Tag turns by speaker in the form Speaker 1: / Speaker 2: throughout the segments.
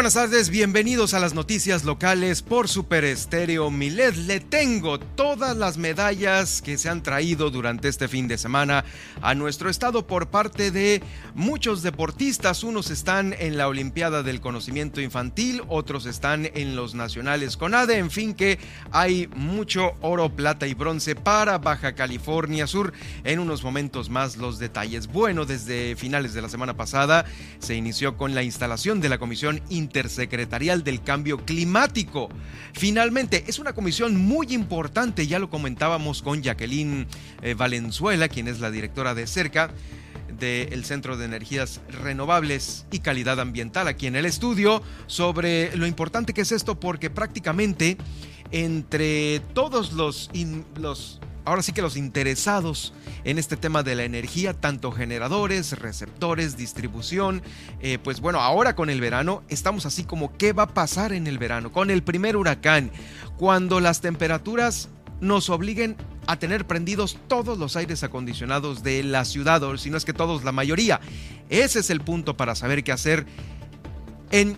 Speaker 1: Buenas tardes, bienvenidos a las noticias locales por Super Estéreo Milet. Le tengo todas las medallas que se han traído durante este fin de semana a nuestro estado por parte de muchos deportistas. Unos están en la Olimpiada del Conocimiento Infantil, otros están en los Nacionales CONADE. En fin, que hay mucho oro, plata y bronce para Baja California Sur. En unos momentos más los detalles. Bueno, desde finales de la semana pasada se inició con la instalación de la Comisión Intersecretarial del Cambio Climático. Finalmente, es una comisión muy importante, ya lo comentábamos con Jacqueline eh, Valenzuela, quien es la directora de CERCA del Centro de Energías Renovables y Calidad Ambiental aquí en el estudio sobre lo importante que es esto porque prácticamente entre todos los, los ahora sí que los interesados en este tema de la energía, tanto generadores, receptores, distribución, eh, pues bueno, ahora con el verano estamos así como qué va a pasar en el verano, con el primer huracán, cuando las temperaturas nos obliguen a tener prendidos todos los aires acondicionados de la ciudad, o si no es que todos, la mayoría. Ese es el punto para saber qué hacer en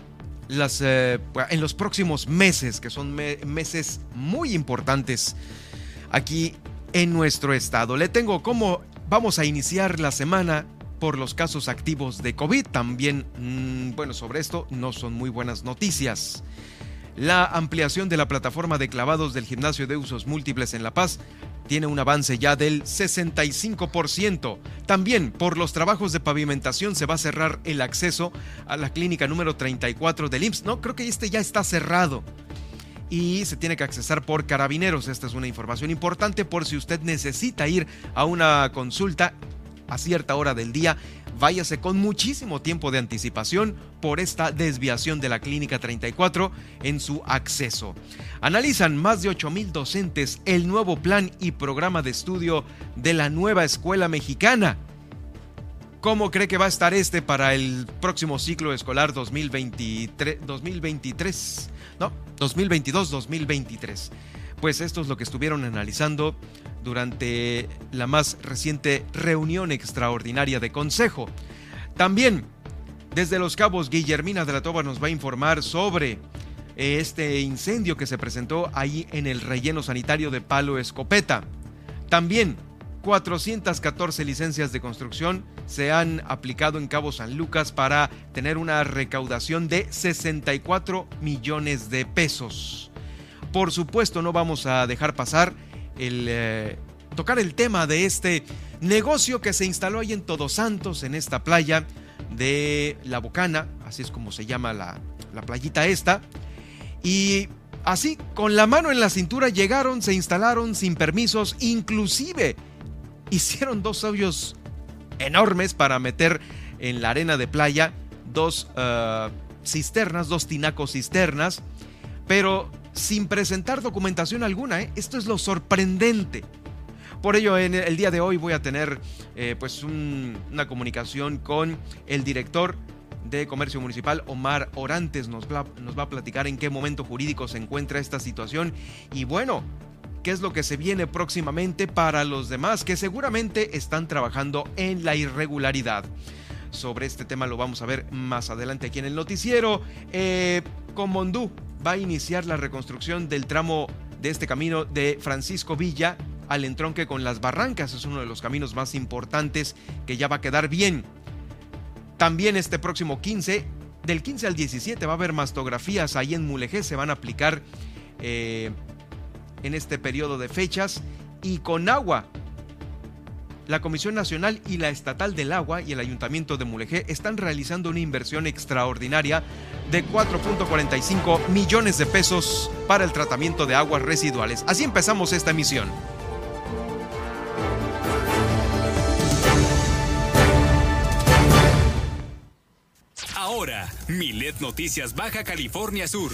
Speaker 1: eh, en los próximos meses, que son meses muy importantes aquí en nuestro estado. Le tengo cómo vamos a iniciar la semana por los casos activos de COVID. También, mm, bueno, sobre esto no son muy buenas noticias. La ampliación de la plataforma de clavados del gimnasio de usos múltiples en La Paz tiene un avance ya del 65%. También por los trabajos de pavimentación se va a cerrar el acceso a la clínica número 34 del IMSS. No, creo que este ya está cerrado y se tiene que accesar por carabineros. Esta es una información importante por si usted necesita ir a una consulta a cierta hora del día. Váyase con muchísimo tiempo de anticipación por esta desviación de la Clínica 34 en su acceso. Analizan más de 8 mil docentes el nuevo plan y programa de estudio de la nueva escuela mexicana. ¿Cómo cree que va a estar este para el próximo ciclo escolar 2023? 2023 no, 2022-2023. Pues esto es lo que estuvieron analizando durante la más reciente reunión extraordinaria de consejo. También, desde Los Cabos, Guillermina de la Toba nos va a informar sobre eh, este incendio que se presentó ahí en el relleno sanitario de Palo Escopeta. También 414 licencias de construcción se han aplicado en Cabo San Lucas para tener una recaudación de 64 millones de pesos. Por supuesto, no vamos a dejar pasar el eh, tocar el tema de este negocio que se instaló ahí en Todos Santos, en esta playa de La Bocana, así es como se llama la, la playita esta. Y así, con la mano en la cintura, llegaron, se instalaron sin permisos, inclusive hicieron dos hoyos enormes para meter en la arena de playa dos uh, cisternas, dos tinacos cisternas, pero sin presentar documentación alguna. ¿eh? Esto es lo sorprendente. Por ello, en el día de hoy voy a tener eh, pues una comunicación con el director de Comercio Municipal, Omar Orantes, nos va a platicar en qué momento jurídico se encuentra esta situación y bueno, qué es lo que se viene próximamente para los demás que seguramente están trabajando en la irregularidad. Sobre este tema lo vamos a ver más adelante aquí en el noticiero. Eh, Comondú va a iniciar la reconstrucción del tramo de este camino de Francisco Villa al entronque con las barrancas. Es uno de los caminos más importantes que ya va a quedar bien. También este próximo 15, del 15 al 17 va a haber mastografías ahí en Mulegé. Se van a aplicar eh, en este periodo de fechas y con agua. La Comisión Nacional y la Estatal del Agua y el Ayuntamiento de Mulegé están realizando una inversión extraordinaria de 4.45 millones de pesos para el tratamiento de aguas residuales. Así empezamos esta emisión.
Speaker 2: Ahora, Milet Noticias Baja California Sur.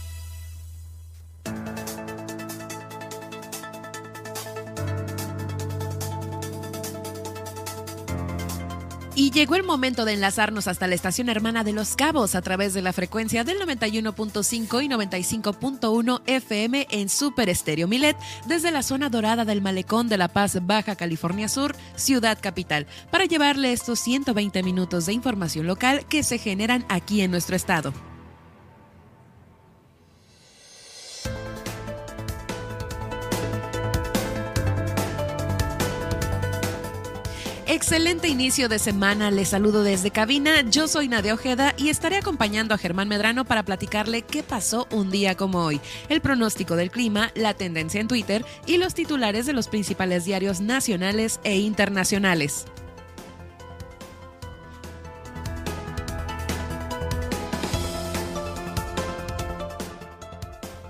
Speaker 3: Y llegó el momento de enlazarnos hasta la estación hermana de Los Cabos a través de la frecuencia del 91.5 y 95.1 FM en Super Estéreo Milet desde la zona dorada del Malecón de La Paz, Baja California Sur, Ciudad Capital, para llevarle estos 120 minutos de información local que se generan aquí en nuestro estado. Excelente inicio de semana, les saludo desde cabina, yo soy Nadia Ojeda y estaré acompañando a Germán Medrano para platicarle qué pasó un día como hoy, el pronóstico del clima, la tendencia en Twitter y los titulares de los principales diarios nacionales e internacionales.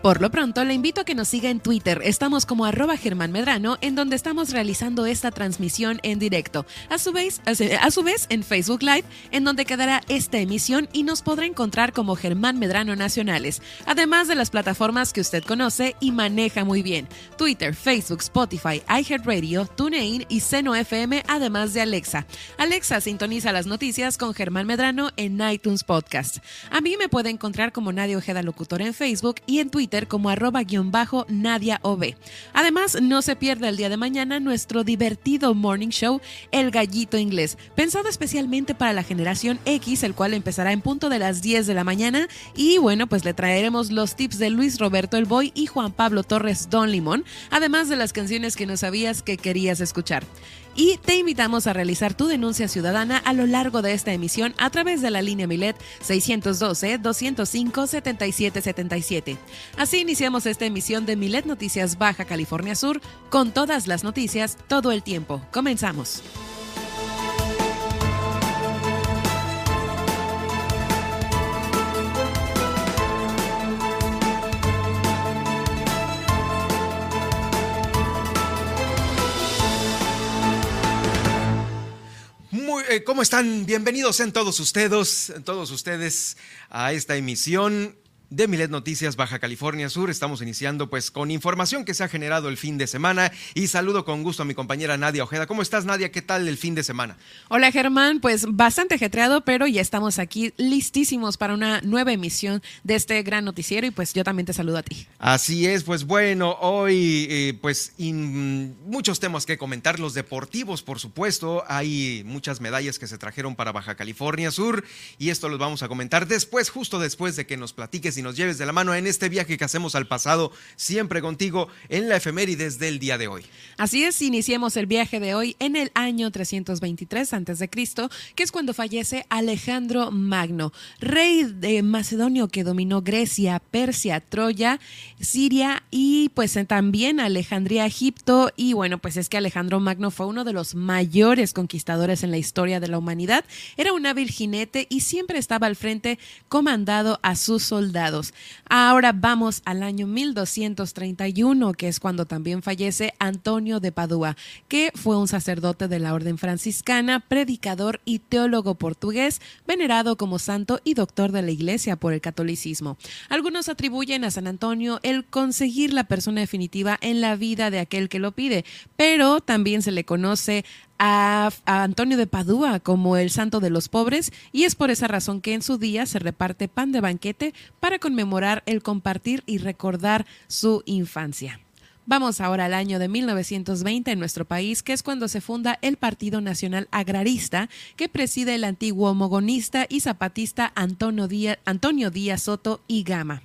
Speaker 3: Por lo pronto, le invito a que nos siga en Twitter. Estamos como arroba Germán Medrano, en donde estamos realizando esta transmisión en directo. A su, vez, a su vez, en Facebook Live, en donde quedará esta emisión y nos podrá encontrar como Germán Medrano Nacionales, además de las plataformas que usted conoce y maneja muy bien. Twitter, Facebook, Spotify, iHeartRadio, TuneIn y Seno FM, además de Alexa. Alexa sintoniza las noticias con Germán Medrano en iTunes Podcast. A mí me puede encontrar como Nadia Ojeda Locutor en Facebook y en Twitter como arroba guion bajo Nadia OB. Además, no se pierda el día de mañana nuestro divertido morning show, El Gallito Inglés, pensado especialmente para la generación X, el cual empezará en punto de las 10 de la mañana. Y bueno, pues le traeremos los tips de Luis Roberto El Boy y Juan Pablo Torres Don Limón, además de las canciones que no sabías que querías escuchar y te invitamos a realizar tu denuncia ciudadana a lo largo de esta emisión a través de la línea Milet 612-205-7777. Así iniciamos esta emisión de Milet Noticias Baja California Sur con todas las noticias todo el tiempo. Comenzamos.
Speaker 1: ¿Cómo están? Bienvenidos en todos ustedes, todos ustedes a esta emisión de Milet Noticias Baja California Sur. Estamos iniciando pues con información que se ha generado el fin de semana y saludo con gusto a mi compañera Nadia Ojeda. ¿Cómo estás Nadia? ¿Qué tal el fin de semana?
Speaker 3: Hola Germán, pues bastante ajetreado, pero ya estamos aquí listísimos para una nueva emisión de este gran noticiero y pues yo también te saludo a ti.
Speaker 1: Así es, pues bueno, hoy eh, pues muchos temas que comentar, los deportivos por supuesto, hay muchas medallas que se trajeron para Baja California Sur y esto los vamos a comentar después, justo después de que nos platiques nos lleves de la mano en este viaje que hacemos al pasado, siempre contigo en la efemérides del día de hoy.
Speaker 3: Así es, iniciemos el viaje de hoy en el año 323 a.C., que es cuando fallece Alejandro Magno, rey de Macedonio que dominó Grecia, Persia, Troya, Siria y pues también Alejandría, Egipto. Y bueno, pues es que Alejandro Magno fue uno de los mayores conquistadores en la historia de la humanidad. Era un hábil jinete y siempre estaba al frente comandado a sus soldados. Ahora vamos al año 1231, que es cuando también fallece Antonio de Padua, que fue un sacerdote de la orden franciscana, predicador y teólogo portugués, venerado como santo y doctor de la iglesia por el catolicismo. Algunos atribuyen a San Antonio el conseguir la persona definitiva en la vida de aquel que lo pide, pero también se le conoce a, Antonio de Padua como el santo de los pobres y es por esa razón que en su día se reparte pan de banquete para conmemorar el compartir y recordar su infancia. Vamos ahora al año de 1920 en nuestro país, que es cuando se funda el Partido Nacional Agrarista, que preside el antiguo mogonista y zapatista Antonio Díaz, Antonio Díaz Soto y Gama.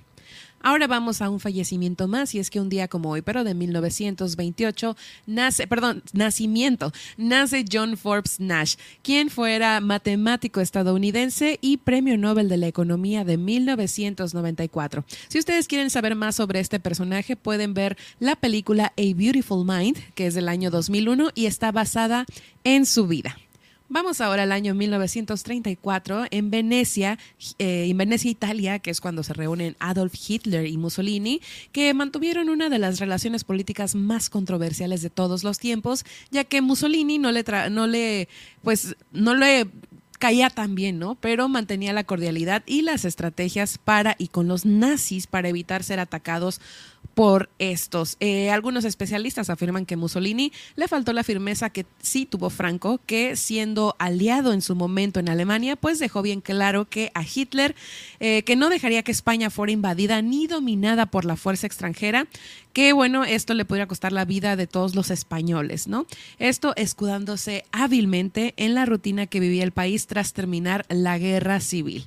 Speaker 3: Ahora vamos a un fallecimiento más y es que un día como hoy, pero de 1928, nace, perdón, nacimiento, nace John Forbes Nash, quien fuera matemático estadounidense y Premio Nobel de la Economía de 1994. Si ustedes quieren saber más sobre este personaje, pueden ver la película A Beautiful Mind, que es del año 2001 y está basada en su vida. Vamos ahora al año 1934 en Venecia, eh, en Venecia, Italia, que es cuando se reúnen Adolf Hitler y Mussolini, que mantuvieron una de las relaciones políticas más controversiales de todos los tiempos, ya que Mussolini no le, no le, pues, no le caía tan bien, ¿no? Pero mantenía la cordialidad y las estrategias para y con los nazis para evitar ser atacados por estos. Eh, algunos especialistas afirman que Mussolini le faltó la firmeza que sí tuvo Franco, que siendo aliado en su momento en Alemania, pues dejó bien claro que a Hitler, eh, que no dejaría que España fuera invadida ni dominada por la fuerza extranjera, que bueno, esto le podría costar la vida de todos los españoles, ¿no? Esto escudándose hábilmente en la rutina que vivía el país tras terminar la guerra civil.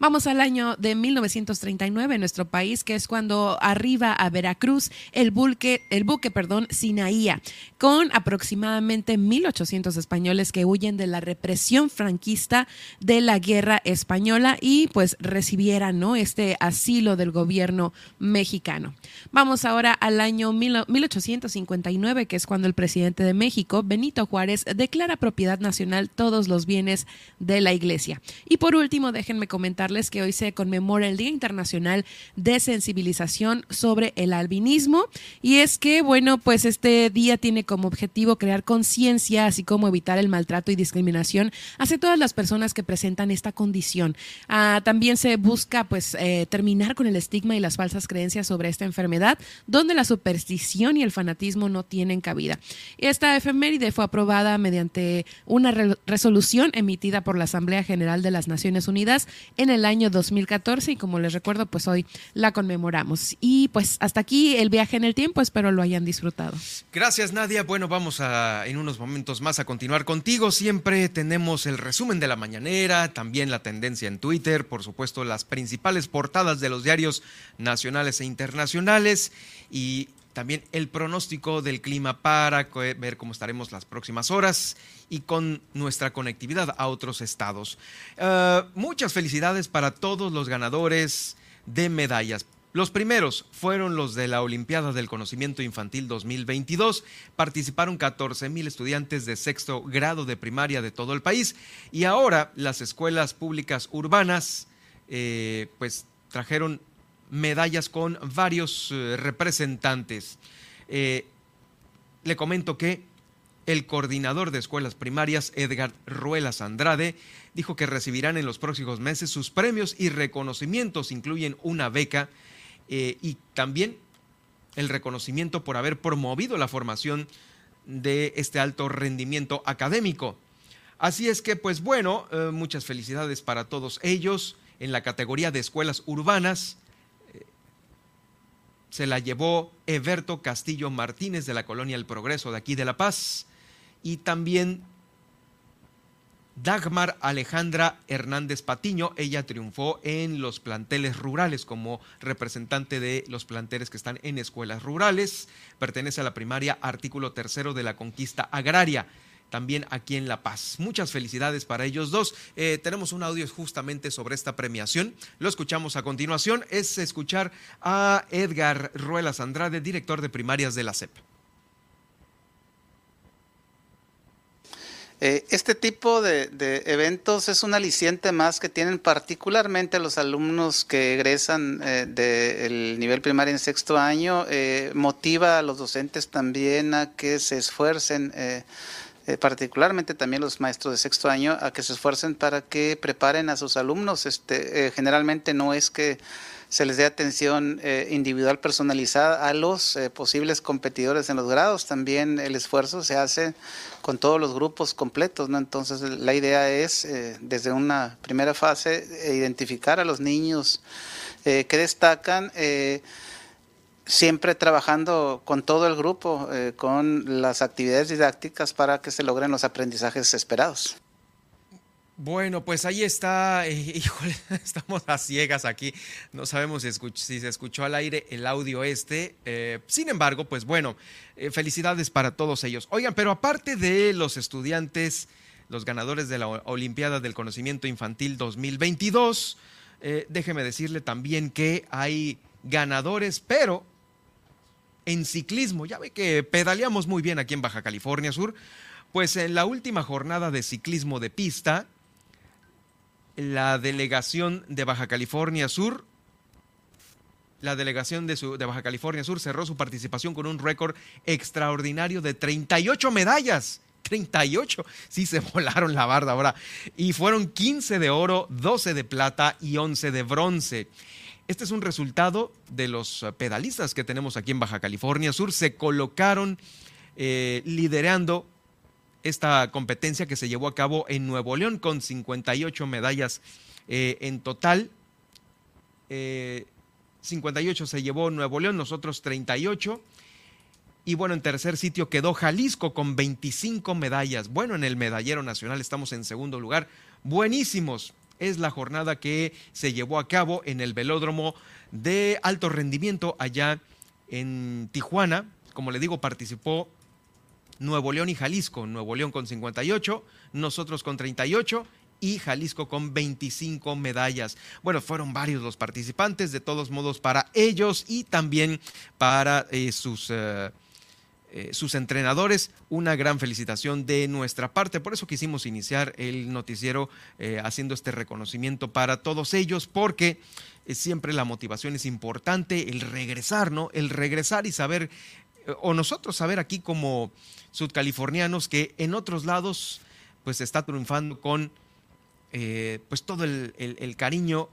Speaker 3: Vamos al año de 1939 en nuestro país, que es cuando arriba a Veracruz el buque, el buque perdón, Sinaía, con aproximadamente 1.800 españoles que huyen de la represión franquista de la guerra española y pues recibieran este asilo del gobierno mexicano. Vamos ahora al año 1859, que es cuando el presidente de México, Benito Juárez, declara propiedad nacional todos los bienes de la iglesia. Y por último, déjenme comentar que hoy se conmemora el Día Internacional de Sensibilización sobre el Albinismo. Y es que, bueno, pues este día tiene como objetivo crear conciencia, así como evitar el maltrato y discriminación hacia todas las personas que presentan esta condición. Ah, también se busca, pues, eh, terminar con el estigma y las falsas creencias sobre esta enfermedad, donde la superstición y el fanatismo no tienen cabida. Esta efeméride fue aprobada mediante una resolución emitida por la Asamblea General de las Naciones Unidas en el el año 2014 y como les recuerdo, pues hoy la conmemoramos. Y pues hasta aquí el viaje en el tiempo, espero lo hayan disfrutado.
Speaker 1: Gracias Nadia. Bueno, vamos a en unos momentos más a continuar contigo. Siempre tenemos el resumen de la mañanera, también la tendencia en Twitter, por supuesto las principales portadas de los diarios nacionales e internacionales y también el pronóstico del clima para ver cómo estaremos las próximas horas y con nuestra conectividad a otros estados. Eh, muchas felicidades para todos los ganadores de medallas. Los primeros fueron los de la Olimpiada del Conocimiento Infantil 2022. Participaron 14 mil estudiantes de sexto grado de primaria de todo el país y ahora las escuelas públicas urbanas eh, pues trajeron medallas con varios eh, representantes. Eh, le comento que el coordinador de escuelas primarias, Edgar Ruelas Andrade, dijo que recibirán en los próximos meses sus premios y reconocimientos, incluyen una beca eh, y también el reconocimiento por haber promovido la formación de este alto rendimiento académico. Así es que, pues bueno, muchas felicidades para todos ellos en la categoría de escuelas urbanas se la llevó Eberto Castillo Martínez de la colonia El Progreso de aquí de La Paz. Y también Dagmar Alejandra Hernández Patiño, ella triunfó en los planteles rurales como representante de los planteles que están en escuelas rurales, pertenece a la primaria artículo tercero de la conquista agraria también aquí en La Paz. Muchas felicidades para ellos dos. Eh, tenemos un audio justamente sobre esta premiación. Lo escuchamos a continuación. Es escuchar a Edgar Ruelas Andrade, director de primarias de la CEP.
Speaker 4: Eh, este tipo de, eventos es un aliciente más que tienen particularmente los alumnos que egresan eh, del nivel primario en sexto año. motiva a los docentes también a que se esfuercen eh, particularmente también los maestros de sexto año, a que se esfuercen para que preparen a sus alumnos. Este, eh, generalmente no es que se les dé atención eh, individual personalizada a los posibles competidores en los grados, también el esfuerzo se hace con todos los grupos completos. Entonces la idea es, desde una primera fase, identificar a los niños que destacan siempre trabajando con todo el grupo, eh, con las actividades didácticas para que se logren los aprendizajes esperados.
Speaker 1: Bueno, pues ahí está, eh, híjole, estamos a ciegas aquí, no sabemos si, se escuchó al aire el audio este, eh, sin embargo, pues bueno, felicidades para todos ellos. Oigan, pero aparte de los estudiantes, los ganadores de la Olimpiada del Conocimiento Infantil 2022, déjeme decirle también que hay ganadores, pero en ciclismo. Ya ve que pedaleamos muy bien aquí en Baja California Sur. Pues en la última jornada de ciclismo de pista, la delegación de Baja California Sur, la delegación de, de Baja California Sur cerró su participación con un récord extraordinario de 38 medallas. 38. Sí, se volaron la barda ahora. Y fueron 15 de oro, 12 de plata y 11 de bronce. Este es un resultado de los pedalistas que tenemos aquí en Baja California Sur. Se colocaron eh, liderando esta competencia que se llevó a cabo en Nuevo León con 58 medallas eh, en total. 58 se llevó Nuevo León, nosotros 38. Y bueno, en tercer sitio quedó Jalisco con 25 medallas. Bueno, en el medallero nacional estamos en segundo lugar. Buenísimos. Es la jornada que se llevó a cabo en el velódromo de alto rendimiento allá en Tijuana. Como le digo, participó Nuevo León y Jalisco. Nuevo León con 58, nosotros con 38 y Jalisco con 25 medallas. Bueno, fueron varios los participantes, de todos modos, para ellos y también para eh, sus... Eh, eh, sus entrenadores. Una gran felicitación de nuestra parte. Por eso quisimos iniciar el noticiero eh, haciendo este reconocimiento para todos ellos, porque eh, siempre la motivación es importante, el regresar, ¿no? El regresar y saber, o nosotros saber aquí como sudcalifornianos que en otros lados pues está triunfando con pues todo el, el cariño,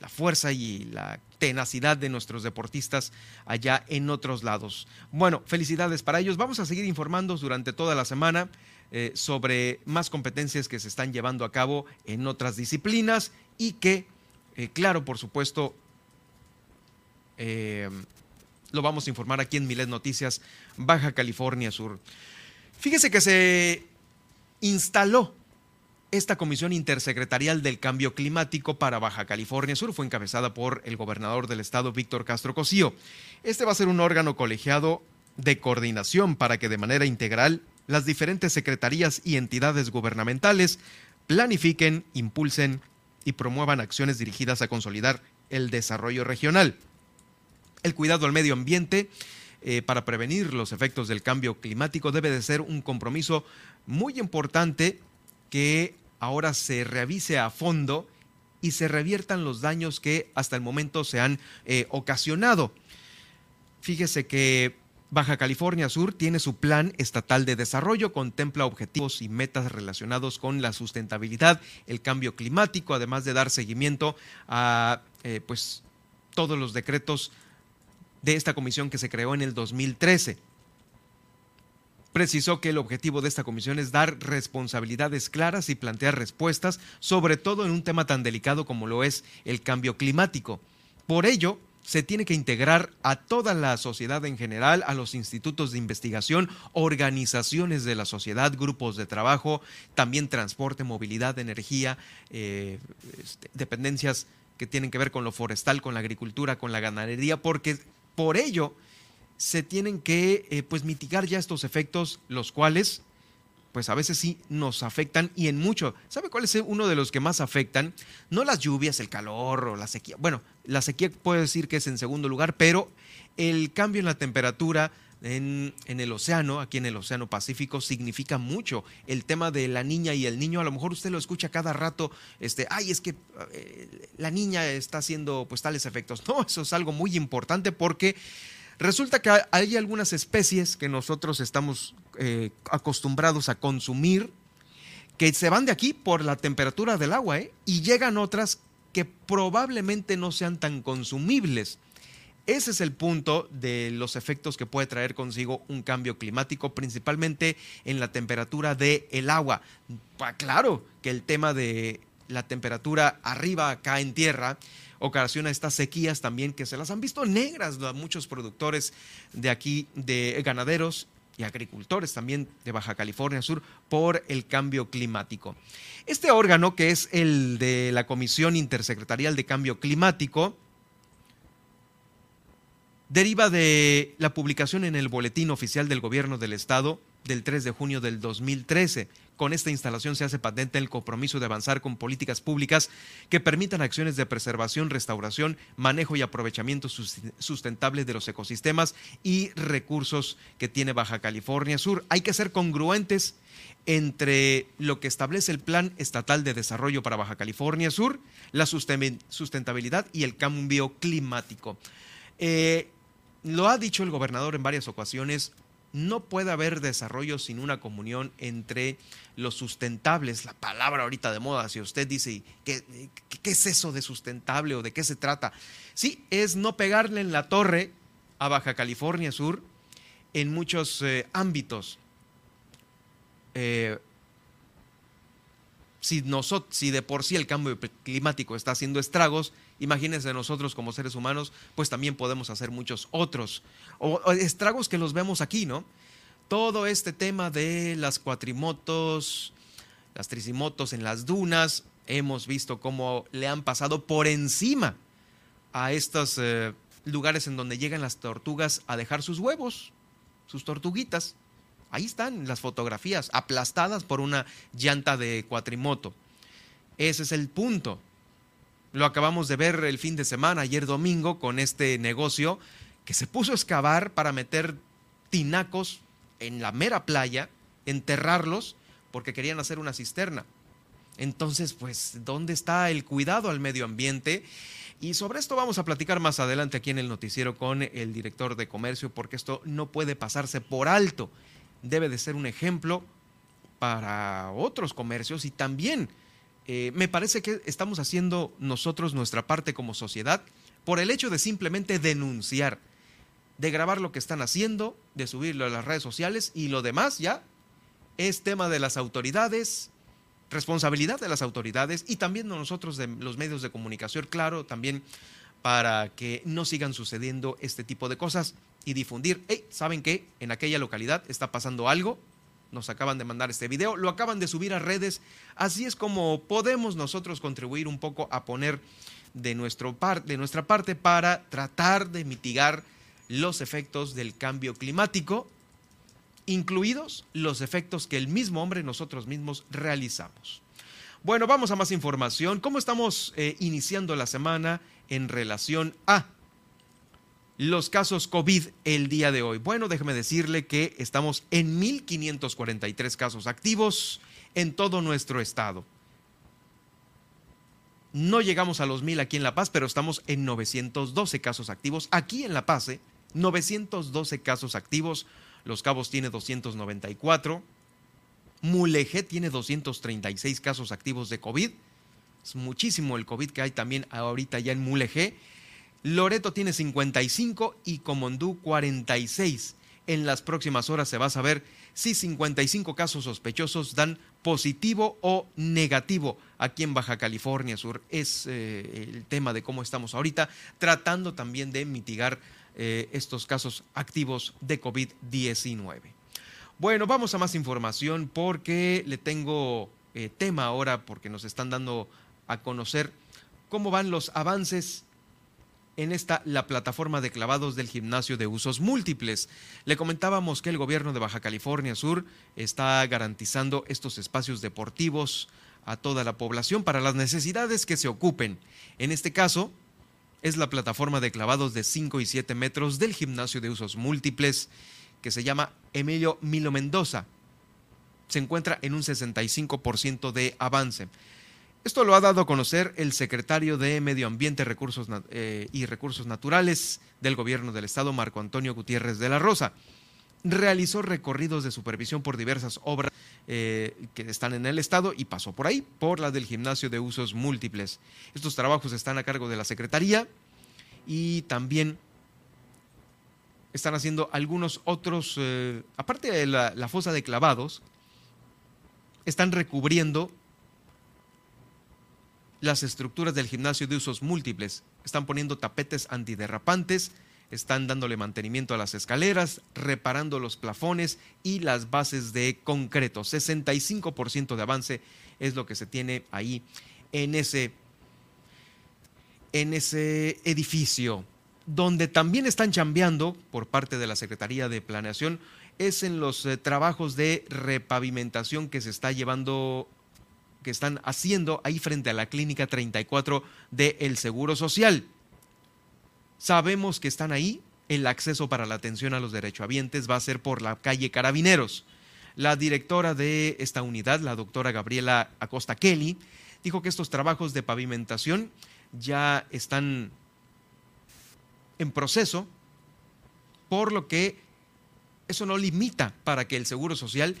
Speaker 1: la fuerza y la tenacidad de nuestros deportistas allá en otros lados. Bueno, felicidades para ellos. Vamos a seguir informando durante toda la semana eh, sobre más competencias que se están llevando a cabo en otras disciplinas y que, eh, claro, por supuesto, eh, lo vamos a informar aquí en Milet Noticias, Baja California Sur. Fíjese que se instaló esta comisión intersecretarial del cambio climático para Baja California Sur fue encabezada por el gobernador del estado, Víctor Castro Cosío. Este va a ser un órgano colegiado de coordinación para que de manera integral las diferentes secretarías y entidades gubernamentales planifiquen, impulsen y promuevan acciones dirigidas a consolidar el desarrollo regional. El cuidado al medio ambiente eh, para prevenir los efectos del cambio climático debe de ser un compromiso muy importante que ahora se revise a fondo y se reviertan los daños que hasta el momento se han eh, ocasionado. Fíjese que Baja California Sur tiene su plan estatal de desarrollo, contempla objetivos y metas relacionados con la sustentabilidad, el cambio climático, además de dar seguimiento a eh, pues, todos los decretos de esta comisión que se creó en el 2013 precisó que el objetivo de esta comisión es dar responsabilidades claras y plantear respuestas, sobre todo en un tema tan delicado como lo es el cambio climático. Por ello, se tiene que integrar a toda la sociedad en general, a los institutos de investigación, organizaciones de la sociedad, grupos de trabajo, también transporte, movilidad, energía, eh, este, dependencias que tienen que ver con lo forestal, con la agricultura, con la ganadería, porque por ello se tienen que eh, pues mitigar ya estos efectos, los cuales pues a veces sí nos afectan y en mucho. ¿Sabe cuál es uno de los que más afectan? No las lluvias, el calor o la sequía. Bueno, la sequía puede decir que es en segundo lugar, pero el cambio en la temperatura en, en, el océano, aquí en el Océano Pacífico, significa mucho. El tema de la niña y el niño, a lo mejor usted lo escucha cada rato, este, ay, es que eh, la niña está haciendo pues tales efectos. No, eso es algo muy importante porque Resulta que hay algunas especies que nosotros estamos eh, acostumbrados a consumir que se van de aquí por la temperatura del agua ¿eh? y llegan otras que probablemente no sean tan consumibles. Ese es el punto de los efectos que puede traer consigo un cambio climático, principalmente en la temperatura del el agua. Claro que el tema de la temperatura arriba acá en tierra ocasiona estas sequías también que se las han visto negras a muchos productores de aquí, de ganaderos y agricultores también de Baja California Sur por el cambio climático. Este órgano, que es el de la Comisión Intersecretarial de Cambio Climático, deriva de la publicación en el Boletín Oficial del Gobierno del Estado del 3 de junio del 2013. Con esta instalación se hace patente el compromiso de avanzar con políticas públicas que permitan acciones de preservación, restauración, manejo y aprovechamiento sustentable de los ecosistemas y recursos que tiene Baja California Sur. Hay que ser congruentes entre lo que establece el Plan Estatal de Desarrollo para Baja California Sur, la sustentabilidad y el cambio climático. Eh, lo ha dicho el gobernador en varias ocasiones, no puede haber desarrollo sin una comunión entre los sustentables, la palabra ahorita de moda, si usted dice, ¿qué, ¿qué, es eso de sustentable o de qué se trata? Sí, es no pegarle en la torre a Baja California Sur en muchos eh, ámbitos. Eh, si, nosotros, si de por sí el cambio climático está haciendo estragos, imagínense nosotros como seres humanos, pues también podemos hacer muchos otros o, estragos que los vemos aquí, ¿no? Todo este tema de las cuatrimotos, las tricimotos en las dunas, hemos visto cómo le han pasado por encima a estos eh, lugares en donde llegan las tortugas a dejar sus huevos, sus tortuguitas. Ahí están las fotografías, aplastadas por una llanta de cuatrimoto. Ese es el punto. Lo acabamos de ver el fin de semana, ayer domingo, con este negocio que se puso a excavar para meter tinacos en la mera playa, enterrarlos, porque querían hacer una cisterna. Entonces, pues, ¿dónde está el cuidado al medio ambiente? Y sobre esto vamos a platicar más adelante aquí en el noticiero con el director de comercio, porque esto no puede pasarse por alto. Debe de ser un ejemplo para otros comercios y también eh, me parece que estamos haciendo nosotros nuestra parte como sociedad por el hecho de simplemente denunciar, de grabar lo que están haciendo, de subirlo a las redes sociales y lo demás ya es tema de las autoridades, responsabilidad de las autoridades y también de nosotros de los medios de comunicación, claro, también para que no sigan sucediendo este tipo de cosas y difundir, hey, ¿saben qué? En aquella localidad está pasando algo, nos acaban de mandar este video, lo acaban de subir a redes, así es como podemos nosotros contribuir un poco a poner de, nuestro par, de nuestra parte para tratar de mitigar los efectos del cambio climático, incluidos los efectos que el mismo hombre nosotros mismos realizamos. Bueno, vamos a más información. ¿Cómo estamos eh, iniciando la semana en relación a los casos COVID el día de hoy? Bueno, déjeme decirle que estamos en 1.543 casos activos en todo nuestro estado. No llegamos a los 1.000 aquí en La Paz, pero estamos en 912 casos activos. Aquí en La Paz, 912 ¿eh? casos activos. Los Cabos tiene 294. Mulegé tiene 236 casos activos de COVID. Es muchísimo el COVID que hay también ahorita ya en Mulegé. Loreto tiene 55 y Comondú 46. En las próximas horas se va a saber si 55 casos sospechosos dan positivo o negativo aquí en Baja California Sur. Es eh, el tema de cómo estamos ahorita, tratando también de mitigar eh, estos casos activos de COVID-19. Bueno, vamos a más información porque le tengo eh, tema ahora porque nos están dando a conocer cómo van los avances en esta la plataforma de clavados del gimnasio de usos múltiples. Le comentábamos que el gobierno de Baja California Sur está garantizando estos espacios deportivos a toda la población para las necesidades que se ocupen. En este caso, es la plataforma de clavados de 5 y 7 metros del gimnasio de usos múltiples que se llama Emilio Milo Mendoza. Se encuentra en un 65% de avance. Esto lo ha dado a conocer el secretario de Medio Ambiente Recursos, eh, y Recursos Naturales del Gobierno del Estado, Marco Antonio Gutiérrez de la Rosa. Realizó recorridos de supervisión por diversas obras eh, que están en el Estado y pasó por ahí, por la del gimnasio de usos múltiples. Estos trabajos están a cargo de la Secretaría y también están haciendo algunos otros, eh, aparte de la fosa de clavados, están recubriendo las estructuras del gimnasio de usos múltiples. Están poniendo tapetes antiderrapantes, están dándole mantenimiento a las escaleras, reparando los plafones y las bases de concreto. 65% de avance es lo que se tiene ahí en ese, en ese edificio. Donde también están chambeando por parte de la Secretaría de Planeación es en los eh, trabajos de repavimentación que se está llevando que están haciendo ahí frente a la clínica 34 del el Seguro Social. Sabemos que están ahí, el acceso para la atención a los derechohabientes va a ser por la calle Carabineros. La directora de esta unidad, la doctora Gabriela Acosta Kelly, dijo que estos trabajos de pavimentación ya están en proceso, por lo que eso no limita para que el Seguro Social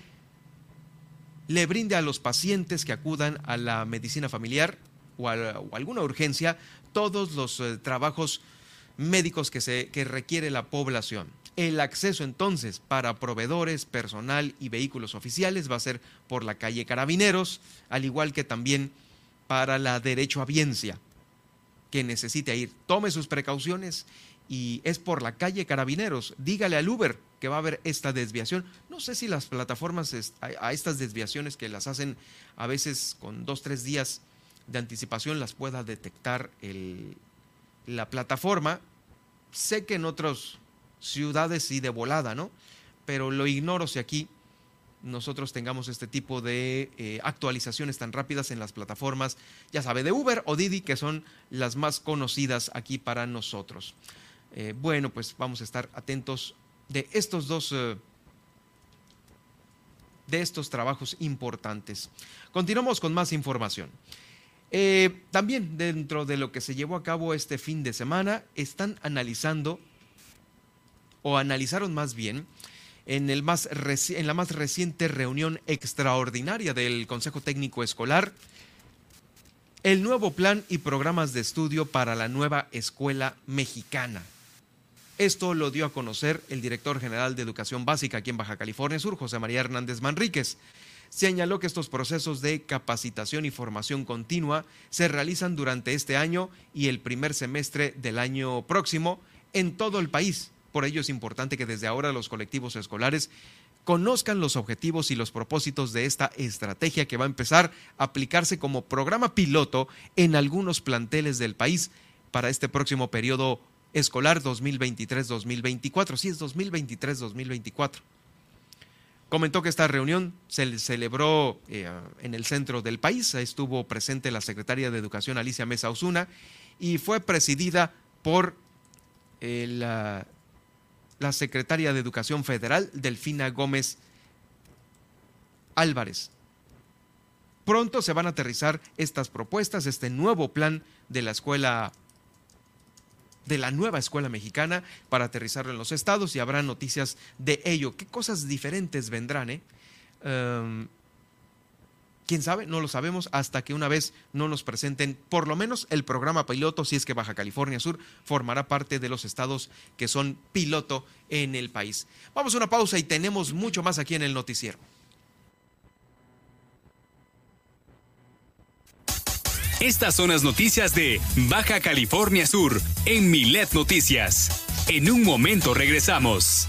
Speaker 1: le brinde a los pacientes que acudan a la medicina familiar o, a, alguna urgencia todos los eh, trabajos médicos que, se, que requiere la población. El acceso entonces para proveedores, personal y vehículos oficiales va a ser por la calle Carabineros, al igual que también para la derecho a biencia. Que necesite ir, tome sus precauciones y es por la calle Carabineros. Dígale al Uber que va a haber esta desviación. No sé si las plataformas a estas desviaciones que las hacen a veces con dos, tres días de anticipación las pueda detectar la plataforma. Sé que en otras ciudades sí de volada, ¿no? Pero lo ignoro si aquí nosotros tengamos este tipo de eh, actualizaciones tan rápidas en las plataformas, ya sabe, de Uber o Didi, que son las más conocidas aquí para nosotros. Eh, bueno, pues vamos a estar atentos de estos dos, eh, de estos trabajos importantes. Continuamos con más información. también dentro de lo que se llevó a cabo este fin de semana, están analizando, o analizaron más bien, en, la más reciente reunión extraordinaria del Consejo Técnico Escolar el nuevo plan y programas de estudio para la nueva escuela mexicana. Esto lo dio a conocer el director general de Educación Básica aquí en Baja California Sur, José María Hernández Manríquez. Señaló que estos procesos de capacitación y formación continua se realizan durante este año y el primer semestre del año próximo en todo el país por ello es importante que desde ahora los colectivos escolares conozcan los objetivos y los propósitos de esta estrategia que va a empezar a aplicarse como programa piloto en algunos planteles del país para este próximo periodo escolar 2023-2024. Sí, es 2023-2024. Comentó que esta reunión se celebró eh, en el centro del país. Estuvo presente la secretaria de Educación Alicia Mesa Osuna y fue presidida por el la secretaria de Educación Federal, Delfina Gómez Álvarez. Pronto se van a aterrizar estas propuestas, este nuevo plan de la escuela, de la nueva escuela mexicana, para aterrizarlo en los estados y habrá noticias de ello. ¿Qué cosas diferentes vendrán? Eh? Em, ¿Quién sabe? No lo sabemos hasta que una vez no nos presenten por lo menos el programa piloto, si es que Baja California Sur formará parte de los estados que son piloto en el país. Vamos a una pausa y tenemos mucho más aquí en el noticiero.
Speaker 2: Estas son las noticias de Baja California Sur en Milet Noticias. En un momento regresamos.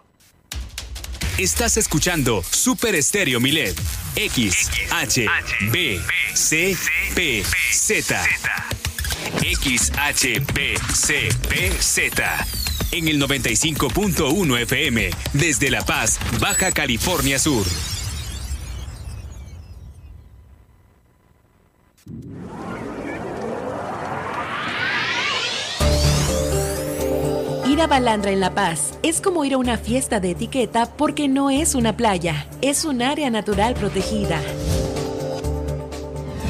Speaker 2: Estás escuchando Super Estéreo Milet. X, H, B, C, P, Z. X, H, B, C, P, Z. En el 95.1 FM, desde La Paz, Baja California Sur.
Speaker 3: Ir a Balandra en La Paz es como ir a una fiesta de etiqueta porque no es una playa, es un área natural protegida.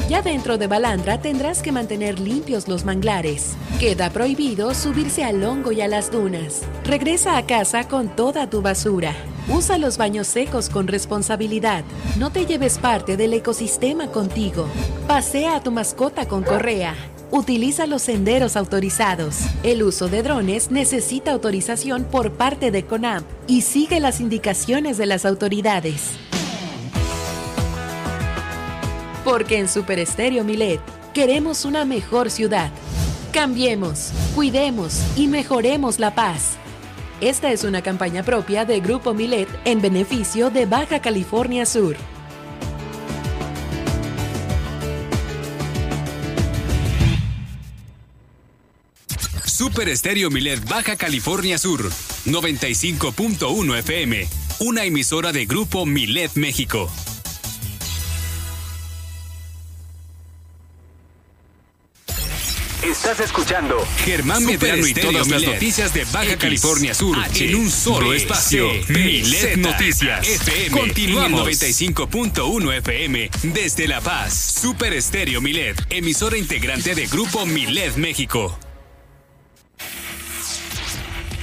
Speaker 3: Ya dentro de Balandra tendrás que mantener limpios los manglares. Queda prohibido subirse al hongo y a las dunas. Regresa a casa con toda tu basura. Usa los baños secos con responsabilidad. No te lleves parte del ecosistema contigo. Pasea a tu mascota con correa. Utiliza los senderos autorizados. El uso de drones necesita autorización por parte de CONAMP y sigue las indicaciones de las autoridades. Porque en Super Estéreo Milet queremos una mejor ciudad. Cambiemos, cuidemos y mejoremos la paz. Esta es una campaña propia de Grupo Milet en beneficio de Baja California Sur.
Speaker 2: Super Estéreo Milet Baja California Sur, 95.1 FM, una emisora de Grupo Milet México.
Speaker 5: Estás escuchando
Speaker 2: Germán Medrano y todas las noticias de Baja California Sur en un solo espacio. Milet Noticias. FM. Continuamos. 95.1 FM desde La Paz. Super Estéreo Milet, emisora integrante de Grupo Milet México.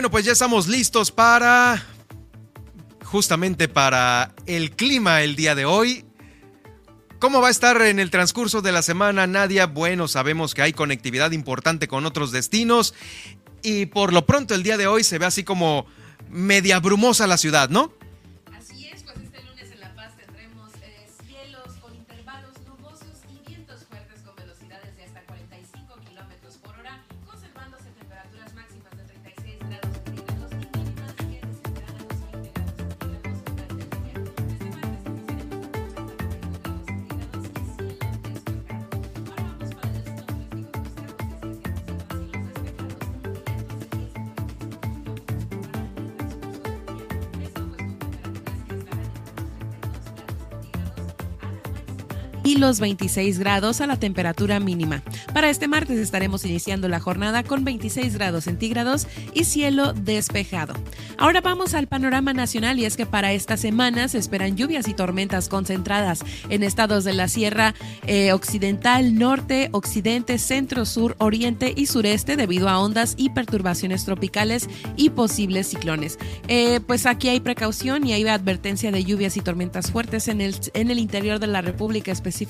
Speaker 1: Bueno, pues ya estamos listos para justamente para el clima el día de hoy. ¿Cómo va a estar en el transcurso de la semana, Nadia? Bueno, sabemos que hay conectividad importante con otros destinos y por lo pronto el día de hoy se ve así como media brumosa la ciudad, ¿no?
Speaker 3: Los 26 grados a la temperatura mínima. Para este martes estaremos iniciando la jornada con 26 grados centígrados y cielo despejado. Ahora vamos al panorama nacional y es que para esta semana se esperan lluvias y tormentas concentradas en estados de la Sierra eh, Occidental, Norte, Occidente, Centro, Sur, Oriente y Sureste debido a ondas y perturbaciones tropicales y posibles ciclones. Eh, pues aquí hay precaución y hay advertencia de lluvias y tormentas fuertes en el, en el interior de la República específicamente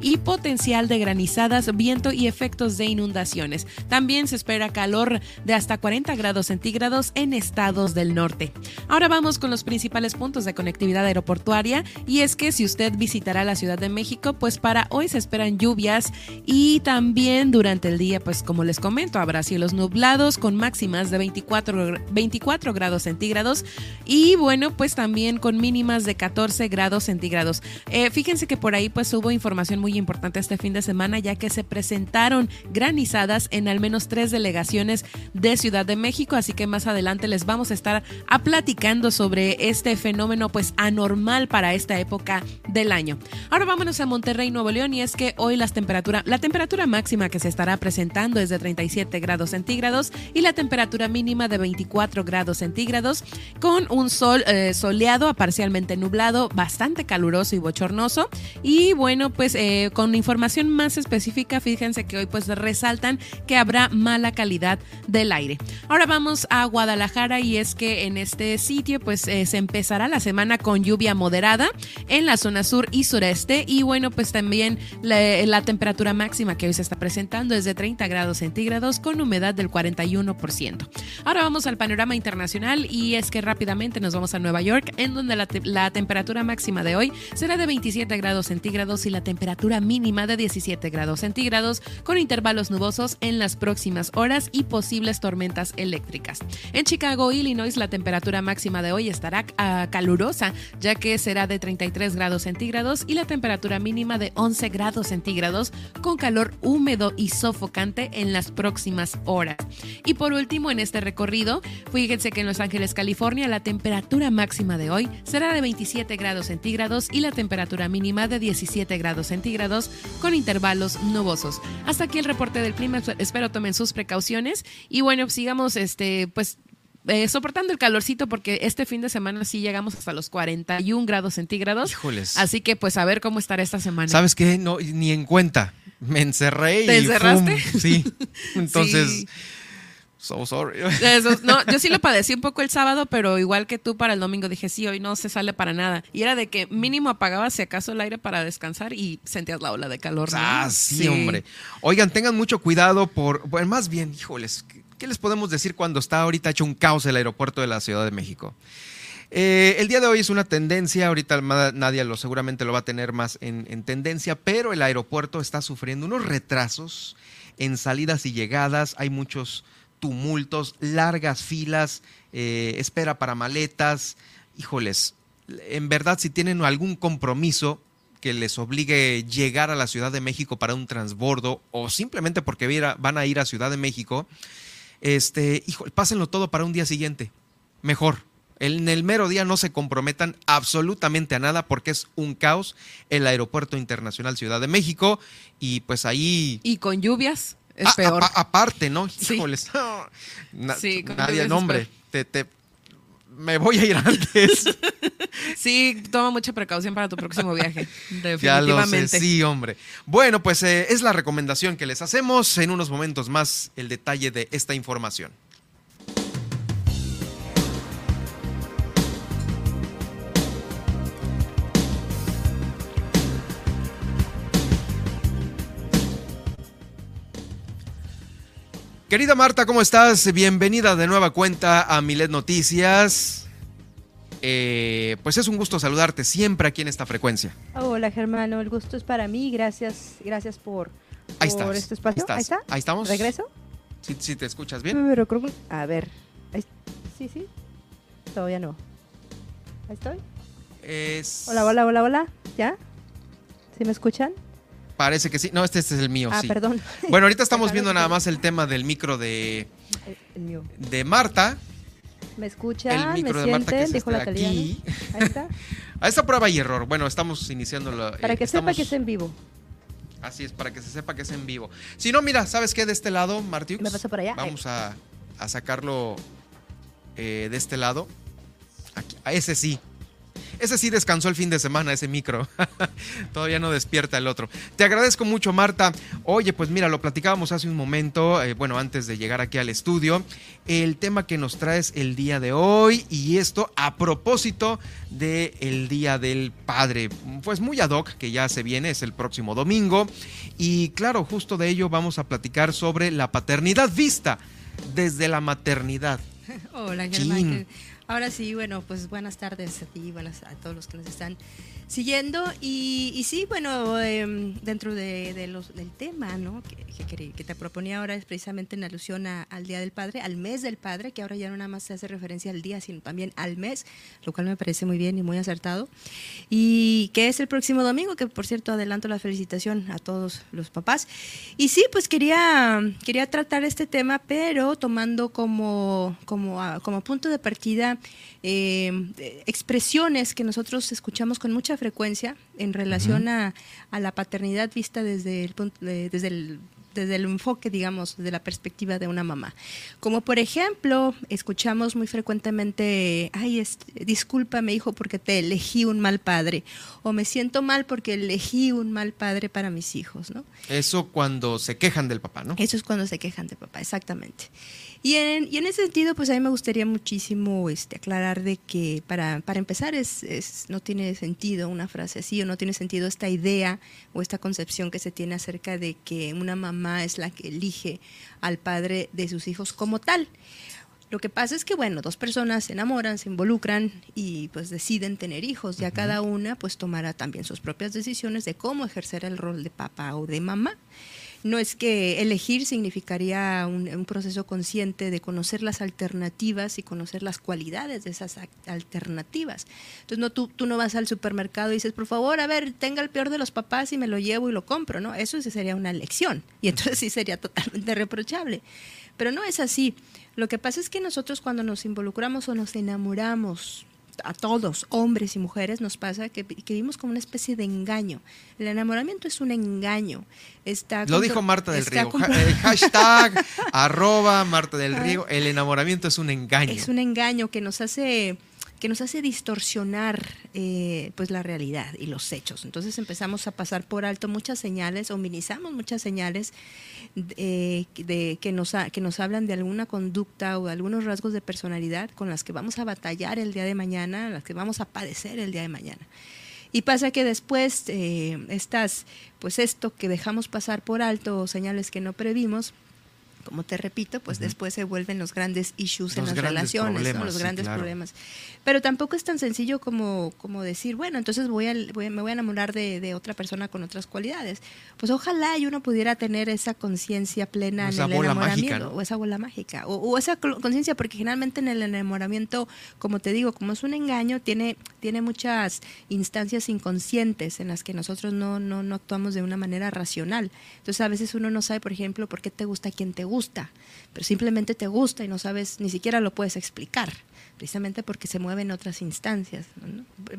Speaker 3: y potencial de granizadas, viento y efectos de inundaciones. También se espera calor de hasta 40 grados centígrados en estados del norte. Ahora vamos con los principales puntos de conectividad aeroportuaria y es que si usted visitará la Ciudad de México, pues para hoy se esperan lluvias y también durante el día, pues como les comento, habrá cielos nublados con máximas de 24, 24 grados centígrados y bueno, pues también con mínimas de 14 grados centígrados. Eh, fíjense que por ahí pues hubo información muy importante este fin de semana ya que se presentaron granizadas en al menos tres delegaciones de Ciudad de México, así que más adelante les vamos a estar a platicando sobre este fenómeno pues anormal para esta época del año. Ahora vámonos a Monterrey, Nuevo León y es que hoy las temperatura, la temperatura máxima que se estará presentando es de 37 grados centígrados y la temperatura mínima de 24 grados centígrados con un sol eh, soleado a parcialmente nublado, bastante caluroso y bochornoso y bueno, pues eh, con información más específica, fíjense que hoy pues resaltan que habrá mala calidad del aire. Ahora vamos a Guadalajara y es que en este sitio pues eh, se empezará la semana con lluvia moderada en la zona sur y sureste y bueno pues también la, temperatura máxima que hoy se está presentando es de 30 grados centígrados con humedad del 41%. Ahora vamos al panorama internacional y es que rápidamente nos vamos a Nueva York en donde la temperatura máxima de hoy será de 27 grados centígrados y la temperatura mínima de 17 grados centígrados con intervalos nubosos en las próximas horas y posibles tormentas eléctricas. En Chicago, Illinois, la temperatura máxima de hoy estará uh, calurosa ya que será de 33 grados centígrados y la temperatura mínima de 11 grados centígrados con calor húmedo y sofocante en las próximas horas. Y por último, en este recorrido, fíjense que en Los Ángeles, California, la temperatura máxima de hoy será de 27 grados centígrados y la temperatura mínima de 17 grados centígrados con intervalos nubosos. Hasta aquí el reporte del clima. Espero tomen sus precauciones y bueno, sigamos este pues eh, soportando el calorcito porque este fin de semana sí llegamos hasta los 41 grados centígrados.
Speaker 1: Híjoles.
Speaker 3: Así que pues a ver cómo estará esta semana.
Speaker 1: ¿Sabes qué? No, ni en cuenta. Me encerré
Speaker 3: ¿Te
Speaker 1: y
Speaker 3: encerraste?
Speaker 1: ¡fum! Sí. Entonces,
Speaker 3: Sí.
Speaker 1: So sorry.
Speaker 3: no, yo sí lo padecí un poco el sábado, pero igual que tú para el domingo dije, sí, hoy no se sale para nada. Y era de que mínimo apagabas si acaso el aire para descansar y sentías la ola de calor.
Speaker 1: Ah, sí, hombre. Oigan, tengan mucho cuidado por, bueno, más bien, híjoles, ¿qué les podemos decir cuando está ahorita hecho un caos el aeropuerto de la Ciudad de México? Eh, el día de hoy es una tendencia, ahorita nadie lo seguramente lo va a tener más en, tendencia, pero el aeropuerto está sufriendo unos retrasos en salidas y llegadas, hay muchos tumultos, largas filas, eh, espera para maletas. Híjoles, en verdad si tienen algún compromiso que les obligue llegar a la Ciudad de México para un transbordo o simplemente porque van a ir a Ciudad de México, este, híjole, pásenlo todo para un día siguiente. Mejor. En el mero día no se comprometan absolutamente a nada porque es un caos el Aeropuerto Internacional Ciudad de México y pues ahí...
Speaker 3: Y con lluvias. Es peor.
Speaker 1: aparte, ¿no? Híjoles. Sí. nadie, nombre. Te, me voy a ir antes.
Speaker 3: sí, toma mucha precaución para tu próximo viaje. Definitivamente.
Speaker 1: sí, hombre. Bueno, pues eh, es la recomendación que les hacemos. En unos momentos más el detalle de esta información. Querida Marta, ¿cómo estás? Bienvenida de nueva cuenta a Milet Noticias. Eh, pues es un gusto saludarte siempre aquí en esta frecuencia.
Speaker 5: Hola Germano, el gusto es para mí. Gracias, gracias por,
Speaker 1: Ahí
Speaker 5: este espacio.
Speaker 1: Ahí, está. Ahí estamos.
Speaker 5: ¿Regreso?
Speaker 1: Sí, sí, te escuchas bien.
Speaker 5: a ver. Sí, sí. Todavía no. Ahí estoy. Hola, hola, hola, hola. ¿Ya? ¿Sí me escuchan?
Speaker 1: Parece que sí. No, este, este es el mío,
Speaker 5: ah,
Speaker 1: sí.
Speaker 5: perdón.
Speaker 1: Bueno, ahorita estamos viendo nada más el tema del micro de, de Marta.
Speaker 5: ¿Me escucha? El micro de Marta que es este aquí. Ahí está.
Speaker 1: A esta prueba y error. Bueno, estamos iniciando la.
Speaker 5: Para que sepa que es en vivo.
Speaker 1: Así es, para que se sepa que es en vivo. Si no, mira, ¿sabes qué? De este lado, Martiux.
Speaker 5: Me paso por allá.
Speaker 1: Vamos a, a sacarlo eh, de este lado. Aquí, a ese sí. Ese sí descansó el fin de semana, ese micro. Todavía no despierta el otro. Te agradezco mucho, Marta. Oye, pues mira, lo platicábamos hace un momento, eh, bueno, antes de llegar aquí al estudio, el tema que nos traes el día de hoy y esto a propósito del Día del Padre. Pues muy ad hoc, que ya se viene, es el próximo domingo. Y claro, justo de ello vamos a platicar sobre la paternidad vista desde la maternidad.
Speaker 5: Hola, Germán. Ahora sí, bueno, pues buenas tardes a ti, buenas a todos los que nos están siguiendo. Y, sí, bueno, em, dentro de, los, del tema ¿no? Que, que, te proponía ahora es precisamente en alusión al Día del Padre, al mes del Padre, que ahora ya no nada más se hace referencia al día, sino también al mes, lo cual me parece muy bien y muy acertado. Y que es el próximo domingo, que por cierto adelanto la felicitación a todos los papás. Y sí, pues quería, quería tratar este tema, pero tomando como, como, como punto de partida eh, expresiones que nosotros escuchamos con mucha frecuencia en relación a, la paternidad vista desde el, desde el desde el enfoque, digamos, de la perspectiva de una mamá. Como por ejemplo, escuchamos muy frecuentemente, ay, discúlpame hijo porque te elegí un mal padre, o me siento mal porque elegí un mal padre para mis hijos, ¿no?
Speaker 1: Eso cuando se quejan del papá, ¿no?
Speaker 5: Eso es cuando se quejan del papá, exactamente. Y en, y en, ese sentido, pues a mí me gustaría muchísimo este, aclarar de que para, para empezar es, es, no tiene sentido una frase así o no tiene sentido esta idea o esta concepción que se tiene acerca de que una mamá es la que elige al padre de sus hijos como tal. Lo que pasa es que, bueno, dos personas se enamoran, se involucran y pues deciden tener hijos. Ya cada una pues tomará también sus propias decisiones de cómo ejercer el rol de papá o de mamá no es que elegir significaría un, proceso consciente de conocer las alternativas y conocer las cualidades de esas alternativas. Entonces, no, tú, tú no vas al supermercado y dices, por favor, a ver, tenga el peor de los papás y me lo llevo y lo compro, ¿no? Eso sí sería una elección y entonces sí sería totalmente reprochable. Pero no es así. Lo que pasa es que nosotros cuando nos involucramos o nos enamoramos a todos, hombres y mujeres, nos pasa que, vivimos como una especie de engaño. El enamoramiento es un engaño. Está
Speaker 1: Lo dijo Marta del Río. hashtag, arroba Marta del Río. El enamoramiento es un engaño.
Speaker 5: Es un engaño que nos hace que nos hace distorsionar eh, pues la realidad y los hechos. Entonces empezamos a pasar por alto muchas señales o minimizamos muchas señales de, que, nos que nos hablan de alguna conducta o de algunos rasgos de personalidad con las que vamos a batallar el día de mañana, las que vamos a padecer el día de mañana. Y pasa que después eh, estas, pues esto que dejamos pasar por alto señales que no previmos, como te repito, pues después se vuelven los grandes issues en las relaciones, los grandes problemas. Pero tampoco es tan sencillo como, como decir, bueno, entonces voy, a, me voy a enamorar de, otra persona con otras cualidades. Pues ojalá y uno pudiera tener esa conciencia plena en el enamoramiento, o esa bola mágica, o, esa conciencia, porque generalmente en el enamoramiento, como te digo, como es un engaño, tiene, tiene muchas instancias inconscientes en las que nosotros no, no, no actuamos de una manera racional. Entonces a veces uno no sabe, por ejemplo, por qué te gusta quien te gusta, pero simplemente te gusta y no sabes, ni siquiera lo puedes explicar precisamente porque se mueve en otras instancias.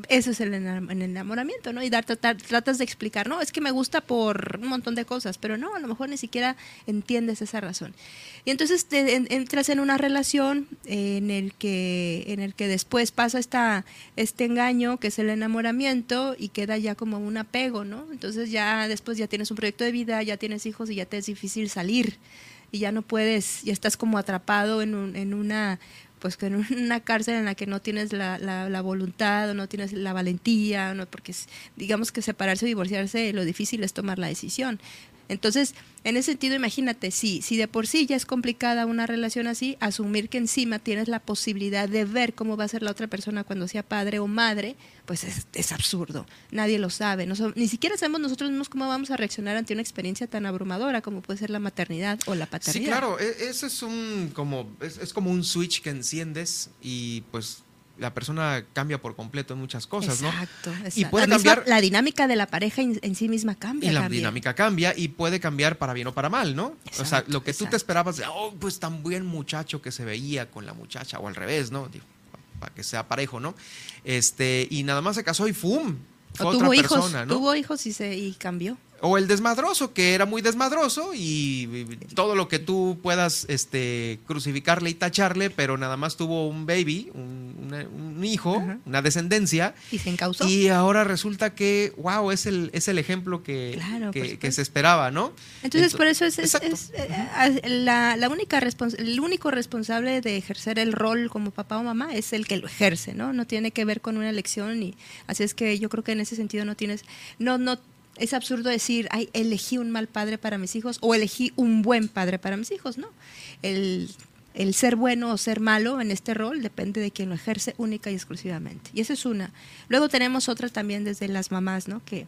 Speaker 5: Eso es el enamoramiento, ¿no? Y dar, tratas de explicar, no, es que me gusta por un montón de cosas, pero no, a lo mejor ni siquiera entiendes esa razón. Y entonces te, entras en una relación en el que, en el que después pasa esta, este engaño, que es el enamoramiento, y queda ya como un apego, ¿no? Entonces ya después ya tienes un proyecto de vida, ya tienes hijos y ya te es difícil salir y ya no puedes, ya estás como atrapado en, un, en una pues en una cárcel en la que no tienes la, la, voluntad o no tienes la valentía, ¿no? porque digamos que separarse o divorciarse lo difícil es tomar la decisión. Entonces, en ese sentido, imagínate, si, si de por sí ya es complicada una relación así, asumir que encima tienes la posibilidad de ver cómo va a ser la otra persona cuando sea padre o madre, pues es, absurdo. Nadie lo sabe. No ni siquiera sabemos nosotros mismos cómo vamos a reaccionar ante una experiencia tan abrumadora como puede ser la maternidad o la paternidad.
Speaker 1: Sí, claro, e, eso es un como es, es como un switch que enciendes y pues la persona cambia por completo en muchas cosas, ¿no?
Speaker 5: Exacto, Y puede la cambiar. la dinámica de la pareja en, sí misma cambia.
Speaker 1: Y la dinámica cambia y puede cambiar para bien o para mal, ¿no? o sea, lo que tú te esperabas de, oh, pues tan buen muchacho que se veía con la muchacha, o al revés, ¿no? para que sea parejo, ¿no? Este, y nada más se casó y ¡fum!
Speaker 5: Fue tuvo hijos, tuvo hijos y se y cambió.
Speaker 1: O el desmadroso, que era muy desmadroso y todo lo que tú puedas este, crucificarle y tacharle, pero nada más tuvo un baby, un, hijo, una descendencia.
Speaker 5: Y se encausó.
Speaker 1: Y ahora resulta que, wow, es el, es el ejemplo que, que, se esperaba, ¿no?
Speaker 5: Entonces, por eso es, eh, la, la, única el único responsable de ejercer el rol como papá o mamá es el que lo ejerce, ¿no? No tiene que ver con una elección y así es que yo creo que en ese sentido no tienes, no, no es absurdo decir, ay, elegí un mal padre para mis hijos o elegí un buen padre para mis hijos, ¿no? El, ser bueno o ser malo en este rol depende de quien lo ejerce única y exclusivamente. Y esa es una. Luego tenemos otra también desde las mamás, ¿no? Que,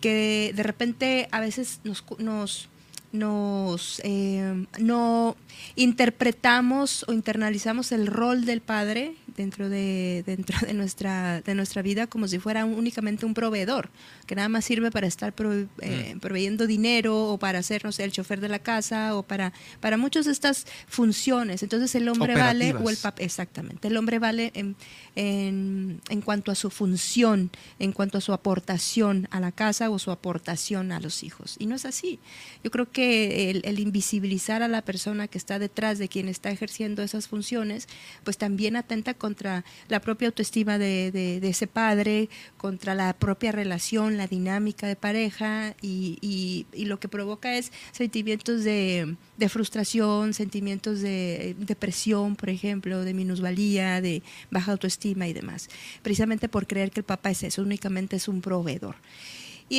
Speaker 5: que de repente a veces nos, nos nos eh, no interpretamos o internalizamos el rol del padre dentro de dentro de nuestra de nuestra vida como si fuera únicamente un proveedor que nada más sirve para estar eh, mm. proveyendo dinero o para ser no sé el chofer de la casa o para para muchas de estas funciones. Entonces el hombre vale o el papá exactamente el hombre vale en, en, en cuanto a su función en cuanto a su aportación a la casa o su aportación a los hijos. Y no es así. Yo creo que el, invisibilizar a la persona que está detrás de quien está ejerciendo esas funciones, pues también atenta contra la propia autoestima de, ese padre, contra la propia relación, la dinámica de pareja y, lo que provoca es sentimientos de, frustración, sentimientos de depresión, por ejemplo, de minusvalía, de baja autoestima y demás, precisamente por creer que el papá es eso, únicamente es un proveedor.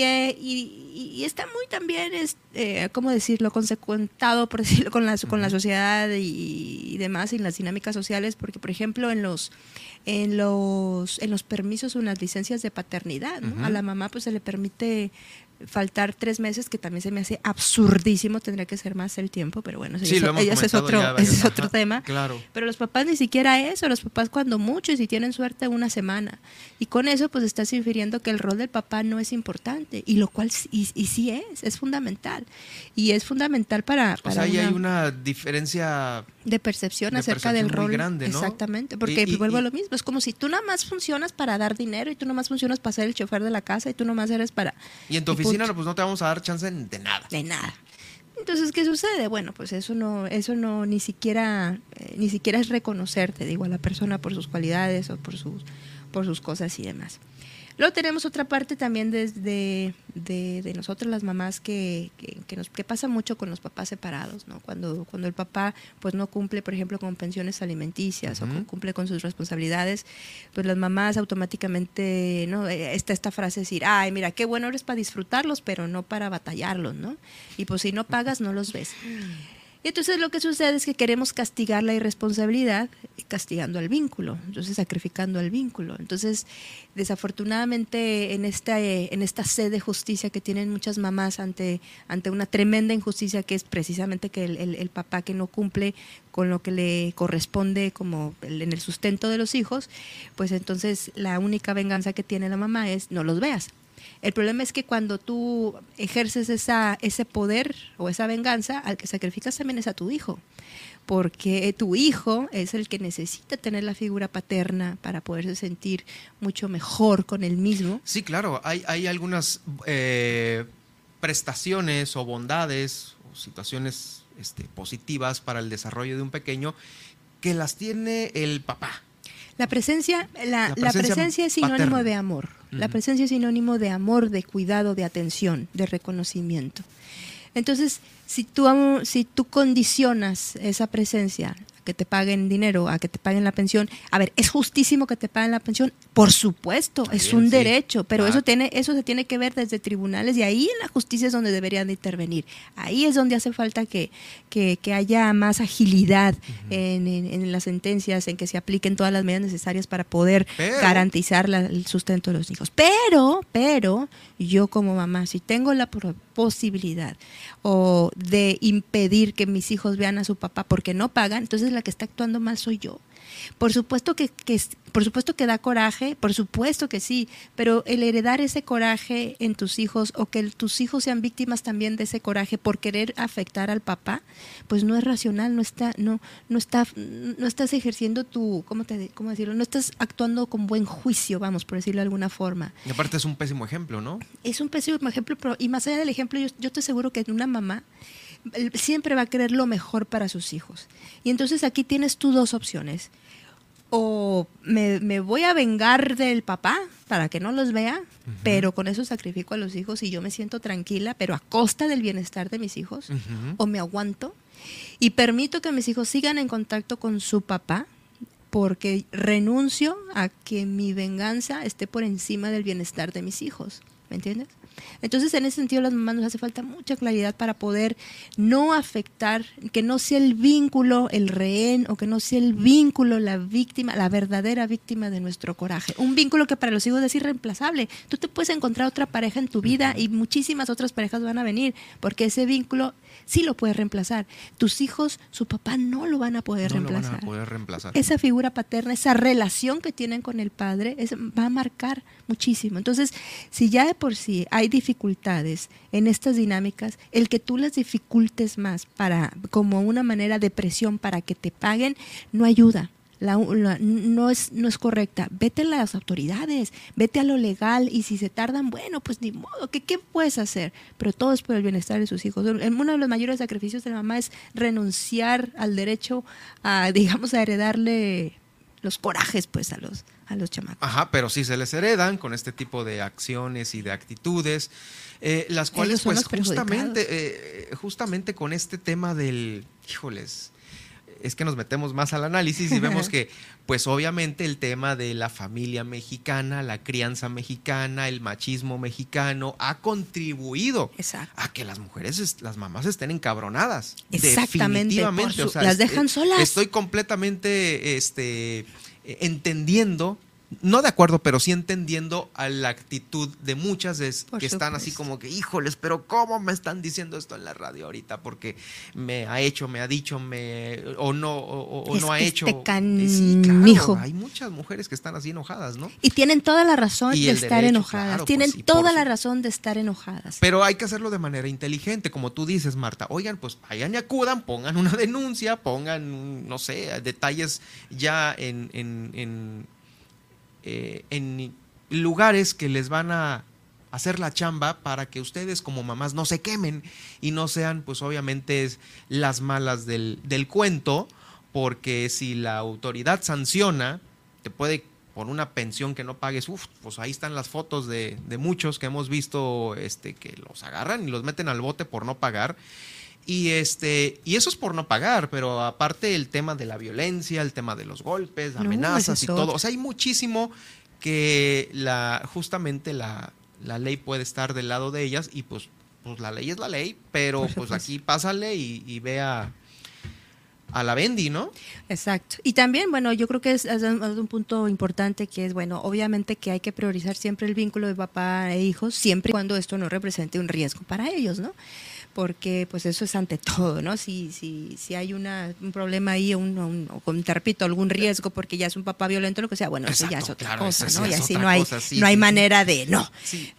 Speaker 5: Eh, y, está muy también, es, eh, ¿cómo decirlo?, consecuentado, por decirlo, con la, con la sociedad y, demás, y las dinámicas sociales, porque, por ejemplo, en los, en los, en los permisos o en las licencias de paternidad, a la mamá pues se le permite faltar tres meses, que también se me hace absurdísimo, tendría que ser más el tiempo, pero bueno,
Speaker 1: sí, eso,
Speaker 5: es otro, es otro tema.
Speaker 1: Claro.
Speaker 5: Pero los papás ni siquiera eso, los papás cuando mucho y si tienen suerte una semana. Y con eso pues estás infiriendo que el rol del papá no es importante, y lo cual y, y sí es, es fundamental. Y es fundamental para... para
Speaker 1: o sea, ahí hay una diferencia
Speaker 5: de percepción acerca del rol. Grande, Exactamente, porque vuelvo a lo mismo, es como si tú nada más funcionas para dar dinero y tú nada más funcionas para ser el chofer de la casa y tú nada más eres para...
Speaker 1: Y en tu oficina pues no te vamos a dar chance de nada.
Speaker 5: De nada. Entonces, ¿qué sucede? Bueno, pues eso no, eso no ni siquiera, eh, ni siquiera es reconocerte, digo, a la persona por sus cualidades o por sus, por sus cosas y demás. Luego tenemos otra parte también desde de, de nosotros las mamás que, que, nos, que pasa mucho con los papás separados, ¿no? Cuando, cuando el papá pues no cumple, por ejemplo, con pensiones alimenticias o cumple con sus responsabilidades, pues las mamás automáticamente, ¿no? Eh, está esta frase decir, ay, mira, qué bueno eres para disfrutarlos, pero no para batallarlos, ¿no? Y pues si no pagas, no los ves. Y entonces lo que sucede es que queremos castigar la irresponsabilidad castigando al vínculo, entonces sacrificando al vínculo. Entonces, desafortunadamente, en esta, eh, en esta sed de justicia que tienen muchas mamás ante, ante una tremenda injusticia que es precisamente que el, el, papá que no cumple con lo que le corresponde como en el sustento de los hijos, pues entonces la única venganza que tiene la mamá es no los veas. El problema es que cuando tú ejerces esa, ese poder o esa venganza, al que sacrificas también es a tu hijo, porque tu hijo es el que necesita tener la figura paterna para poderse sentir mucho mejor con él mismo.
Speaker 1: Sí, claro, hay, hay algunas eh, prestaciones o bondades o situaciones este, positivas para el desarrollo de un pequeño que las tiene el papá.
Speaker 5: La presencia, la, presencia, es sinónimo de amor. La presencia es sinónimo de amor, de cuidado, de atención, de reconocimiento. Entonces, si tú, si tú condicionas esa presencia que te paguen dinero, a que te paguen la pensión. A ver, ¿es justísimo que te paguen la pensión? Por supuesto, es un derecho, pero eso, tiene, eso se tiene que ver desde tribunales y ahí en la justicia es donde deberían de intervenir. Ahí es donde hace falta que, que, haya más agilidad en, en, las sentencias, en que se apliquen todas las medidas necesarias para poder garantizar el sustento de los hijos. Pero, pero, yo como mamá, si tengo la posibilidad o de impedir que mis hijos vean a su papá porque no pagan, entonces la que está actuando mal soy yo. Por supuesto que, por supuesto que da coraje, por supuesto que sí, pero el heredar ese coraje en tus hijos o que tus hijos sean víctimas también de ese coraje por querer afectar al papá, pues no es racional, no está, no, no está, no estás ejerciendo tu, ¿cómo te, cómo decirlo? No estás actuando con buen juicio, vamos, por decirlo de alguna forma.
Speaker 1: Y aparte es un pésimo ejemplo, ¿no?
Speaker 5: Es un pésimo ejemplo, pero y más allá del ejemplo, yo, yo estoy seguro que una mamá siempre va a querer lo mejor para sus hijos. Y entonces aquí tienes tú dos opciones. O me, voy a vengar del papá para que no los vea, pero con eso sacrifico a los hijos y yo me siento tranquila, pero a costa del bienestar de mis hijos. O me aguanto y permito que mis hijos sigan en contacto con su papá, porque renuncio a que mi venganza esté por encima del bienestar de mis hijos. ¿Me entiendes? Entonces, en ese sentido, las mamás nos hace falta mucha claridad para poder no afectar, que no sea el vínculo el rehén o que no sea el vínculo la víctima, la verdadera víctima de nuestro coraje. Un vínculo que para los hijos es irreemplazable. Tú te puedes encontrar otra pareja en tu vida y muchísimas otras parejas van a venir, porque ese vínculo sí lo puedes reemplazar. Tus hijos, su papá no lo van a poder reemplazar.
Speaker 1: poder reemplazar.
Speaker 5: Esa figura paterna, esa relación que tienen con el padre, va a marcar muchísimo. Entonces, si ya de por sí hay dificultades en estas dinámicas, el que tú las dificultes más para como una manera de presión para que te paguen no ayuda no, es, no es correcta. Vete a las autoridades, vete a lo legal y si se tardan, bueno, pues ni modo, ¿qué, qué puedes hacer? Pero todo es por el bienestar de sus hijos. Uno de los mayores sacrificios de la mamá es renunciar al derecho a, digamos, a heredarle los corajes pues a los, a los chamacos.
Speaker 1: Ajá, pero sí se les heredan con este tipo de acciones y de actitudes, eh, las cuales pues justamente, eh, justamente con este tema del, híjoles, es que nos metemos más al análisis y vemos que, pues obviamente el tema de la familia mexicana, la crianza mexicana, el machismo mexicano ha contribuido a que las mujeres, las mamás estén encabronadas.
Speaker 5: Exactamente. Definitivamente. las dejan solas.
Speaker 1: Estoy completamente este, entendiendo no de acuerdo, pero sí entendiendo a la actitud de muchas que están así como que, híjoles, pero ¿cómo me están diciendo esto en la radio ahorita? Porque me ha hecho, me ha dicho, me o no, o, no ha hecho.
Speaker 5: Este
Speaker 1: hay muchas mujeres que están así enojadas, ¿no?
Speaker 5: Y tienen toda la razón de estar enojadas. Pues tienen toda la razón de estar enojadas.
Speaker 1: Pero hay que hacerlo de manera inteligente, como tú dices, Marta. Oigan, pues vayan y acudan, pongan una denuncia, pongan, no sé, detalles ya en, en, en eh, en lugares que les van a hacer la chamba para que ustedes como mamás no se quemen y no sean pues obviamente las malas del, del cuento, porque si la autoridad sanciona, te puede por una pensión que no pagues, uf, pues ahí están las fotos de, de, muchos que hemos visto este, que los agarran y los meten al bote por no pagar. Y, este, y eso es por no pagar, pero aparte el tema de la violencia, el tema de los golpes, amenazas y todo. O sea, hay muchísimo que la, justamente la, la, ley puede estar del lado de ellas y pues, pues la ley es la ley, pero pues aquí pásale y, y vea a la Bendy, ¿no?
Speaker 5: Exacto. Y también, bueno, yo creo que es, es, un punto importante que es, bueno, obviamente que hay que priorizar siempre el vínculo de papá e hijos, siempre cuando esto no represente un riesgo para ellos, ¿no? Porque pues eso es ante todo, ¿no? Si, si, si hay una, un problema ahí, un, un, te repito, algún riesgo porque ya es un papá violento, lo que sea, bueno, eso ya es otra
Speaker 1: claro,
Speaker 5: cosa, ¿no? Y así no hay,
Speaker 1: cosa, sí,
Speaker 5: no hay
Speaker 1: sí,
Speaker 5: manera de, no.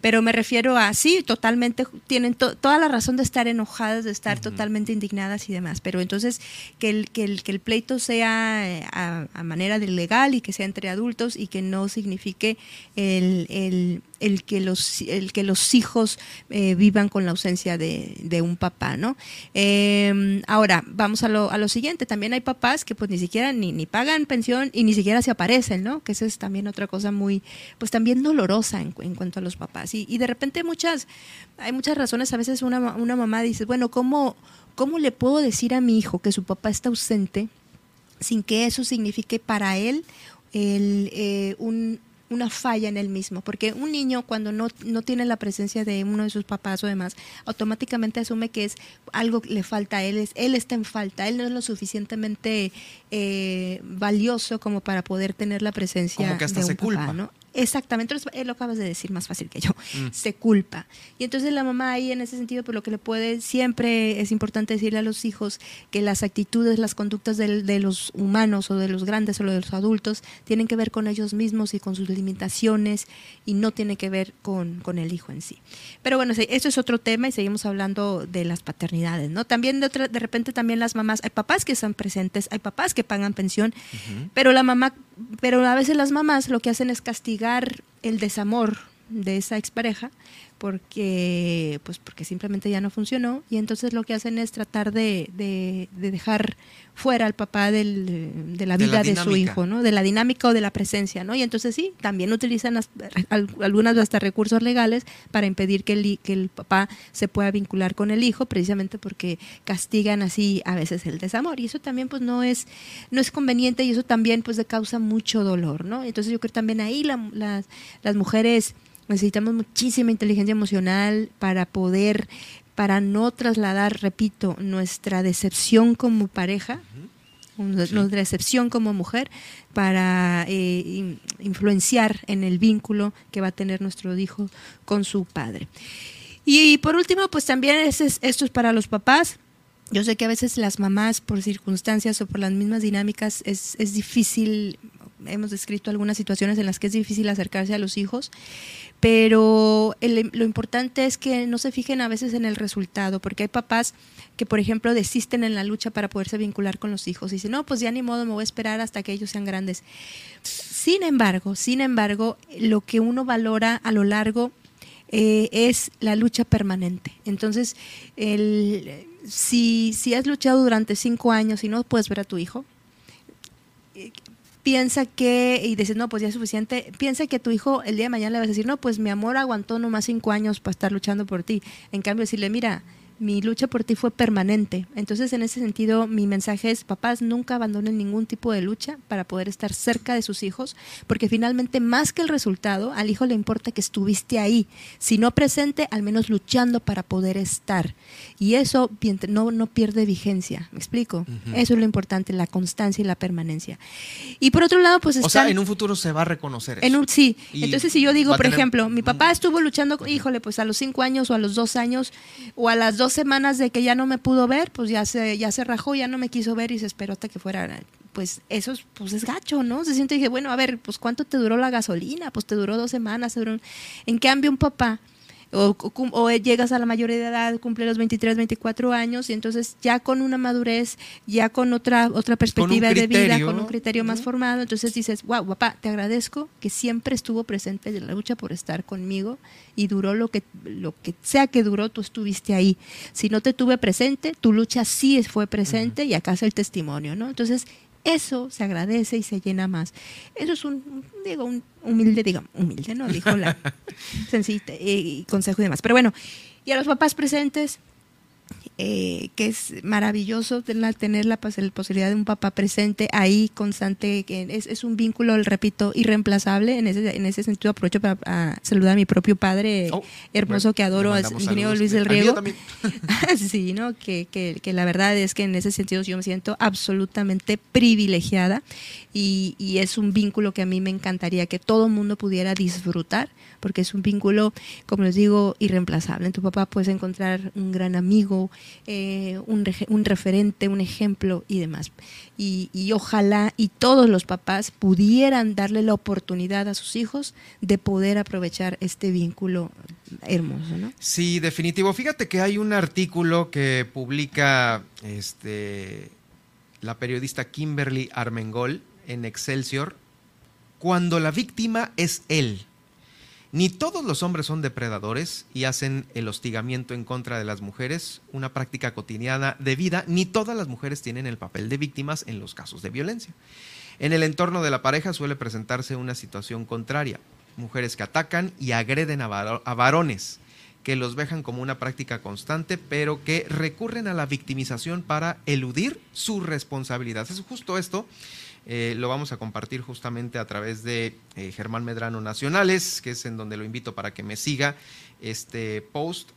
Speaker 5: Pero me refiero a, sí, totalmente, tienen to- toda la razón de estar enojadas, de estar totalmente indignadas y demás, pero entonces que el, que el, que el pleito sea eh, a, a manera de legal y que sea entre adultos y que no signifique el, el, el que los el que los hijos eh, vivan con la ausencia de, de un papá, ¿no? Eh, ahora vamos a lo, a lo siguiente. También hay papás que pues ni siquiera ni, ni pagan pensión y ni siquiera se aparecen, ¿no? Que eso es también otra cosa muy pues también dolorosa en, en cuanto a los papás y, y de repente muchas hay muchas razones. A veces una una mamá dice bueno cómo cómo le puedo decir a mi hijo que su papá está ausente sin que eso signifique para él el, eh, un, una falla en él mismo, porque un niño cuando no, no tiene la presencia de uno de sus papás o demás, automáticamente asume que es algo que le falta a él, es, él está en falta, él no es lo suficientemente eh, valioso como para poder tener la presencia
Speaker 1: Como que hasta
Speaker 5: de un
Speaker 1: se
Speaker 5: papá,
Speaker 1: culpa.
Speaker 5: ¿no? Exactamente, él lo acabas de decir más fácil que yo,
Speaker 1: Mm.
Speaker 5: se culpa. Y entonces la mamá ahí en ese sentido, por lo que le puede, siempre es importante decirle a los hijos que las actitudes, las conductas de, los humanos o de los grandes o de los adultos tienen que ver con ellos mismos y con sus limitaciones y no tiene que ver con, con el hijo en sí. Pero bueno, eso es otro tema y seguimos hablando de las paternidades, ¿no? También de, otra- de repente también las mamás, hay papás que están presentes, hay papás que pagan pensión, pero la mamá, pero a veces las mamás lo que hacen es castigar el desamor de esa expareja porque pues porque simplemente ya no funcionó y entonces lo que hacen es tratar de, de- de dejar fuera al papá del- de la
Speaker 1: De la
Speaker 5: vida de, su hijo, ¿no? De la dinámica o de la presencia, ¿no? Y entonces sí, también utilizan as- al- algunas hasta recursos legales para impedir que el, que el papá se pueda vincular con el hijo, precisamente porque castigan así a veces el desamor. Y eso también pues no es, no es conveniente y eso también pues le causa mucho dolor, ¿no? Entonces yo creo que también ahí la- las, las mujeres necesitamos muchísima inteligencia emocional para poder, para no trasladar, repito, nuestra decepción como pareja, nuestra decepción como mujer, para eh, in- influenciar en el vínculo que va a tener nuestro hijo con su padre. Y, por último, pues también ese es- esto es para los papás. Yo sé que a veces las mamás, por circunstancias o por las mismas dinámicas, es, es difícil, hemos descrito algunas situaciones en las que es difícil acercarse a los hijos, pero el- lo importante es que no se fijen a veces en el resultado, porque hay papás que, por ejemplo, desisten en la lucha para poderse vincular con los hijos y dicen, no, pues ya ni modo, me voy a esperar hasta que ellos sean grandes. Sin embargo, sin embargo, lo que uno valora a lo largo eh, es la lucha permanente. Entonces, si, si has luchado durante cinco años y no puedes ver a tu hijo, eh, piensa que, y dices, no, pues ya es suficiente, piensa que tu hijo el día de mañana le vas a decir, no, pues mi amor aguantó nomás cinco años para estar luchando por ti. En cambio, decirle, mira, mi lucha por ti fue permanente. Entonces, en ese sentido, mi mensaje es, papás, nunca abandonen ningún tipo de lucha para poder estar cerca de sus hijos, porque finalmente, más que el resultado, al hijo le importa que estuviste ahí, si no presente, al menos luchando para poder estar. Y eso no, no pierde vigencia, ¿me explico? Eso es lo importante, la constancia y la permanencia. Y por otro lado, pues
Speaker 1: O sea, en un futuro se va a reconocer eso.
Speaker 5: en un sí.
Speaker 1: Y
Speaker 5: Entonces, si yo digo, por
Speaker 1: tener-
Speaker 5: ejemplo, mi papá estuvo luchando, híjole, pues a los cinco años o a los dos años o a las dos semanas de que ya no me pudo ver, pues ya se, ya se rajó, ya no me quiso ver y se esperó hasta que fuera. Pues eso es, pues es gacho, ¿no? Se siente y dije, bueno, a ver, pues ¿cuánto te duró la gasolina? Pues te duró dos semanas. duró- En cambio, un papá o, llegas a la mayoría de edad, cumple los 23, 24 años y entonces ya con una madurez, ya con otra, otra perspectiva de vida, con un criterio más formado, entonces dices, wow, papá, te agradezco que siempre estuvo presente en la lucha por estar conmigo y duró lo que, lo que sea que duró, tú estuviste ahí. Si no te tuve presente, tu lucha sí fue presente y acá es el testimonio, ¿no? Entonces, eso se agradece y se llena más. Eso es un, digo, un humilde, digo, humilde, ¿no? Dijo la sencilla y consejo y demás. Pero bueno, y a los papás presentes, eh, que es maravilloso tener la, posibilidad de un papá presente ahí, constante, que es, un vínculo, repito, irreemplazable. En ese, en ese sentido aprovecho para saludar a mi propio padre oh, hermoso que adoro, el ingeniero Luis del Riego. sí, ¿no? Que, que, que, la verdad es que en ese sentido yo me siento absolutamente privilegiada y, y es un vínculo que a mí me encantaría que todo el mundo pudiera disfrutar porque es un vínculo, como les digo, irreemplazable. En tu papá puedes encontrar un gran amigo, eh, un, referente, un ejemplo y demás. Y, y, ojalá y todos los papás pudieran darle la oportunidad a sus hijos de poder aprovechar este vínculo hermoso, ¿no?
Speaker 1: Sí, definitivo. Fíjate que hay un artículo que publica este, la periodista Kimberly Armengol en Excelsior, cuando la víctima es él. Ni todos los hombres son depredadores y hacen el hostigamiento en contra de las mujeres una práctica cotidiana de vida, ni todas las mujeres tienen el papel de víctimas en los casos de violencia. En el entorno de la pareja suele presentarse una situación contraria, mujeres que atacan y agreden a, varones, que los vejan como una práctica constante, pero que recurren a la victimización para eludir su responsabilidad. Es justo esto eh, lo vamos a compartir justamente a través de eh, Germán Medrano Nacionales, que es en donde lo invito para que me siga este post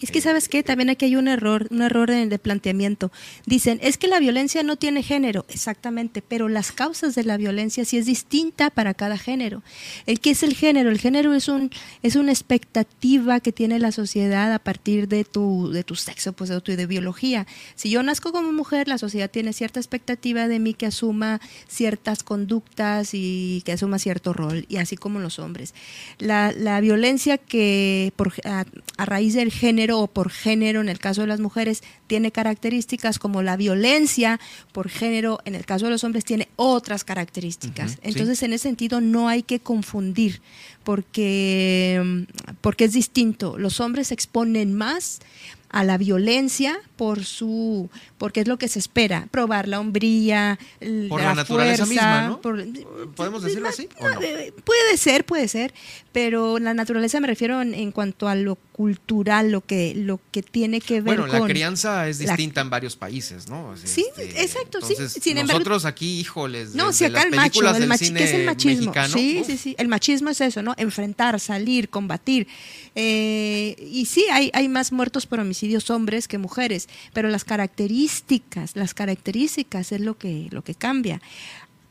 Speaker 5: es que sabes qué, también aquí hay un error, un error en de planteamiento. Dicen, es que la violencia no tiene género, exactamente, pero las causas de la violencia sí es distinta para cada género. El que es el género, el género es un es una expectativa que tiene la sociedad a partir de tu de tu sexo, pues de tu de biología. Si yo nazco como mujer, la sociedad tiene cierta expectativa de mí que asuma ciertas conductas y que asuma cierto rol, y así como los hombres. La, la violencia que por, a raíz del género o por género en el caso de las mujeres tiene características como la violencia por género en el caso de los hombres tiene otras características. Entonces en ese sentido no hay que confundir porque, porque es distinto. Los hombres se exponen más a la violencia por su porque es lo que se espera probar la hombría
Speaker 1: por la, naturaleza misma ¿no? podemos decirlo así
Speaker 5: puede ser puede ser pero la naturaleza me refiero en, cuanto a lo cultural lo que lo que tiene que ver
Speaker 1: bueno la crianza es distinta en varios países no
Speaker 5: sí este, exacto sí
Speaker 1: nosotros aquí híjoles
Speaker 5: no si acá el macho el ¿qué es el machismo sí sí sí el machismo es eso no enfrentar salir combatir eh, y sí hay hay más muertos por homicidios hombres que mujeres pero las características, las características es lo que, lo que cambia.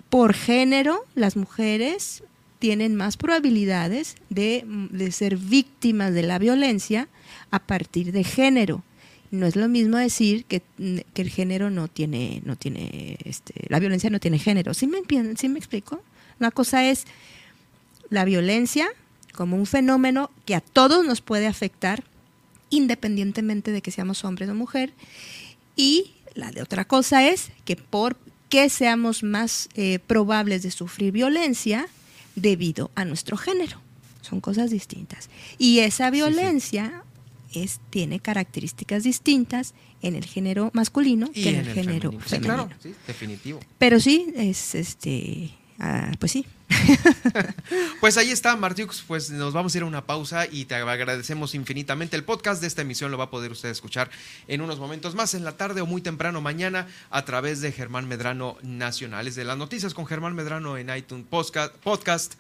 Speaker 5: Por género, las mujeres tienen más probabilidades de, ser víctimas de la violencia a partir de género. No es lo mismo decir que, el género no tiene, no tiene, este, la violencia no tiene género. ¿Sí me, ¿Sí me explico? Una cosa es la violencia como un fenómeno que a todos nos puede afectar, independientemente de que seamos hombres o mujer. Y la de otra cosa es que por qué seamos más eh, probables de sufrir violencia debido a nuestro género. Son cosas distintas. Y esa violencia Es, tiene características distintas en el género masculino que en, el, género femenino. Sí, claro,
Speaker 1: definitivo.
Speaker 5: Pero sí, es este, ah, pues sí,
Speaker 1: pues ahí está, Martiux. Pues nos vamos a ir a una pausa y te agradecemos infinitamente. El podcast de esta emisión lo va a poder usted escuchar en unos momentos más, en la tarde o muy temprano mañana, a través de Germán Medrano Nacionales de las Noticias con Germán Medrano en iTunes Podcast,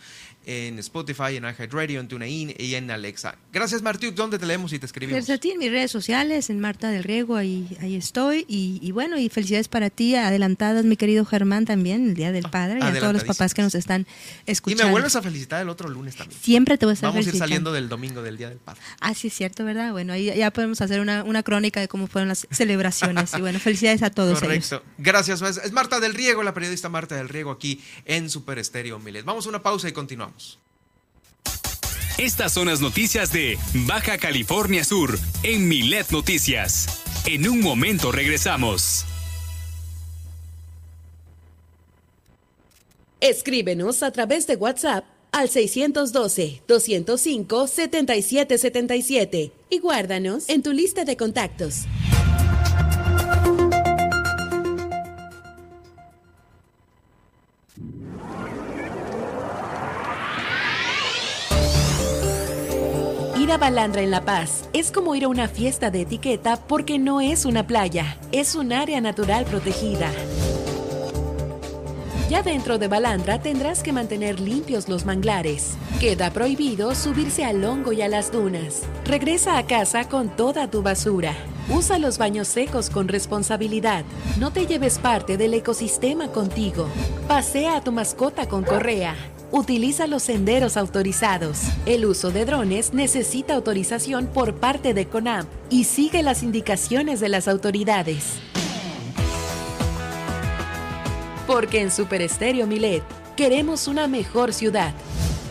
Speaker 1: en Spotify, en iHeartRadio, en TuneIn y en Alexa. Gracias, Martiux. ¿Dónde te leemos y te escribimos?
Speaker 5: Gracias a ti en mis redes sociales, en Marta del Riego, ahí, ahí estoy. Y, bueno, y felicidades para ti, adelantadas, mi querido Germán, también, el Día del Padre, y a todos los papás que nos están y
Speaker 1: me vuelves a felicitar el otro lunes también.
Speaker 5: Siempre te voy a estar
Speaker 1: Vamos a ir saliendo del domingo del Día del Padre.
Speaker 5: Ah, sí, es cierto, ¿verdad? Bueno, ahí ya podemos hacer una, crónica de cómo fueron las celebraciones. y bueno, felicidades a todos
Speaker 1: Correcto. Gracias. Es Marta del Riego, la periodista Marta del Riego aquí en Super Estéreo Miles. Vamos a una pausa y continuamos.
Speaker 2: Estas son las noticias de Baja California Sur en Milet Noticias. En un momento regresamos.
Speaker 6: Escríbenos a través de WhatsApp al 612-205-7777 y guárdanos en tu lista de contactos. Balandra en La Paz es como ir a una fiesta de etiqueta porque no es una playa, es un área natural protegida. Ya dentro de Balandra tendrás que mantener limpios los manglares. Queda prohibido subirse al hongo y a las dunas. Regresa a casa con toda tu basura. Usa los baños secos con responsabilidad. No te lleves parte del ecosistema contigo. Pasea a tu mascota con correa. Utiliza los senderos autorizados. El uso de drones necesita autorización por parte de CONAMP y sigue las indicaciones de las autoridades. Porque en Super Estéreo Milet queremos una mejor ciudad.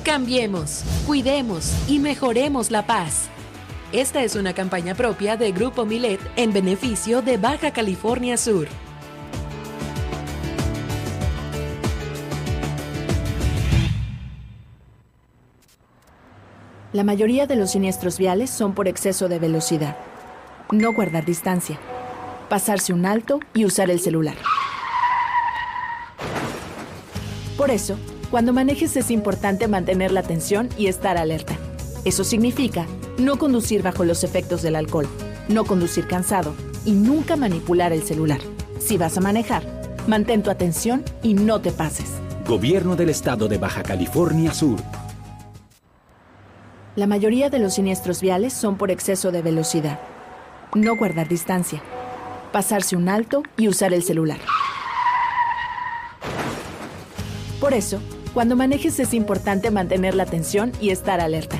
Speaker 6: Cambiemos, cuidemos y mejoremos la paz. Esta es una campaña propia de Grupo Milet en beneficio de Baja California Sur.
Speaker 7: La mayoría de los siniestros viales son por exceso de velocidad. No guardar distancia. Pasarse un alto y usar el celular. Por eso, cuando manejes es importante mantener la atención y estar alerta. Eso significa no conducir bajo los efectos del alcohol, no conducir cansado y nunca manipular el celular. Si vas a manejar, mantén tu atención y no te pases.
Speaker 8: Gobierno del Estado de Baja California Sur.
Speaker 7: La mayoría de los siniestros viales son por exceso de velocidad. No guardar distancia. Pasarse un alto y usar el celular. Por eso, cuando manejes es importante mantener la atención y estar alerta.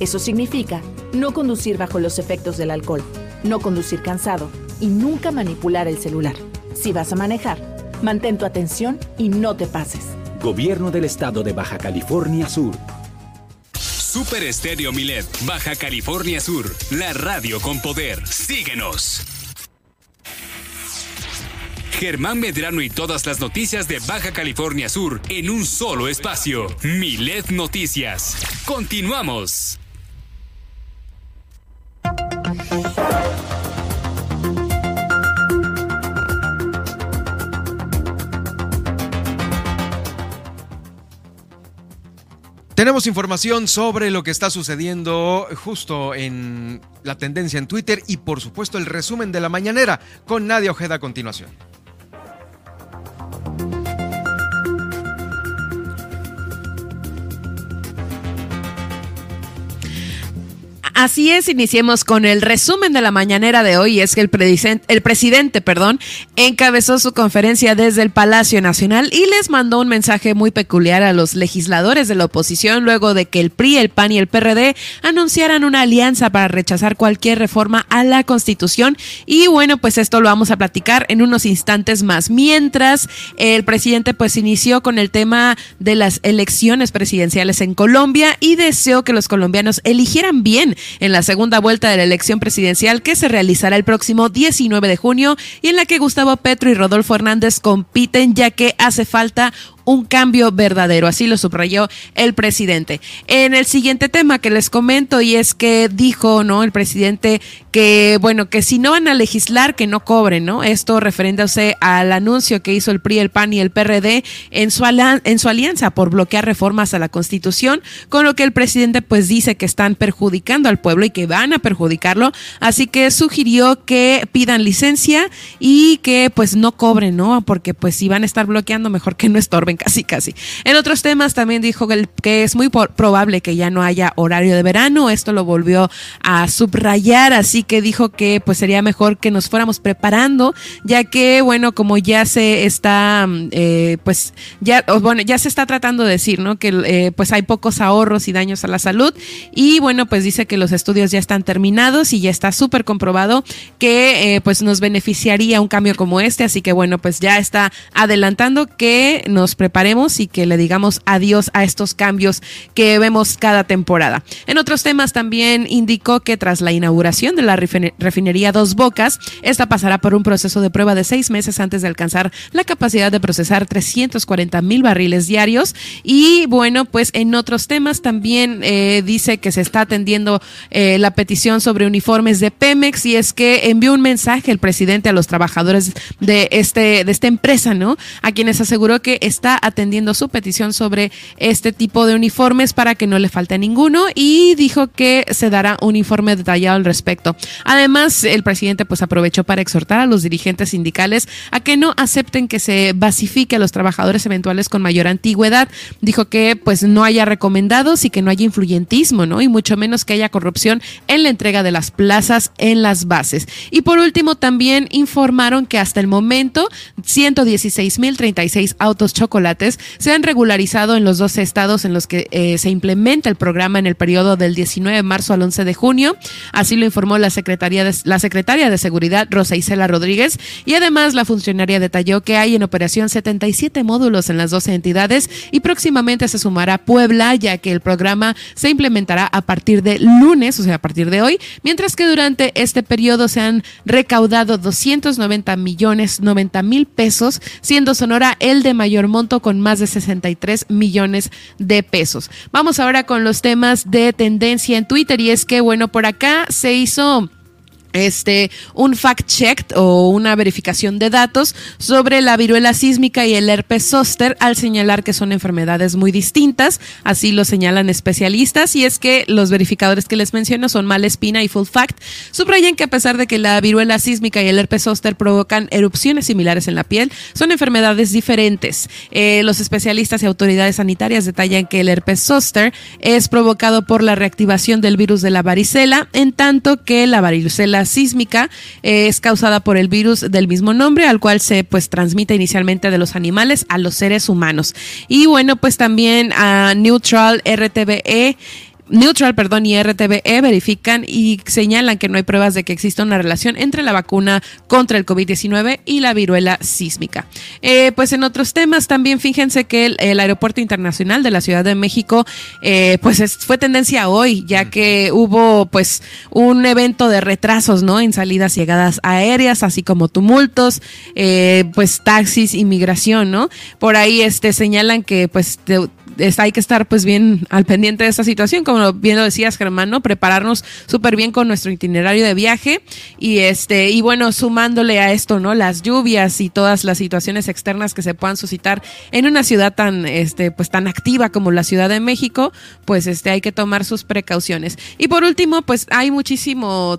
Speaker 7: Eso significa no conducir bajo los efectos del alcohol, no conducir cansado y nunca manipular el celular. Si vas a manejar, mantén tu atención y no te pases.
Speaker 8: Gobierno del Estado de Baja California Sur.
Speaker 2: Super Estéreo Milet, Baja California Sur, la radio con poder. Síguenos. Germán Medrano y todas las noticias de Baja California Sur en un solo espacio. Milet Noticias. Continuamos.
Speaker 1: Tenemos información sobre lo que está sucediendo justo en la tendencia en Twitter y por supuesto el resumen de la mañanera con Nadia Ojeda a continuación.
Speaker 3: Así es, iniciemos con el resumen de la mañanera de hoy. Es que el, el presidente perdón, encabezó su conferencia desde el Palacio Nacional y les mandó un mensaje muy peculiar a los legisladores de la oposición luego de que el PRI, el PAN y el PRD anunciaran una alianza para rechazar cualquier reforma a la Constitución. Y bueno, pues esto lo vamos a platicar en unos instantes más. Mientras el presidente pues inició con el tema de las elecciones presidenciales en Colombia y deseó que los colombianos eligieran bien en la segunda vuelta de la elección presidencial que se realizará el próximo 19 de junio y en la que Gustavo Petro y Rodolfo Hernández compiten ya que hace falta un cambio verdadero, así lo subrayó el presidente. En el siguiente tema que les comento y es que dijo, ¿no? El presidente que, bueno, que si no van a legislar, que no cobren, ¿no? Esto refiriéndose al anuncio que hizo el PRI, el PAN y el PRD en su, en su alianza por bloquear reformas a la Constitución, con lo que el presidente pues dice que están perjudicando al pueblo y que van a perjudicarlo, así que sugirió que pidan licencia y que pues no cobren, ¿no? Porque pues si van a estar bloqueando, mejor que no estorben casi, casi. En otros temas también dijo que, que es muy probable que ya no haya horario de verano. Esto lo volvió a subrayar, así que dijo que pues sería mejor que nos fuéramos preparando, ya que, bueno, como ya se está, eh, pues ya, bueno, ya se está tratando de decir, ¿no? Que eh, pues hay pocos ahorros y daños a la salud. Y bueno, pues dice que los estudios ya están terminados y ya está súper comprobado que eh, pues nos beneficiaría un cambio como este. Así que bueno, pues ya está adelantando que nos preparemos y que le digamos adiós a estos cambios que vemos cada temporada. En otros temas también indicó que tras la inauguración de la refinería Dos Bocas, esta pasará por un proceso de prueba de seis meses antes de alcanzar la capacidad de procesar 340 mil barriles diarios. Y bueno, pues en otros temas también eh, dice que se está atendiendo eh, la petición sobre uniformes de Pemex y es que envió un mensaje el presidente a los trabajadores de, este, de esta empresa, ¿no? A quienes aseguró que está atendiendo su petición sobre este tipo de uniformes para que no le falte ninguno y dijo que se dará un informe detallado al respecto. Además, el presidente pues aprovechó para exhortar a los dirigentes sindicales a que no acepten que se basifique a los trabajadores eventuales con mayor antigüedad. Dijo que pues no haya recomendados y que no haya influyentismo, ¿no? Y mucho menos que haya corrupción en la entrega de las plazas en las bases. Y por último, también informaron que hasta el momento 116.036 autos chocolates se han regularizado en los 12 estados en los que eh, se implementa el programa en el periodo del 19 de marzo al 11 de junio. Así lo informó la, Secretaría de, la secretaria de Seguridad, Rosa Isela Rodríguez. Y además la funcionaria detalló que hay en operación 77 módulos en las 12 entidades y próximamente se sumará Puebla, ya que el programa se implementará a partir de lunes, o sea, a partir de hoy, mientras que durante este periodo se han recaudado 290 millones 90 mil pesos, siendo Sonora el de mayor monto con más de 63 millones de pesos. Vamos ahora con los temas de tendencia en Twitter y es que, bueno, por acá se hizo este, un fact-check o una verificación de datos sobre la viruela sísmica y el herpes zóster al señalar que son enfermedades muy distintas, así lo señalan especialistas, y es que los verificadores que les menciono son Malespina y Full Fact, subrayan que a pesar de que la viruela sísmica y el herpes zóster provocan erupciones similares en la piel, son enfermedades diferentes. Eh, los especialistas y autoridades sanitarias detallan que el herpes zóster es provocado por la reactivación del virus de la varicela, en tanto que la varicela sísmica eh, es causada por el virus del mismo nombre, al cual se pues transmite inicialmente de los animales a los seres humanos. Y bueno, pues también a Neutral RTBE Neutral, perdón, y RTBE verifican y señalan que no hay pruebas de que exista una relación entre la vacuna contra el COVID-19 y la viruela sísmica. Eh, pues en otros temas también fíjense que el, aeropuerto internacional de la Ciudad de México eh, pues fue tendencia hoy, ya que hubo pues un evento de retrasos, ¿no? En salidas y llegadas aéreas, así como tumultos, eh, pues taxis, inmigración, ¿no? Por ahí este señalan que pues hay que estar pues bien al pendiente de esta situación, como bien lo decías Germán, ¿no? Prepararnos súper bien con nuestro itinerario de viaje y este, y bueno, sumándole a esto, ¿no? Las lluvias y todas las situaciones externas que se puedan suscitar en una ciudad tan, este, pues tan activa como la Ciudad de México, pues este, hay que tomar sus precauciones. Y por último, pues hay muchísimo,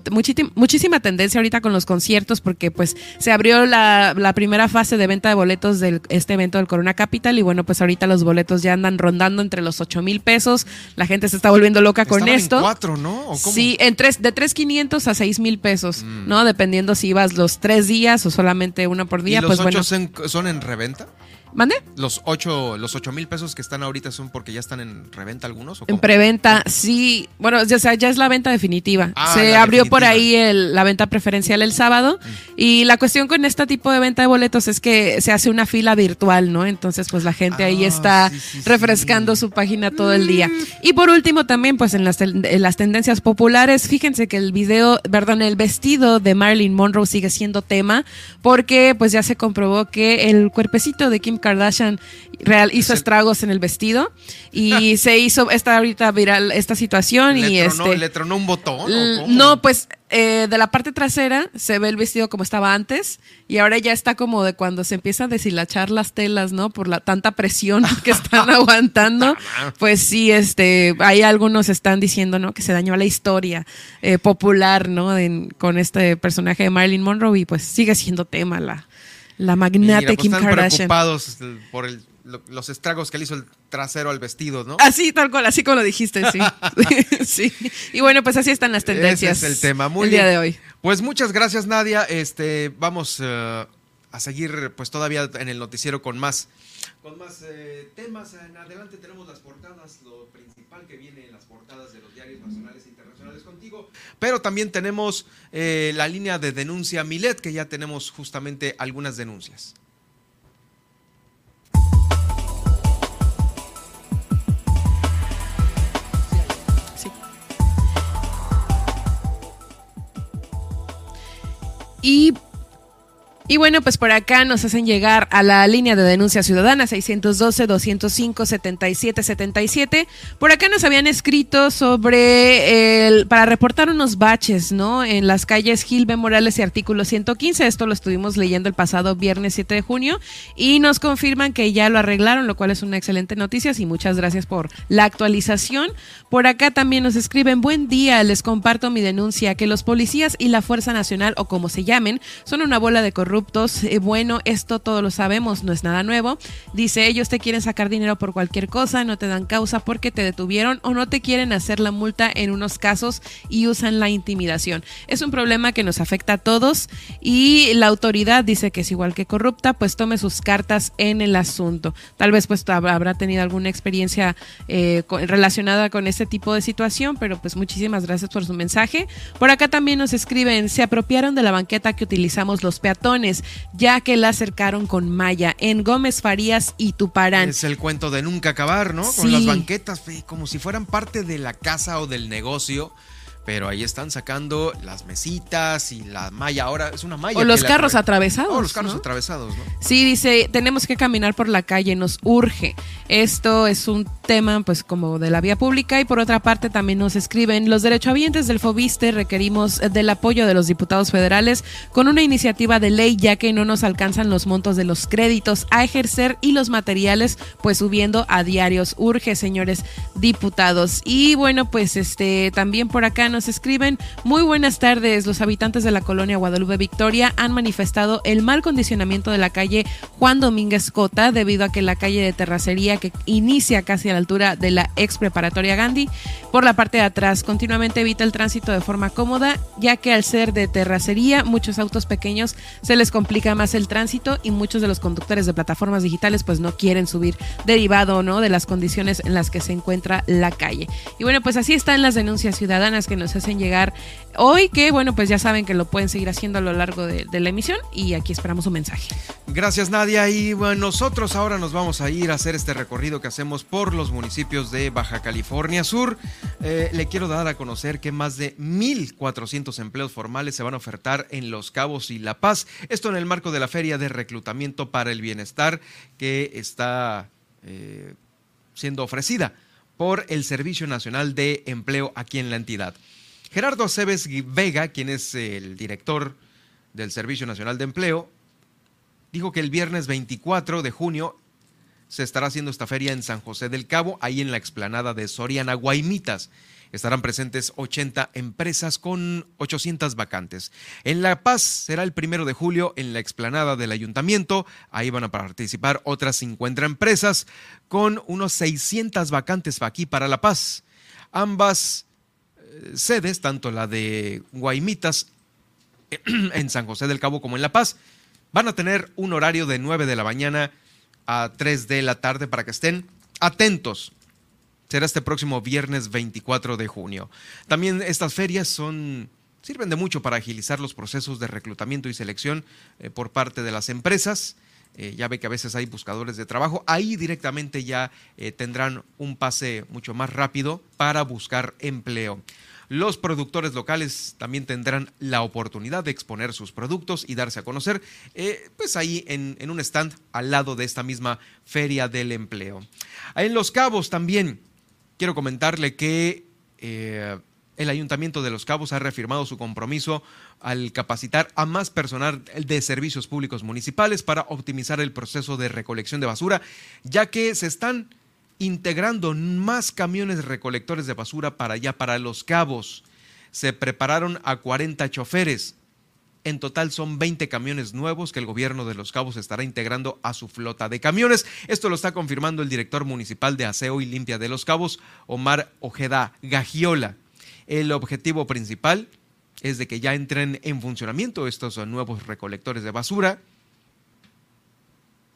Speaker 3: muchísima tendencia ahorita con los conciertos porque pues se abrió la, la primera fase de venta de boletos de este evento del Corona Capital y bueno, pues ahorita los boletos ya andan rondando entre los 8 mil pesos. La gente se está volviendo loca con esto.
Speaker 1: En cuatro, ¿no?
Speaker 3: Sí, en tres, de 3,500 a 6 mil pesos, mm. ¿no? Dependiendo si ibas los tres días o solamente uno por día.
Speaker 1: ¿Y
Speaker 3: los
Speaker 1: pues son en reventa?
Speaker 3: ¿Mande?
Speaker 1: Los ocho, los ocho mil pesos que están ahorita son porque ya están en reventa algunos.
Speaker 3: en preventa, sí. Bueno, ya, sea, ya es la venta definitiva. Ah, Se abrió por ahí la venta preferencial el sábado. Mm. Y la cuestión con este tipo de venta de boletos es que se hace una fila virtual, ¿no? Entonces, pues la gente ahí ah, está refrescando su página todo el día. Y por último, también, pues en las, en las tendencias populares, fíjense que el video, perdón, el vestido de Marilyn Monroe sigue siendo tema porque pues ya se comprobó que el cuerpecito de Kim Kardashian real hizo estragos en el vestido y se hizo esta ahorita viral esta situación
Speaker 1: y
Speaker 3: este
Speaker 1: le tronó un botón
Speaker 3: no pues eh, de la parte trasera se ve el vestido como estaba antes y ahora ya está como de cuando se empieza a deshilachar las telas no por la tanta presión que están aguantando pues sí este hay algunos están diciendo no que se dañó la historia eh, popular no con este personaje de Marilyn Monroe y pues sigue siendo tema la la magnate pues, Kim están Kardashian.
Speaker 1: preocupados por los estragos que le hizo el trasero al vestido, ¿no?
Speaker 3: Así, tal cual, así como lo dijiste, sí. sí. Y bueno, pues así están las tendencias.
Speaker 1: Ese es el tema. Muy
Speaker 3: el día de hoy.
Speaker 1: Pues muchas gracias, Nadia. Este, vamos eh, a seguir, pues todavía en el noticiero con más, con más eh, temas. En adelante tenemos las portadas, lo principal que viene en las portadas de los diarios nacionales e internacionales pero también tenemos eh, la línea de denuncia Milet, que ya tenemos justamente algunas denuncias.
Speaker 3: Y y bueno, pues por acá nos hacen llegar a la línea de denuncia ciudadana 612-205-7777. Por acá nos habían escrito sobre el, para reportar unos baches, ¿no? En las calles Gil B. Morales y artículo 115. Esto lo estuvimos leyendo el pasado viernes 7 de junio y nos confirman que ya lo arreglaron, lo cual es una excelente noticia y muchas gracias por la actualización. Por acá también nos escriben, buen día, les comparto mi denuncia, que los policías y la Fuerza Nacional o como se llamen, son una bola de corrupción eh, bueno, esto todos lo sabemos, no es nada nuevo. Dice, ellos te quieren sacar dinero por cualquier cosa, no te dan causa porque te detuvieron o no te quieren hacer la multa en unos casos y usan la intimidación. Es un problema que nos afecta a todos y la autoridad dice que es igual que corrupta, pues tome sus cartas en el asunto. Tal vez pues habrá tenido alguna experiencia eh, relacionada con este tipo de situación, pero pues muchísimas gracias por su mensaje. Por acá también nos escriben, se apropiaron de la banqueta que utilizamos los peatones ya que la acercaron con Maya en Gómez Farías y Tuparán.
Speaker 1: Es el cuento de nunca acabar, ¿no? Con las banquetas, como si fueran parte de la casa o del negocio pero ahí están sacando las mesitas y la malla. Ahora es una malla.
Speaker 3: O los carros atravesados.
Speaker 1: O los carros atravesados, ¿no?
Speaker 3: Sí, dice, tenemos que caminar por la calle, nos urge. Esto es un tema, pues, como de la vía pública. Y por otra parte, también nos escriben, los derechohabientes del FOBISTE requerimos del apoyo de los diputados federales con una iniciativa de ley, ya que no nos alcanzan los montos de los créditos a ejercer y los materiales, pues, subiendo a diarios. Urge, señores diputados. Y bueno, pues, este, también por acá nos escriben, muy buenas tardes, los habitantes de la colonia Guadalupe Victoria han manifestado el mal condicionamiento de la calle Juan Domínguez Cota debido a que la calle de terracería que inicia casi a la altura de la ex preparatoria Gandhi por la parte de atrás continuamente evita el tránsito de forma cómoda ya que al ser de terracería muchos autos pequeños se les complica más el tránsito y muchos de los conductores de plataformas digitales pues no quieren subir derivado no de las condiciones en las que se encuentra la calle. Y bueno, pues así están las denuncias ciudadanas que nos hacen llegar hoy, que bueno, pues ya saben que lo pueden seguir haciendo a lo largo de, la emisión y aquí esperamos un mensaje.
Speaker 1: Gracias Nadia y bueno, nosotros ahora nos vamos a ir a hacer este recorrido que hacemos por los municipios de Baja California Sur. Eh, le quiero dar a conocer que más de 1.400 empleos formales se van a ofertar en Los Cabos y La Paz. Esto en el marco de la Feria de Reclutamiento para el Bienestar que está eh, siendo ofrecida por el Servicio Nacional de Empleo aquí en la entidad. Gerardo Aceves Vega, quien es el director del Servicio Nacional de Empleo, dijo que el viernes 24 de junio se estará haciendo esta feria en San José del Cabo, ahí en la explanada de Soriana Guaymitas. Estarán presentes 80 empresas con 800 vacantes. En La Paz será el primero de julio en la explanada del ayuntamiento. Ahí van a participar otras 50 empresas con unos 600 vacantes aquí para La Paz. Ambas eh, sedes, tanto la de Guaymitas en San José del Cabo como en La Paz, van a tener un horario de 9 de la mañana a 3 de la tarde para que estén atentos. Será este próximo viernes 24 de junio. También estas ferias son sirven de mucho para agilizar los procesos de reclutamiento y selección eh, por parte de las empresas. Eh, ya ve que a veces hay buscadores de trabajo. Ahí directamente ya eh, tendrán un pase mucho más rápido para buscar empleo. Los productores locales también tendrán la oportunidad de exponer sus productos y darse a conocer, pues ahí en, un stand al lado de esta misma feria del empleo. En Los Cabos también quiero comentarle que eh, el Ayuntamiento de Los Cabos ha reafirmado su compromiso al capacitar a más personal de servicios públicos municipales para optimizar el proceso de recolección de basura, ya que se están integrando más camiones recolectores de basura para allá, para Los Cabos. Se prepararon a 40 choferes. En total son 20 camiones nuevos que el gobierno de Los Cabos estará integrando a su flota de camiones. Esto lo está confirmando el director municipal de Aseo y Limpia de Los Cabos, Omar Ojeda Gagiola. El objetivo principal es de que ya entren en funcionamiento estos nuevos recolectores de basura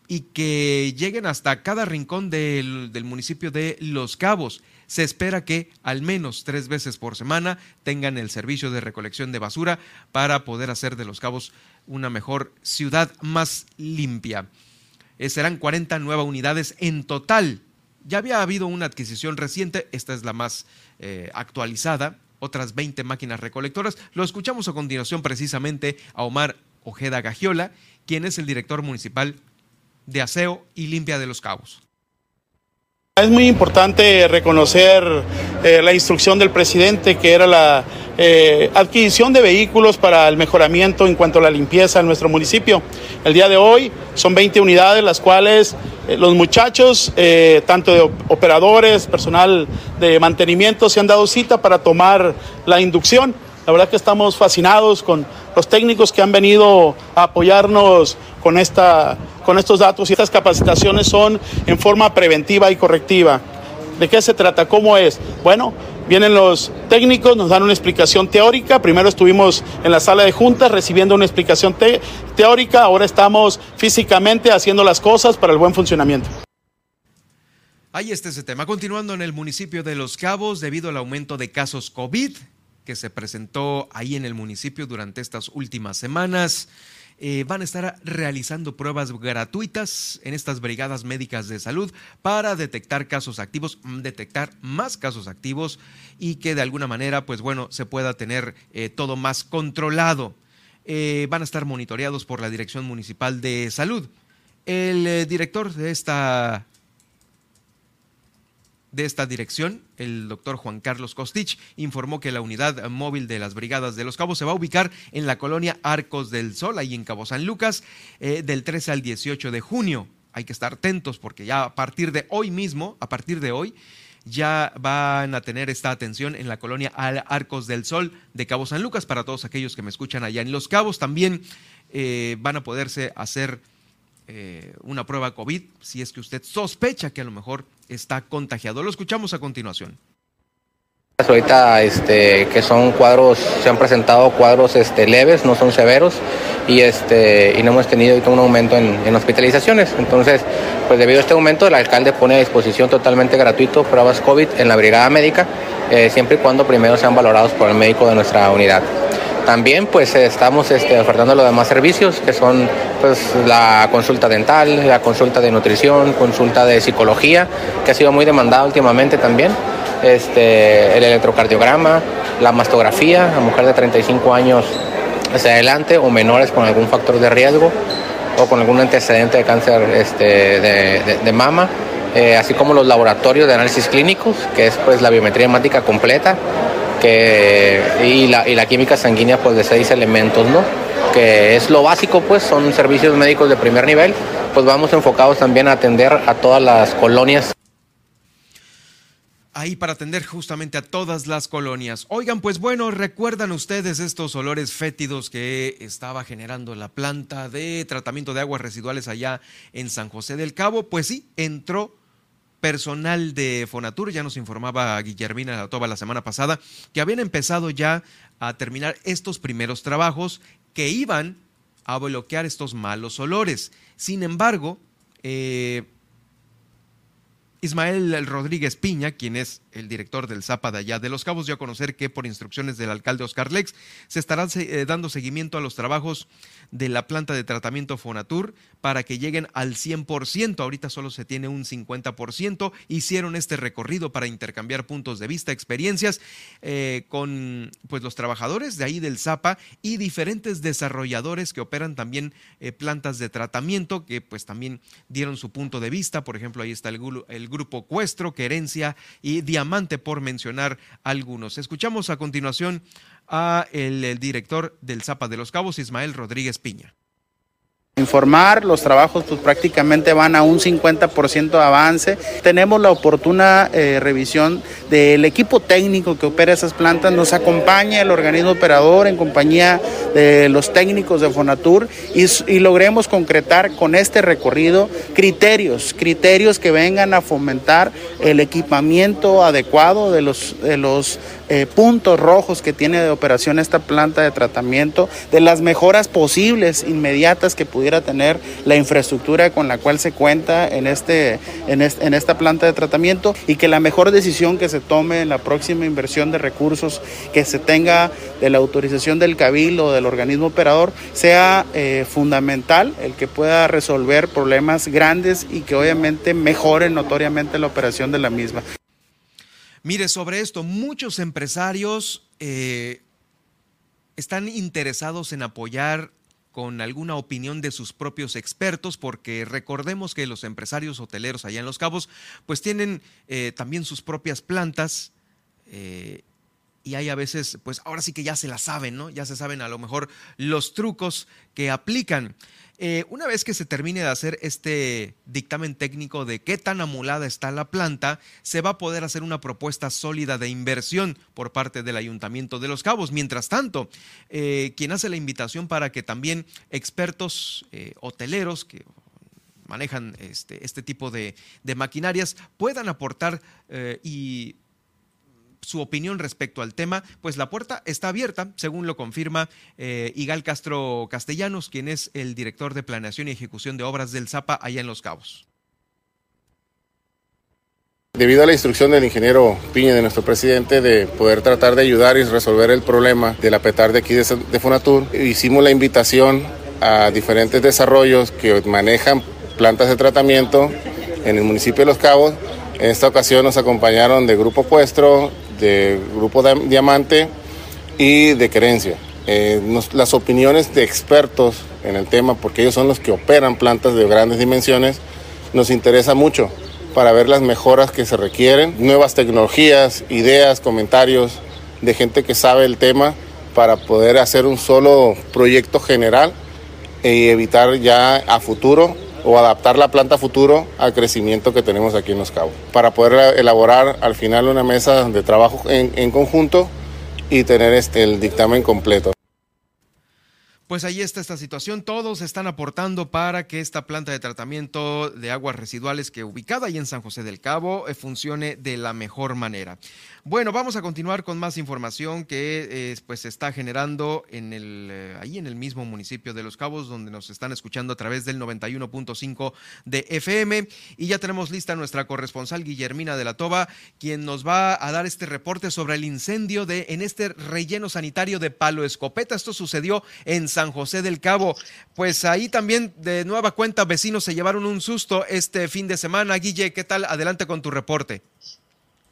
Speaker 1: y que lleguen hasta cada rincón del, municipio de Los Cabos. Se espera que al menos tres veces por semana tengan el servicio de recolección de basura para poder hacer de Los Cabos una mejor ciudad más limpia. Eh, serán 40 nuevas unidades en total. Ya había habido una adquisición reciente, esta es la más eh, actualizada, otras 20 máquinas recolectoras. Lo escuchamos a continuación precisamente a Omar Ojeda Gagiola, quien es el director municipal de aseo y limpia de los cabos.
Speaker 9: Es muy importante reconocer eh, la instrucción del presidente que era la eh, adquisición de vehículos para el mejoramiento en cuanto a la limpieza en nuestro municipio. El día de hoy son 20 unidades, las cuales eh, los muchachos, tanto de operadores, personal de mantenimiento, se han dado cita para tomar la inducción. La verdad que estamos fascinados con los técnicos que han venido a apoyarnos con, esta, con estos datos y estas capacitaciones son en forma preventiva y correctiva. ¿De qué se trata? ¿Cómo es? Bueno, vienen los técnicos, nos dan una explicación teórica. Primero estuvimos en la sala de juntas recibiendo una explicación teórica, ahora estamos físicamente haciendo las cosas para el buen funcionamiento.
Speaker 1: Ahí está ese tema. Continuando en el municipio de Los Cabos, debido al aumento de casos COVID que se presentó ahí en el municipio durante estas últimas semanas, eh, van a estar realizando pruebas gratuitas en estas brigadas médicas de salud para detectar casos activos, mm, detectar más casos activos y que de alguna manera, pues bueno, se pueda tener eh, todo más controlado. Eh, van a estar monitoreados por la Dirección Municipal de Salud. El director de esta de esta dirección, el doctor Juan Carlos Costich, informó que la unidad móvil de las Brigadas de los Cabos se va a ubicar en la colonia Arcos del Sol, ahí en Cabo San Lucas, eh, del 13 al 18 de junio. Hay que estar atentos porque ya a partir de hoy mismo, a partir de hoy, ya van a tener esta atención en la colonia Arcos del Sol de Cabo San Lucas. Para todos aquellos que me escuchan allá en Los Cabos, también eh, van a poderse hacer eh, una prueba COVID si es que usted sospecha que a lo mejor está contagiado. Lo escuchamos a continuación.
Speaker 10: Ahorita este, que son cuadros, se han presentado cuadros este, leves, no son severos y, este, y no hemos tenido un aumento en, hospitalizaciones. Entonces, pues debido a este aumento, el alcalde pone a disposición totalmente gratuito pruebas COVID en la brigada médica, eh, siempre y cuando primero sean valorados por el médico de nuestra unidad. También pues estamos este, ofertando los demás servicios que son pues la consulta dental, la consulta de nutrición, consulta de psicología, que ha sido muy demandada últimamente también, este, el electrocardiograma, la mastografía a mujer de 35 años hacia adelante o menores con algún factor de riesgo o con algún antecedente de cáncer este, de, mama. Eh, así como los laboratorios de análisis clínicos, que es pues la biometría hemática completa, que, y, la, y la química sanguínea pues de seis elementos, ¿no? que es lo básico, pues son servicios médicos de primer nivel, pues vamos enfocados también a atender a todas las colonias.
Speaker 1: Ahí para atender justamente a todas las colonias. Oigan, pues bueno, ¿recuerdan ustedes estos olores fétidos que estaba generando la planta de tratamiento de aguas residuales allá en San José del Cabo? Pues sí, entró personal de Fonatur, ya nos informaba Guillermina toda la semana pasada, que habían empezado ya a terminar estos primeros trabajos que iban a bloquear estos malos olores. Sin embargo, eh, Ismael Rodríguez Piña, quien es el director del Zapa de allá de Los Cabos, dio a conocer que por instrucciones del alcalde Oscar Lex se estará eh, dando seguimiento a los trabajos de la planta de tratamiento Fonatur para que lleguen al 100%. Ahorita solo se tiene un 50%. Hicieron este recorrido para intercambiar puntos de vista, experiencias eh, con pues, los trabajadores de ahí del Zapa y diferentes desarrolladores que operan también eh, plantas de tratamiento que pues también dieron su punto de vista. Por ejemplo, ahí está el, grupo Cuestro, Querencia y Diamante, por mencionar algunos. Escuchamos a continuación a el, director del Zapa de los Cabos, Ismael Rodríguez Piña.
Speaker 11: Informar, los trabajos pues prácticamente van a un 50% de avance. Tenemos la oportuna eh, revisión del equipo técnico que opera esas plantas. Nos acompaña el organismo operador en compañía de los técnicos de Fonatur y, logremos concretar con este recorrido criterios, criterios que vengan a fomentar el equipamiento adecuado de los, de los eh, puntos rojos que tiene de operación esta planta de tratamiento, de las mejoras posibles, inmediatas que pudiera tener la infraestructura con la cual se cuenta en, este, en, en esta planta de tratamiento y que la mejor decisión que se tome en la próxima inversión de recursos que se tenga de la autorización del cabildo del organismo operador sea eh, fundamental el que pueda resolver problemas grandes y que obviamente mejore notoriamente la operación de la misma.
Speaker 1: Mire, sobre esto, muchos empresarios eh, están interesados en apoyar con alguna opinión de sus propios expertos, porque recordemos que los empresarios hoteleros allá en Los Cabos, pues tienen eh, también sus propias plantas. Eh, y hay a veces, pues ahora sí que ya se la saben, ¿no? Ya se saben a lo mejor los trucos que aplican. Eh, una vez que se termine de hacer este dictamen técnico de qué tan amulada está la planta, se va a poder hacer una propuesta sólida de inversión por parte del Ayuntamiento de Los Cabos. Mientras tanto, eh, quien hace la invitación para que también expertos eh, hoteleros que manejan este, este tipo de, de, maquinarias puedan aportar y su opinión respecto al tema, pues la puerta está abierta, según lo confirma eh, Igal Castro Castellanos, quien es el director de planeación y ejecución de obras del ZAPA allá en Los Cabos.
Speaker 12: Debido a la instrucción del ingeniero Piña, de nuestro presidente, de poder tratar de ayudar y resolver el problema de la de aquí de, de Fonatur, hicimos la invitación a diferentes desarrollos que manejan plantas de tratamiento en el municipio de Los Cabos. En esta ocasión nos acompañaron de Grupo Puestro, de Grupo Diamante y de Querencia. Eh, las opiniones de expertos en el tema, porque ellos son los que operan plantas de grandes dimensiones, nos interesa mucho para ver las mejoras que se requieren, nuevas tecnologías, ideas, comentarios de gente que sabe el tema para poder hacer un solo proyecto general y evitar ya a futuro o adaptar la planta futuro al crecimiento que tenemos aquí en Los Cabos, para poder elaborar al final una mesa de trabajo en, en conjunto y tener este, el dictamen completo.
Speaker 1: Pues ahí está esta situación. Todos están aportando para que esta planta de tratamiento de aguas residuales que ubicada ahí en San José del Cabo eh, funcione de la mejor manera. Bueno, vamos a continuar con más información que eh, pues se está generando en el, eh, ahí en el mismo municipio de Los Cabos, donde nos están escuchando a través del 91.5 de FM. Y ya tenemos lista nuestra corresponsal Guillermina de la Toba, quien nos va a dar este reporte sobre el incendio de en este relleno sanitario de Palo Escopeta. Esto sucedió en San José del Cabo. Pues ahí también de nueva cuenta vecinos se llevaron un susto este fin de semana. Guille, ¿qué tal? Adelante con tu reporte.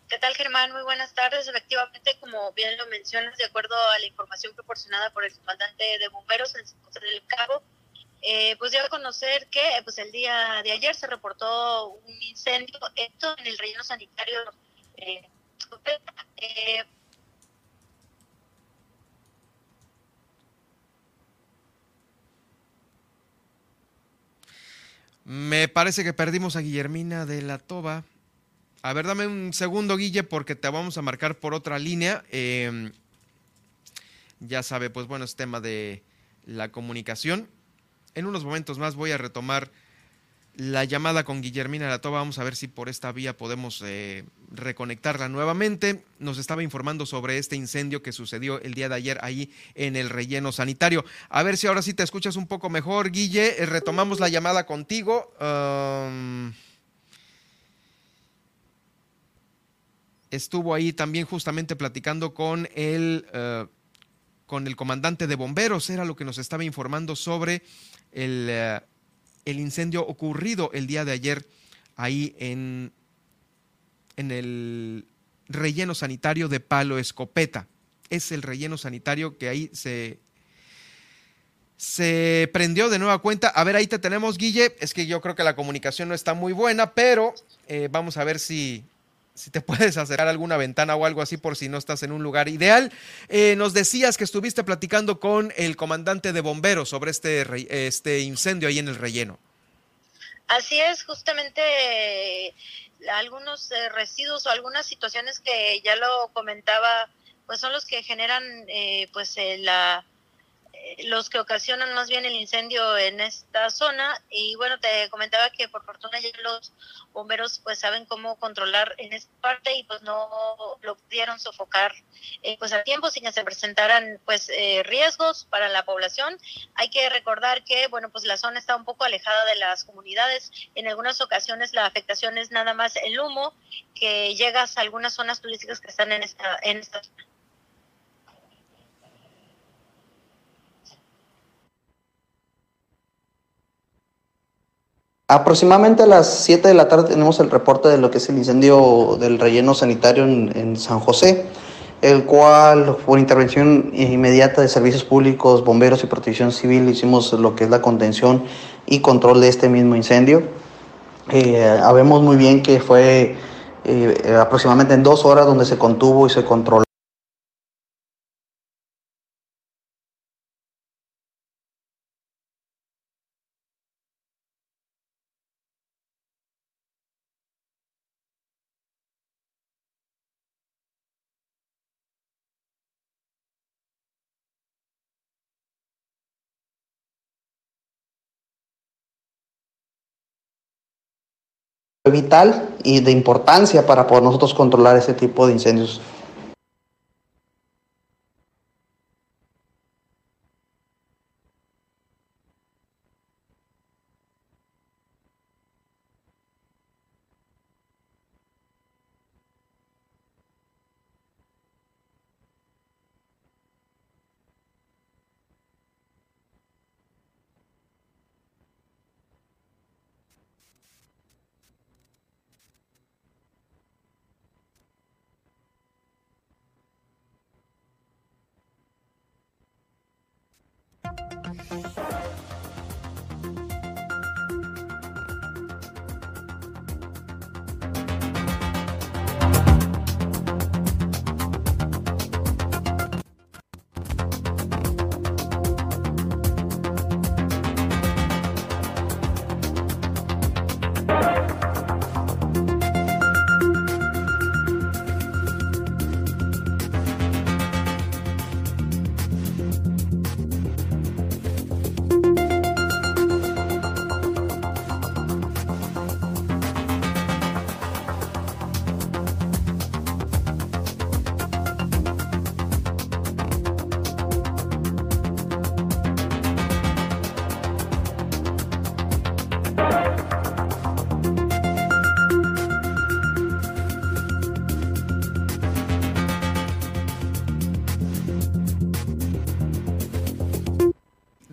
Speaker 13: ¿Qué tal, Germán? Muy buenas tardes. Efectivamente, como bien lo mencionas, de acuerdo a la información proporcionada por el comandante de bomberos en José del Cabo, eh, pues dio a conocer que pues el día de ayer se reportó un incendio, esto en el relleno sanitario eh, eh,
Speaker 1: Me parece que perdimos a Guillermina de la Toba. A ver, dame un segundo, Guille, porque te vamos a marcar por otra línea. Em, ya sabe, pues bueno, es tema de la comunicación. En unos momentos más voy a retomar la llamada con Guillermina Latoba. Vamos a ver si por esta vía podemos eh, reconectarla nuevamente. Nos estaba informando sobre este incendio que sucedió el día de ayer ahí en el relleno sanitario. A ver si ahora sí te escuchas un poco mejor, Guille. Eh, retomamos la llamada contigo estuvo ahí también justamente platicando con el, eh, con el comandante de bomberos, era lo que nos estaba informando sobre el, eh, el, incendio ocurrido el día de ayer ahí en, en el relleno sanitario de Palo Escopeta. Es el relleno sanitario que ahí se, se prendió de nueva cuenta. A ver, ahí te tenemos, Guille. Es que yo creo que la comunicación no está muy buena, pero eh, vamos a ver si, si te puedes acercar alguna ventana o algo así por si no estás en un lugar ideal. Eh, nos decías que estuviste platicando con el comandante de bomberos sobre este, este incendio ahí en el relleno.
Speaker 13: Así es, justamente eh, algunos eh, residuos o algunas situaciones que ya lo comentaba, pues son los que generan pues la los que ocasionan más bien el incendio en esta zona. Y bueno te comentaba que por fortuna ya los bomberos pues saben cómo controlar en esta parte y pues no lo pudieron sofocar eh, pues a tiempo sin que se presentaran pues eh, riesgos para la población. Hay que recordar que bueno pues la zona está un poco alejada de las comunidades. En algunas ocasiones la afectación es nada más el humo que llega a algunas zonas turísticas que están en esta en esta zona
Speaker 14: Aproximadamente a las 7 de la tarde tenemos el reporte de lo que es el incendio del relleno sanitario en, San José. el cual por intervención inmediata de servicios públicos, bomberos y protección civil hicimos lo que es la contención y control de este mismo incendio. Eh, muy bien que fue eh, aproximadamente en dos horas donde se contuvo y se controló. Vital y de importancia para poder nosotros controlar ese tipo de incendios.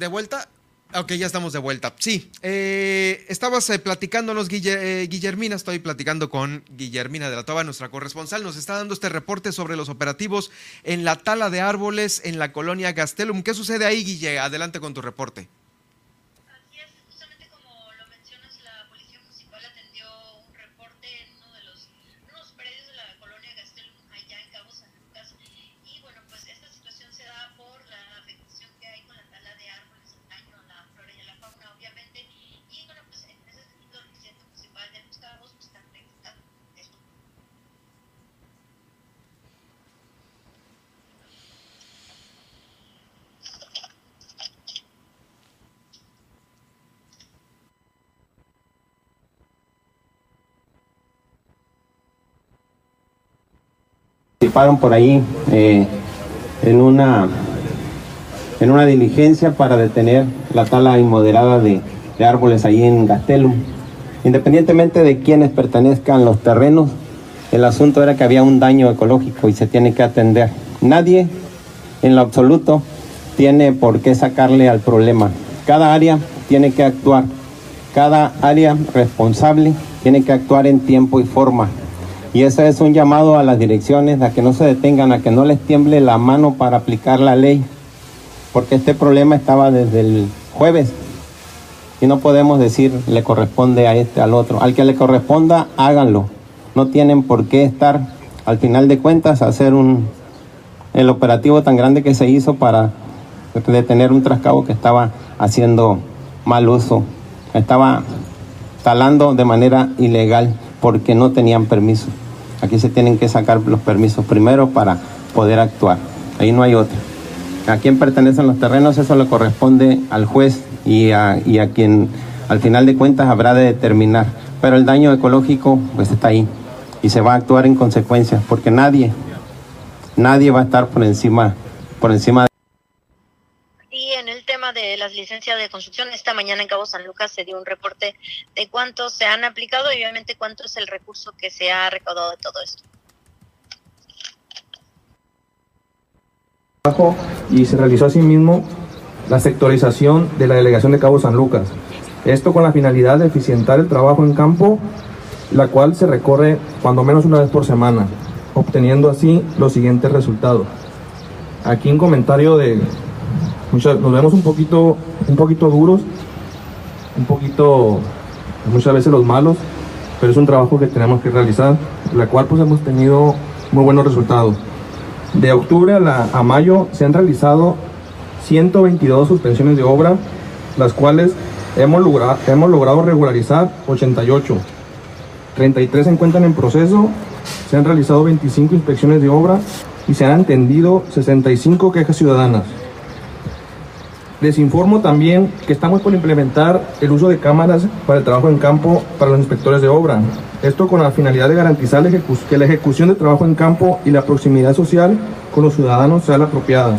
Speaker 1: ¿De vuelta? Ok, ya estamos de vuelta. Sí, eh, estabas eh, platicándonos, eh, Guillermina, estoy platicando con Guillermina de la Toba, nuestra corresponsal, nos está dando este reporte sobre los operativos en la tala de árboles en la colonia Gastelum. ¿Qué sucede ahí, Guille? Adelante con tu reporte.
Speaker 15: Participaron por ahí eh, en, una, en una diligencia para detener la tala inmoderada de, árboles ahí en Gastelum. Independientemente de quienes pertenezcan los terrenos, el asunto era que había un daño ecológico y se tiene que atender. Nadie en lo absoluto tiene por qué sacarle al problema. Cada área tiene que actuar. Cada área responsable tiene que actuar en tiempo y forma. Y ese es un llamado a las direcciones a que no se detengan, a que no les tiemble la mano para aplicar la ley, porque este problema estaba desde el jueves y no podemos decir le corresponde a este, al otro. Al que le corresponda, háganlo. No tienen por qué estar, al final de cuentas, hacer un, el operativo tan grande que se hizo para detener un trascabo que estaba haciendo mal uso, estaba talando de manera ilegal porque no tenían permiso. Aquí se tienen que sacar los permisos primero para poder actuar. Ahí no hay otra. A quién pertenecen los terrenos, eso le corresponde al juez y a, y quien al final de cuentas habrá de determinar. Pero el daño ecológico pues está ahí y se va a actuar en consecuencia porque nadie, nadie va a estar por encima, por encima de
Speaker 13: de las licencias de construcción, esta mañana en Cabo San Lucas se dio un reporte de cuántos se han aplicado y obviamente cuánto es el recurso que se ha recaudado de todo esto.
Speaker 16: Y se realizó asimismo la sectorización de la delegación de Cabo San Lucas. Esto con la finalidad de eficientar el trabajo en campo, la cual se recorre cuando menos una vez por semana. obteniendo así los siguientes resultados. Aquí un comentario de, nos vemos un poquito, un poquito duros, un poquito, muchas veces los malos, pero es un trabajo que tenemos que realizar, la cual pues hemos tenido muy buenos resultados. De octubre a, mayo se han realizado 122 suspensiones de obra, las cuales hemos, hemos logrado regularizar 88. 33 se encuentran en proceso, se han realizado 25 inspecciones de obra y se han atendido 65 quejas ciudadanas. Les informo también que estamos por implementar el uso de cámaras para el trabajo en campo para los inspectores de obra. Esto con la finalidad de garantizar que la ejecución de trabajo en campo y la proximidad social con los ciudadanos sea la apropiada.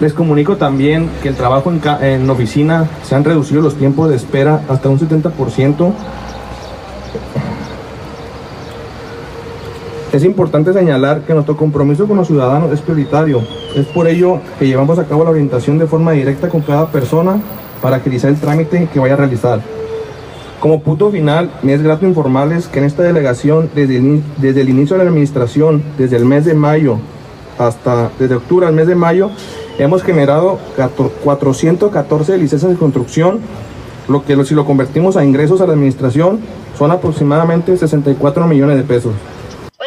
Speaker 16: Les comunico también que el trabajo en, en oficina se han reducido los tiempos de espera hasta un 70%. Es importante señalar que nuestro compromiso con los ciudadanos es prioritario. Es por ello que llevamos a cabo la orientación de forma directa con cada persona para agilizar el trámite que vaya a realizar. Como punto final, me es grato informarles que en esta delegación, desde el, desde el inicio de la administración, desde el mes de mayo hasta desde octubre al mes de mayo, hemos generado 414 licencias de construcción, lo que si lo convertimos a ingresos a la administración son aproximadamente 64 millones de pesos.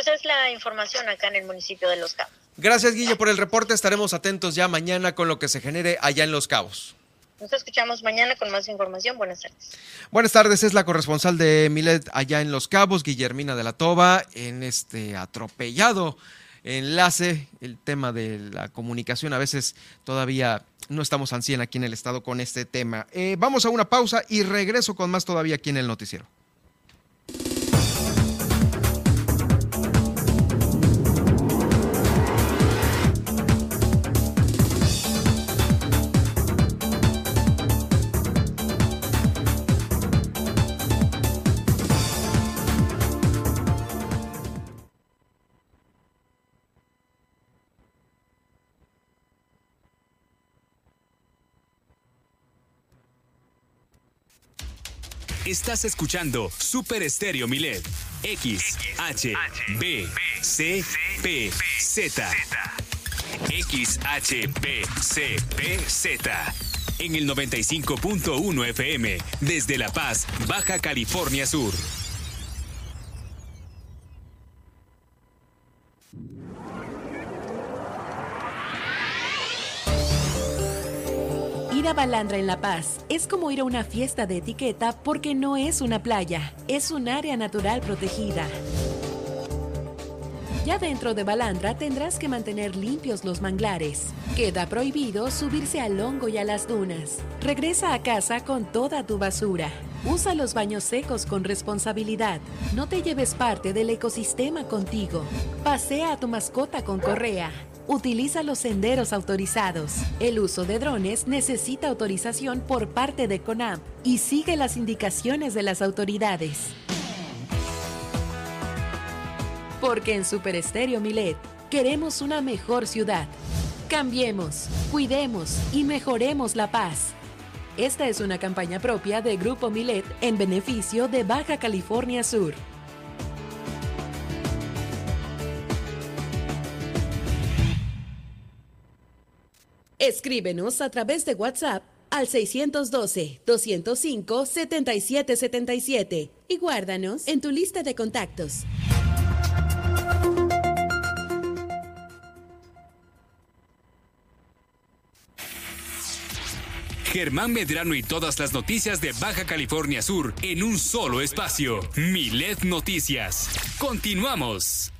Speaker 13: Pues es la información acá en el municipio de Los Cabos.
Speaker 1: Gracias Guille por el reporte, estaremos atentos ya mañana con lo que se genere allá en Los Cabos.
Speaker 13: Nos escuchamos mañana con más información. Buenas tardes.
Speaker 1: Buenas tardes, es la corresponsal de Milet allá en Los Cabos, Guillermina de la Toba, en este atropellado enlace, el tema de la comunicación. A veces todavía no estamos al 100 aquí en el estado con este tema. Eh, vamos a una pausa y regreso con más todavía aquí en el noticiero.
Speaker 2: Estás escuchando Super Estéreo Milet. X, H, B, C, P, Z. X, H, B, C, P, Z. En el 95.1 FM, desde La Paz, Baja California Sur.
Speaker 3: Ir a Balandra en La Paz es como ir a una fiesta de etiqueta porque no es una playa, es un área natural protegida. Ya dentro de Balandra tendrás que mantener limpios los manglares. Queda prohibido subirse al hongo y a las dunas. Regresa a casa con toda tu basura. Usa los baños secos con responsabilidad. No te lleves parte del ecosistema contigo. Pasea a tu mascota con correa. Utiliza los senderos autorizados. El uso de drones necesita autorización por parte de CONAMP y sigue las indicaciones de las autoridades. Porque en Super Estéreo Milet queremos una mejor ciudad. Cambiemos, cuidemos y mejoremos la paz. Esta es una campaña propia de Grupo Milet en beneficio de Baja California Sur. Escríbenos a través de WhatsApp al 612-205-7777 y guárdanos en tu lista de contactos.
Speaker 2: Germán Medrano y todas las noticias de Baja California Sur en un solo espacio. Milet Noticias. Continuamos.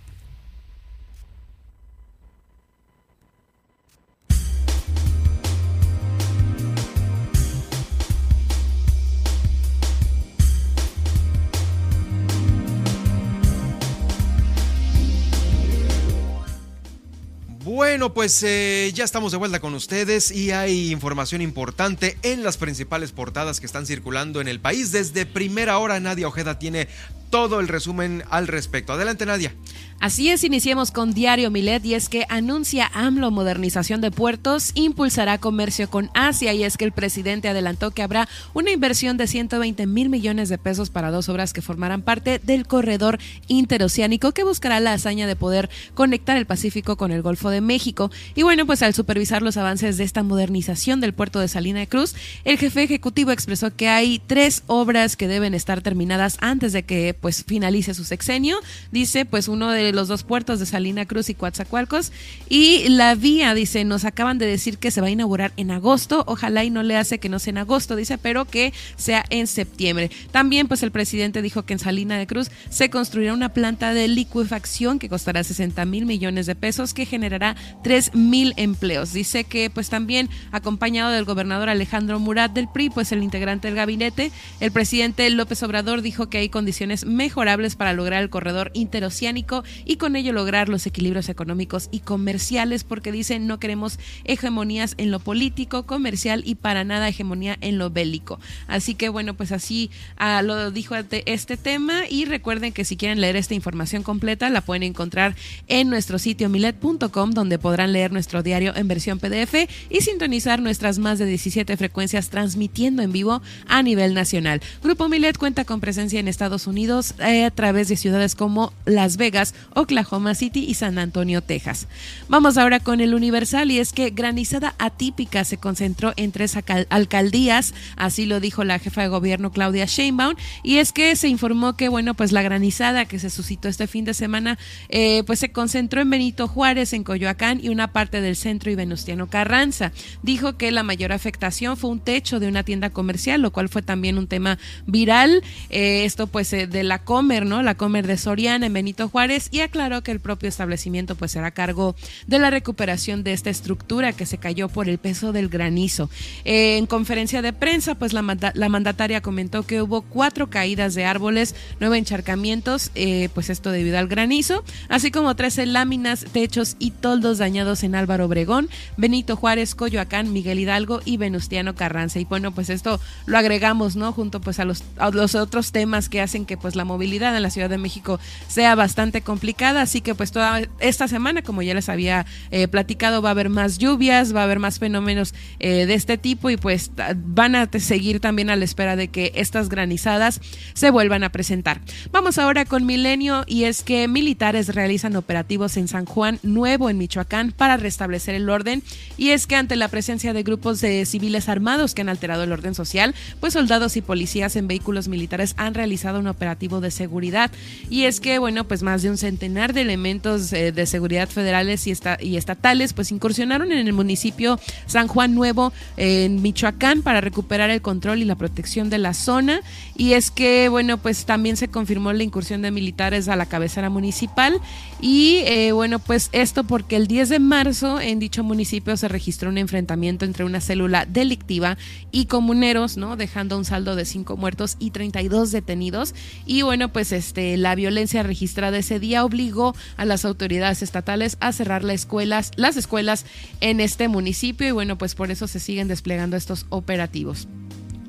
Speaker 1: Bueno, pues eh, ya estamos de vuelta con ustedes y hay información importante en las principales portadas que están circulando en el país. Desde primera hora, Nadia Ojeda tiene todo el resumen al respecto. Adelante, Nadia.
Speaker 3: Así es, iniciemos con Diario Milet y es que anuncia AMLO modernización de puertos, impulsará comercio con Asia y es que el presidente adelantó que habrá una inversión de 120 mil millones de pesos para dos obras que formarán parte del corredor interoceánico que buscará la hazaña de poder conectar el Pacífico con el Golfo de México. Y bueno, pues al supervisar los avances de esta modernización del puerto de Salina de Cruz, el jefe ejecutivo expresó que hay tres obras que deben estar terminadas antes de que pues finalice su sexenio. Dice pues uno de los dos puertos de Salina Cruz y Coatzacoalcos. Y la vía, dice, nos acaban de decir que se va a inaugurar en agosto. Ojalá y no le hace que no sea en agosto, dice, pero que sea en septiembre. También, pues el presidente dijo que en Salina de Cruz se construirá una planta de liquefacción que costará 60 mil millones de pesos, que generará 3 mil empleos. Dice que, pues también, acompañado del gobernador Alejandro Murat del PRI, pues el integrante del gabinete, el presidente López Obrador dijo que hay condiciones mejorables para lograr el corredor interoceánico y con ello lograr los equilibrios económicos y comerciales, porque dicen no queremos hegemonías en lo político, comercial y para nada hegemonía en lo bélico. Así que bueno, pues así ah, lo dijo este tema y recuerden que si quieren leer esta información completa la pueden encontrar en nuestro sitio milet.com donde podrán leer nuestro diario en versión PDF y sintonizar nuestras más de 17 frecuencias transmitiendo en vivo a nivel nacional. Grupo Milet cuenta con presencia en Estados Unidos eh, a través de ciudades como Las Vegas, Oklahoma City y San Antonio, Texas. Vamos ahora con el Universal y es que granizada atípica se concentró en tres alcaldías, así lo dijo la jefa de gobierno Claudia Sheinbaum, y es que se informó que, bueno, pues la granizada que se suscitó este fin de semana, eh, pues se concentró en Benito Juárez, en Coyoacán y una parte del centro y Venustiano Carranza. Dijo que la mayor afectación fue un techo de una tienda comercial, lo cual fue también un tema viral. Eh, esto pues eh, de la Comer, ¿no? La Comer de Soriana en Benito Juárez y aclaró que el propio establecimiento pues será cargo de la recuperación de esta estructura que se cayó por el peso del granizo. Eh, en conferencia de prensa pues la, la, mandataria comentó que hubo cuatro caídas de árboles, nueve encharcamientos, pues esto debido al granizo, así como 13 láminas, techos y toldos dañados en Álvaro Obregón, Benito Juárez, Coyoacán, Miguel Hidalgo y Venustiano Carranza. Y bueno, pues esto lo agregamos, ¿no? Junto pues a los, los otros temas que hacen que pues la movilidad en la Ciudad de México sea bastante complicada, así que pues toda esta semana, como ya les había eh, platicado, va a haber más lluvias, va a haber más fenómenos eh, de este tipo y pues van a seguir también a la espera de que estas granizadas se vuelvan a presentar. Vamos ahora con Milenio y es que militares realizan operativos en San Juan Nuevo en Michoacán para restablecer el orden y es que ante la presencia de grupos de civiles armados que han alterado el orden social, pues soldados y policías en vehículos militares han realizado un operativo de seguridad. Y es que, bueno, pues más de un centenar de elementos eh, de seguridad federales y, y, estatales, pues incursionaron en el municipio San Juan Nuevo, en Michoacán, para recuperar el control y la protección de la zona. Y es que, bueno, pues también se confirmó la incursión de militares a la cabecera municipal. Y, eh, bueno, pues esto porque el 10 de marzo en dicho municipio se registró un enfrentamiento entre una célula delictiva y comuneros, ¿no? Dejando un saldo de cinco muertos y 32 detenidos. Y bueno, pues este, la violencia registrada ese día obligó a las autoridades estatales a cerrar las escuelas, las escuelas en este municipio y bueno, pues por eso se siguen desplegando estos operativos.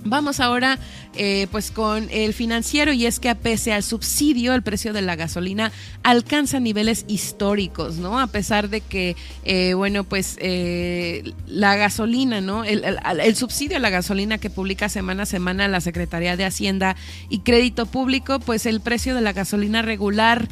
Speaker 3: Vamos ahora eh, pues con el financiero y es que a pese al subsidio el precio de la gasolina alcanza niveles históricos, ¿no? A pesar de que, eh, bueno, pues eh, la gasolina, ¿no? El, subsidio a la gasolina que publica semana a semana la Secretaría de Hacienda y Crédito Público, pues el precio de la gasolina regular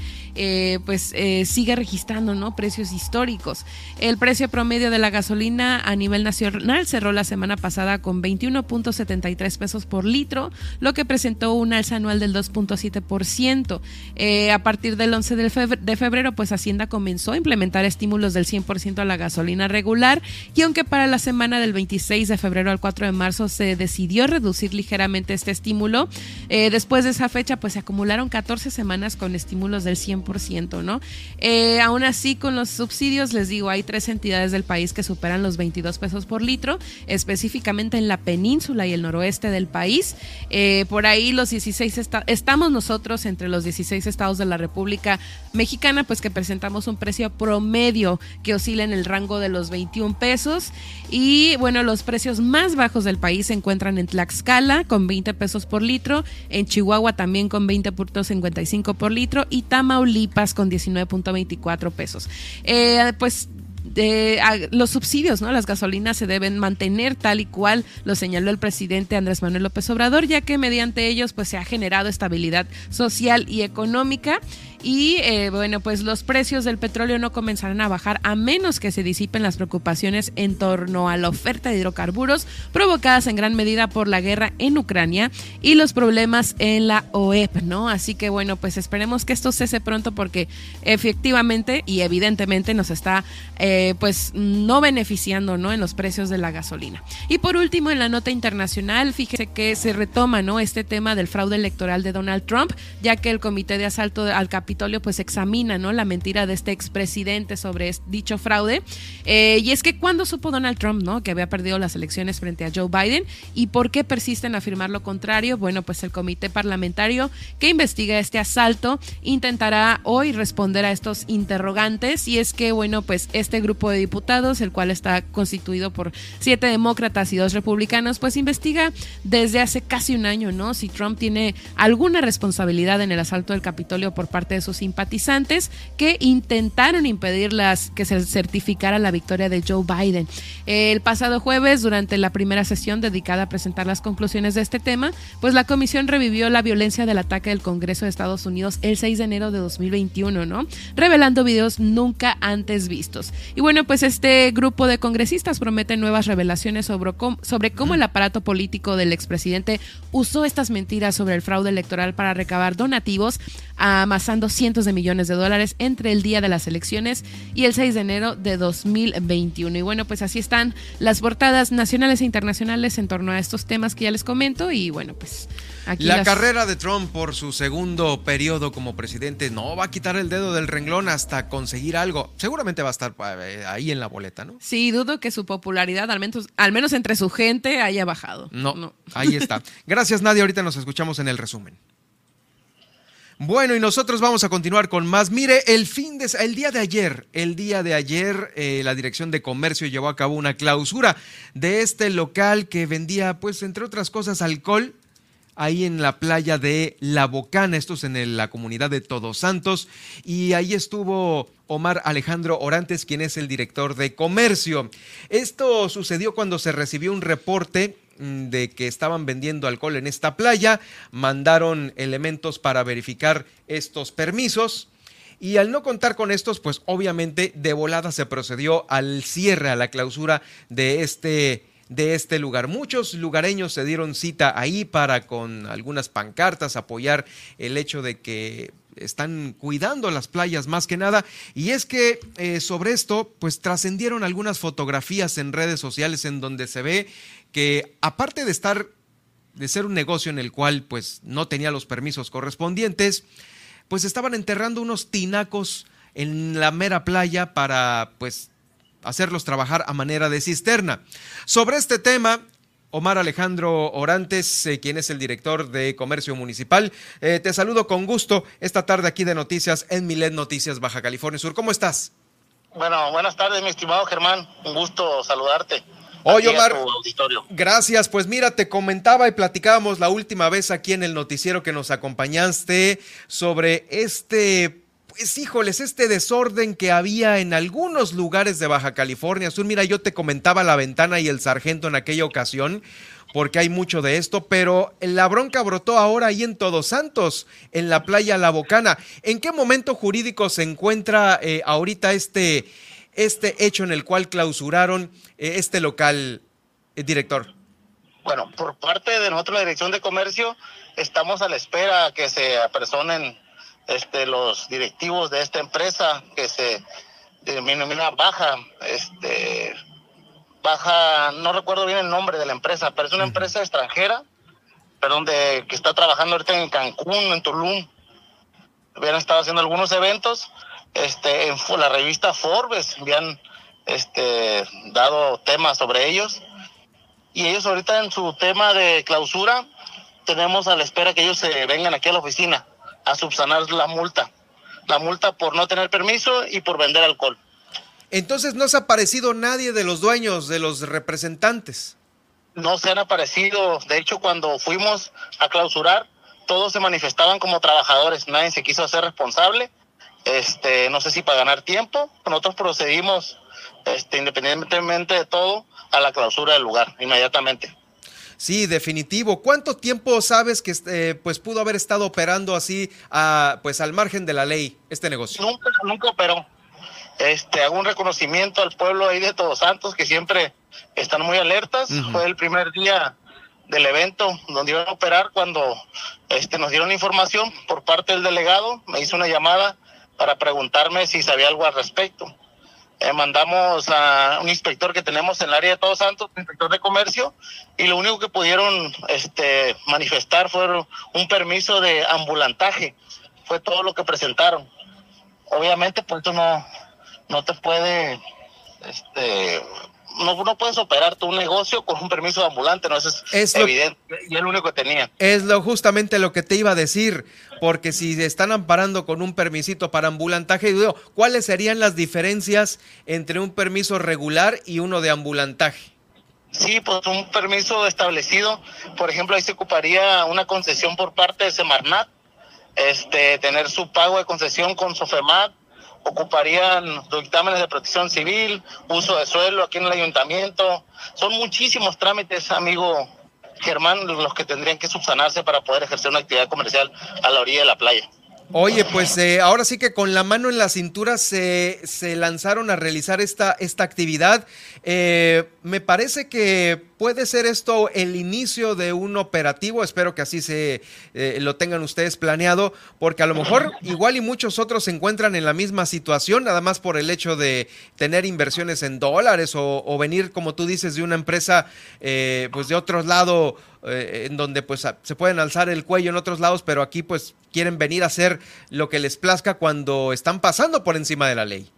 Speaker 3: pues sigue registrando, ¿no? Precios históricos. El precio promedio de la gasolina a nivel nacional cerró la semana pasada con 21.73 pesos por litro, lo que presentó un alza anual del 2.7%. Eh, a partir del 11 de febrero, pues Hacienda comenzó a implementar estímulos del 100% a la gasolina regular y aunque para la semana del 26 de febrero al 4 de marzo se decidió reducir ligeramente este estímulo, eh, después de esa fecha pues se acumularon 14 semanas con estímulos del 100%, ¿no? Eh, aún así, con los subsidios, les digo, hay tres entidades del país que superan los 22 pesos por litro, específicamente en la península y el noroeste oeste del país. Eh, por ahí los 16 estamos nosotros entre los 16 estados de la República Mexicana, pues que presentamos un precio promedio que oscila en el rango de los 21 pesos. Y bueno, los precios más bajos del país se encuentran en Tlaxcala con 20 pesos por litro, en Chihuahua también con 20.55 por litro y Tamaulipas con 19.24 pesos. Eh, pues de, los subsidios, ¿no? Las gasolinas se deben mantener tal y cual lo señaló el presidente Andrés Manuel López Obrador, ya que mediante ellos pues se ha generado estabilidad social y económica y eh, bueno, pues los precios del petróleo no comenzarán a bajar a menos que se disipen las preocupaciones en torno a la oferta de hidrocarburos provocadas en gran medida por la guerra en Ucrania y los problemas en la OEP, ¿no? Así que bueno, pues esperemos que esto cese pronto porque efectivamente y evidentemente nos está eh, pues no beneficiando, ¿no? En los precios de la gasolina. Y por último, en la nota internacional, fíjese que se retoma, ¿no? Este tema del fraude electoral de Donald Trump, ya que el Comité de Asalto al Capitolio pues examina ¿no? la mentira de este expresidente sobre dicho fraude. Eh, y es que cuando supo Donald Trump ¿no? que había perdido las elecciones frente a Joe Biden y por qué persiste en afirmar lo contrario, bueno, pues el comité parlamentario que investiga este asalto intentará hoy responder a estos interrogantes y es que, bueno, pues este grupo de diputados, el cual está constituido por siete demócratas y dos republicanos, pues investiga desde hace casi un año, ¿no? Si Trump tiene alguna responsabilidad en el asalto del Capitolio por parte de sus simpatizantes que intentaron impedir las, que se certificara la victoria de Joe Biden. El pasado jueves, durante la primera sesión dedicada a presentar las conclusiones de este tema, pues la comisión revivió la violencia del ataque del Congreso de Estados Unidos el 6 de enero de 2021, ¿no? Revelando videos nunca antes vistos. Y bueno, pues este grupo de congresistas promete nuevas revelaciones sobre cómo, sobre cómo el aparato político del expresidente usó estas mentiras sobre el fraude electoral para recabar donativos, amasando cientos de millones de dólares entre el día de las elecciones y el 6 de enero de 2021. Y bueno, pues así están las portadas nacionales e internacionales en torno a estos temas que ya les comento y bueno, pues aquí
Speaker 1: la carrera de Trump por su segundo periodo como presidente no va a quitar el dedo del renglón hasta conseguir algo. Seguramente va a estar eh, ahí en la boleta, ¿no?
Speaker 3: Sí, dudo que su popularidad, al menos, al menos entre su gente, haya bajado.
Speaker 1: No, no. ahí está. Gracias, Nadia. Ahorita nos escuchamos en el resumen. Bueno, y nosotros vamos a continuar con más. Mire, el fin de el día de ayer, el día de ayer, eh, la Dirección de Comercio llevó a cabo una clausura de este local que vendía, pues, entre otras cosas, alcohol ahí en la playa de La Bocana, esto es en la comunidad de Todos Santos, y ahí estuvo Omar Alejandro Orantes, quien es el director de comercio. Esto sucedió cuando se recibió un reporte de que estaban vendiendo alcohol en esta playa, mandaron elementos para verificar estos permisos. Y al no contar con estos, pues obviamente de volada se procedió al cierre, a la clausura de este, de este lugar. Muchos lugareños se dieron cita ahí para con algunas pancartas apoyar el hecho de que están cuidando las playas más que nada. Y es que eh, sobre esto, pues trascendieron algunas fotografías en redes sociales en donde se ve que aparte de estar, de ser un negocio en el cual pues no tenía los permisos correspondientes, pues estaban enterrando unos tinacos en la mera playa para pues hacerlos trabajar a manera de cisterna. Sobre este tema, Omar Alejandro Orantes, eh, quien es el director de Comercio Municipal. Eh, te saludo con gusto esta tarde aquí de Noticias en Milet Noticias Baja California Sur. ¿Cómo estás?
Speaker 17: Bueno, buenas tardes, mi estimado Germán. Un gusto saludarte.
Speaker 1: Oye, Omar, gracias. Pues mira, te comentaba y platicábamos la última vez aquí en el noticiero que nos acompañaste sobre este, pues híjoles, este desorden que había en algunos lugares de Baja California Sur. Mira, yo te comentaba la ventana y el sargento en aquella ocasión porque hay mucho de esto, pero la bronca brotó ahora ahí en Todos Santos, en la playa La Bocana. ¿En qué momento jurídico se encuentra eh, ahorita este, este hecho en el cual clausuraron eh, este local, eh, director?
Speaker 17: Bueno, por parte de nosotros, la Dirección de Comercio, estamos a la espera que se apersonen este, los directivos de esta empresa que se denomina Baja, este, Baja, no recuerdo bien el nombre de la empresa, pero es una empresa extranjera, perdón, de, que está trabajando ahorita en Cancún, en Tulum. Habían estado haciendo algunos eventos este, en la revista Forbes habían este, dado temas sobre ellos. Y ellos ahorita en su tema de clausura tenemos a la espera que ellos se vengan aquí a la oficina a subsanar la multa. La multa por no tener permiso y por vender alcohol.
Speaker 1: Entonces no se ha aparecido nadie de los dueños, de los representantes.
Speaker 17: No se han aparecido. De hecho, cuando fuimos a clausurar, todos se manifestaban como trabajadores. Nadie se quiso hacer responsable. Este, no sé si para ganar tiempo. Nosotros procedimos, este, independientemente de todo, a la clausura del lugar inmediatamente.
Speaker 1: Sí, definitivo. ¿Cuánto tiempo sabes que eh, pues pudo haber estado operando así, a, pues al margen de la ley este negocio?
Speaker 17: Nunca, nunca operó. Este, hago un reconocimiento al pueblo ahí de Todos Santos que siempre están muy alertas. Fue el primer día del evento donde iban a operar cuando este, nos dieron información por parte del delegado. Me hizo una llamada para preguntarme si sabía algo al respecto. Eh, mandamos a un inspector que tenemos en el área de Todos Santos, inspector de comercio, y lo único que pudieron este, manifestar fue un permiso de ambulantaje. Fue todo lo que presentaron. Obviamente, pues esto no, no te puede este, no, no puedes operar tu negocio con un permiso de ambulante, no eso es, evidente. y es lo único que tenía.
Speaker 1: Es lo justamente lo que te iba a decir, porque si están amparando con un permisito para ambulantaje, ¿cuáles serían las diferencias entre un permiso regular y uno de ambulantaje?
Speaker 17: Sí, pues un permiso establecido, por ejemplo, ahí se ocuparía una concesión por parte de Semarnat, este, tener su pago de concesión con Sofemat, ocuparían dictámenes de protección civil, uso de suelo aquí en el ayuntamiento. Son muchísimos trámites, amigo Germán, los que tendrían que subsanarse para poder ejercer una actividad comercial a la orilla de la playa.
Speaker 1: Oye, pues eh, ahora sí que con la mano en la cintura se, se lanzaron a realizar esta, esta actividad. Eh, me parece que puede ser esto el inicio de un operativo. Espero que así se eh, lo tengan ustedes planeado, porque a lo mejor igual y muchos otros se encuentran en la misma situación, nada más por el hecho de tener inversiones en dólares o, venir, como tú dices, de una empresa, pues de otro lado eh, en donde pues se pueden alzar el cuello en otros lados, pero aquí pues quieren venir a hacer lo que les plazca cuando están pasando por encima de la ley.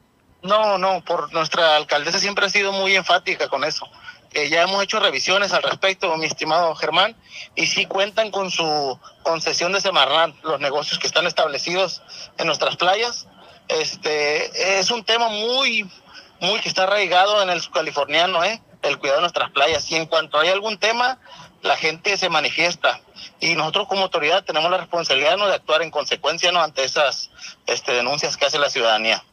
Speaker 17: No, no, por nuestra alcaldesa siempre ha sido muy enfática con eso. Eh, ya hemos hecho revisiones al respecto, mi estimado Germán, y sí cuentan con su concesión de Semarnat, los negocios que están establecidos en nuestras playas. Este es un tema muy, muy que está arraigado en el subcaliforniano, ¿eh? el cuidado de nuestras playas. Y en cuanto hay algún tema, la gente se manifiesta y nosotros como autoridad tenemos la responsabilidad de actuar en consecuencia ¿no? ante esas este, denuncias que hace la ciudadanía.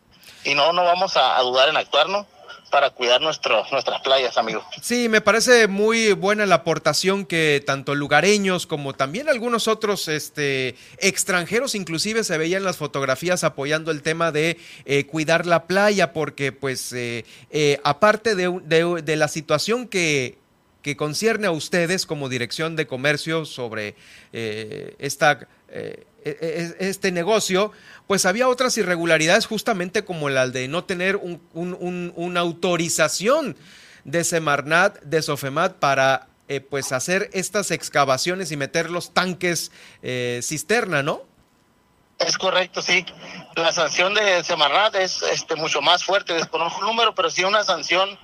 Speaker 17: Y no, no vamos a, dudar en actuarnos para cuidar nuestros nuestras playas, amigos.
Speaker 1: Sí, me parece muy buena la aportación que tanto lugareños como también algunos otros este, extranjeros inclusive se veían las fotografías apoyando el tema de eh, cuidar la playa, porque pues eh, eh, aparte de, de la situación que que concierne a ustedes como Dirección de Comercio sobre eh, esta, eh, e, e, este negocio, pues había otras irregularidades justamente como la de no tener un, una autorización de Semarnat, de Sofemat para eh, pues hacer estas excavaciones y meter los tanques cisterna, ¿no?
Speaker 17: Es correcto, sí. La sanción de Semarnat es este, mucho más fuerte, desconozco el número, pero sí una sanción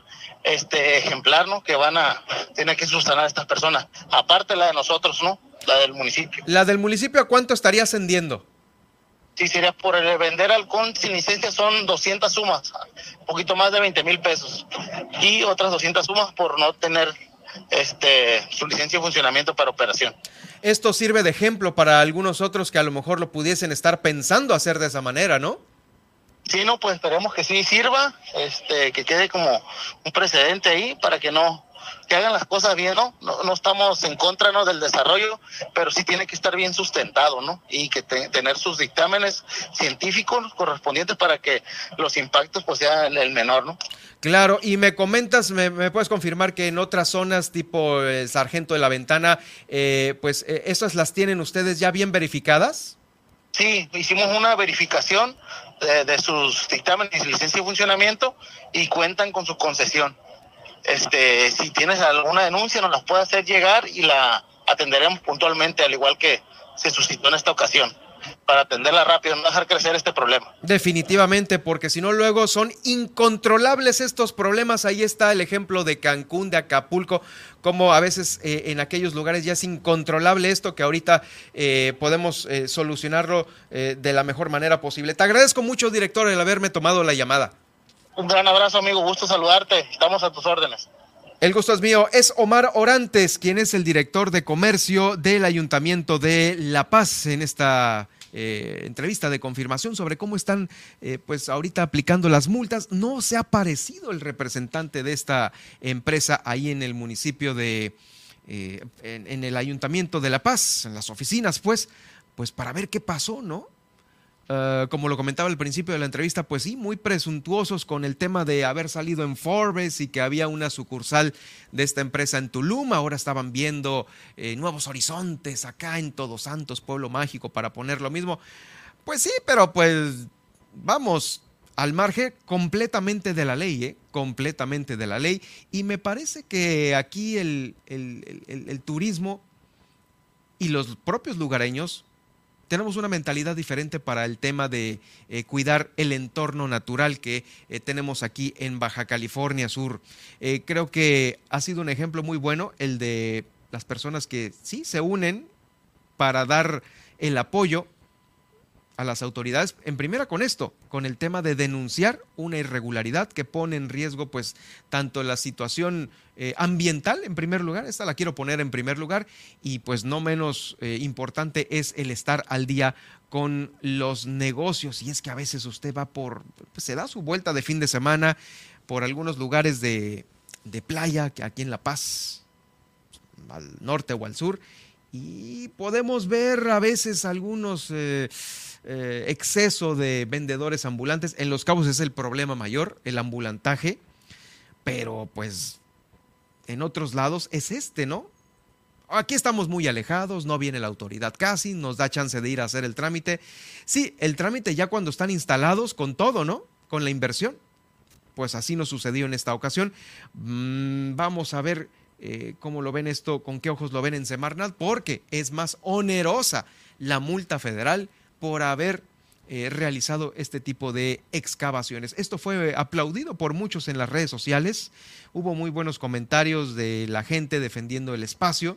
Speaker 17: este ejemplar, ¿no? Que van a tener que sustanar a estas personas. Aparte la de nosotros, ¿no? La del municipio.
Speaker 1: ¿La del municipio a cuánto estaría ascendiendo?
Speaker 17: Sí, sería por el vender alcohol sin licencia son 200 sumas, un poquito más de 20 mil pesos. Y otras 200 sumas por no tener este su licencia de funcionamiento para operación.
Speaker 1: Esto sirve de ejemplo para algunos otros que a lo mejor lo pudiesen estar pensando hacer de esa manera, ¿no?
Speaker 17: Sí, no, pues esperemos que sí sirva, este, que quede como un precedente ahí para que no, que hagan las cosas bien, ¿no? No, estamos en contra ¿no? del desarrollo, pero sí tiene que estar bien sustentado, ¿no? Y que tener sus dictámenes científicos correspondientes para que los impactos pues sean el menor, ¿no?
Speaker 1: Claro, y me comentas, me, puedes confirmar que en otras zonas tipo el Sargento de la Ventana, eh, pues eh, esas las tienen ustedes ya bien verificadas?
Speaker 17: Sí, hicimos una verificación de, sus dictámenes y licencia de funcionamiento y cuentan con su concesión. Este, si tienes alguna denuncia, nos las puede hacer llegar y la atenderemos puntualmente, al igual que se suscitó en esta ocasión. Para atenderla rápido, no dejar crecer este problema.
Speaker 1: Definitivamente, porque si no luego son incontrolables estos problemas. Ahí está el ejemplo de Cancún, de Acapulco, como a veces eh, en aquellos lugares ya es incontrolable esto que ahorita eh, podemos eh, solucionarlo de la mejor manera posible. Te agradezco mucho, director, el haberme tomado la llamada.
Speaker 17: Un gran abrazo, amigo. Gusto saludarte. Estamos a tus órdenes.
Speaker 1: El gusto es mío. Es Omar Orantes, quien es el director de comercio del Ayuntamiento de La Paz en esta eh, entrevista de confirmación sobre cómo están eh, pues ahorita aplicando las multas. No se ha aparecido el representante de esta empresa ahí en el municipio de, eh, en, en, el Ayuntamiento de La Paz, en las oficinas, pues, pues para ver qué pasó, ¿no? Uh, como lo comentaba al principio de la entrevista, pues sí, muy presuntuosos con el tema de haber salido en Forbes y que había una sucursal de esta empresa en Tulum. Ahora estaban viendo eh, nuevos horizontes acá en Todos Santos, Pueblo Mágico, para poner lo mismo. Pues sí, pero pues vamos al margen completamente de la ley, ¿eh? completamente de la ley. Y me parece que aquí el turismo y los propios lugareños tenemos una mentalidad diferente para el tema de eh, cuidar el entorno natural que eh, tenemos aquí en Baja California Sur. Eh, creo que ha sido un ejemplo muy bueno el de las personas que sí se unen para dar el apoyo a las autoridades, en primera con esto, con el tema de denunciar una irregularidad que pone en riesgo pues tanto la situación eh, ambiental en primer lugar, esta la quiero poner en primer lugar y pues no menos eh, importante es el estar al día con los negocios. Y es que a veces usted va por, pues, se da su vuelta de fin de semana por algunos lugares de, de playa, que aquí en La Paz, al norte o al sur, y podemos ver a veces algunos... Eh, eh, exceso de vendedores ambulantes. En los cabos es el problema mayor, el ambulantaje, pero pues en otros lados es este, ¿no? Aquí estamos muy alejados, no viene la autoridad casi, nos da chance de ir a hacer el trámite. Sí, el trámite ya cuando están instalados con todo, ¿no? Con la inversión. Pues así nos sucedió en esta ocasión. Mm, vamos a ver eh, cómo lo ven esto, con qué ojos lo ven en Semarnat, porque es más onerosa la multa federal por haber eh, realizado este tipo de excavaciones. Esto fue aplaudido por muchos en las redes sociales. Hubo muy buenos comentarios de la gente defendiendo el espacio,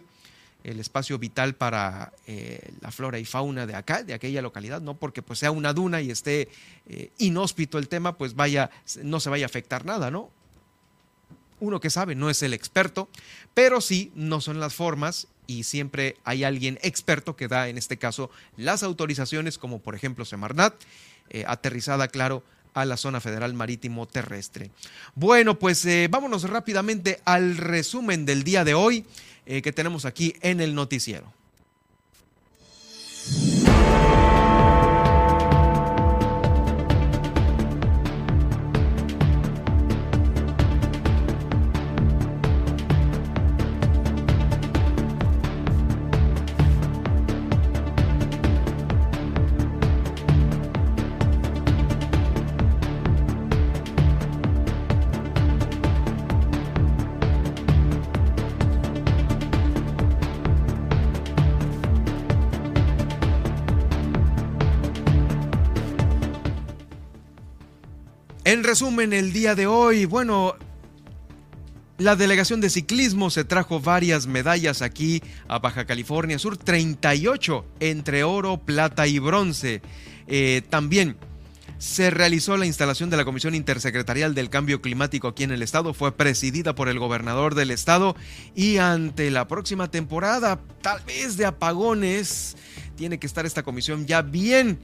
Speaker 1: el espacio vital para eh, la flora y fauna de acá, de aquella localidad, no porque pues sea una duna y esté eh, inhóspito el tema, pues vaya, no se vaya a afectar nada, ¿no? Uno que sabe no es el experto, pero sí no son las formas y siempre hay alguien experto que da, en este caso, las autorizaciones, como por ejemplo Semarnat, eh, aterrizada, claro, a la zona federal marítimo terrestre. Bueno, pues eh, vámonos rápidamente al resumen del día de hoy eh, que tenemos aquí en el noticiero. Resumen, el día de hoy, bueno, la delegación de ciclismo se trajo varias medallas aquí a Baja California Sur, 38 entre oro, plata y bronce. Eh, también se realizó la instalación de la Comisión Intersecretarial del Cambio Climático aquí en el estado, fue presidida por el gobernador del estado y ante la próxima temporada, tal vez de apagones, tiene que estar esta comisión ya bien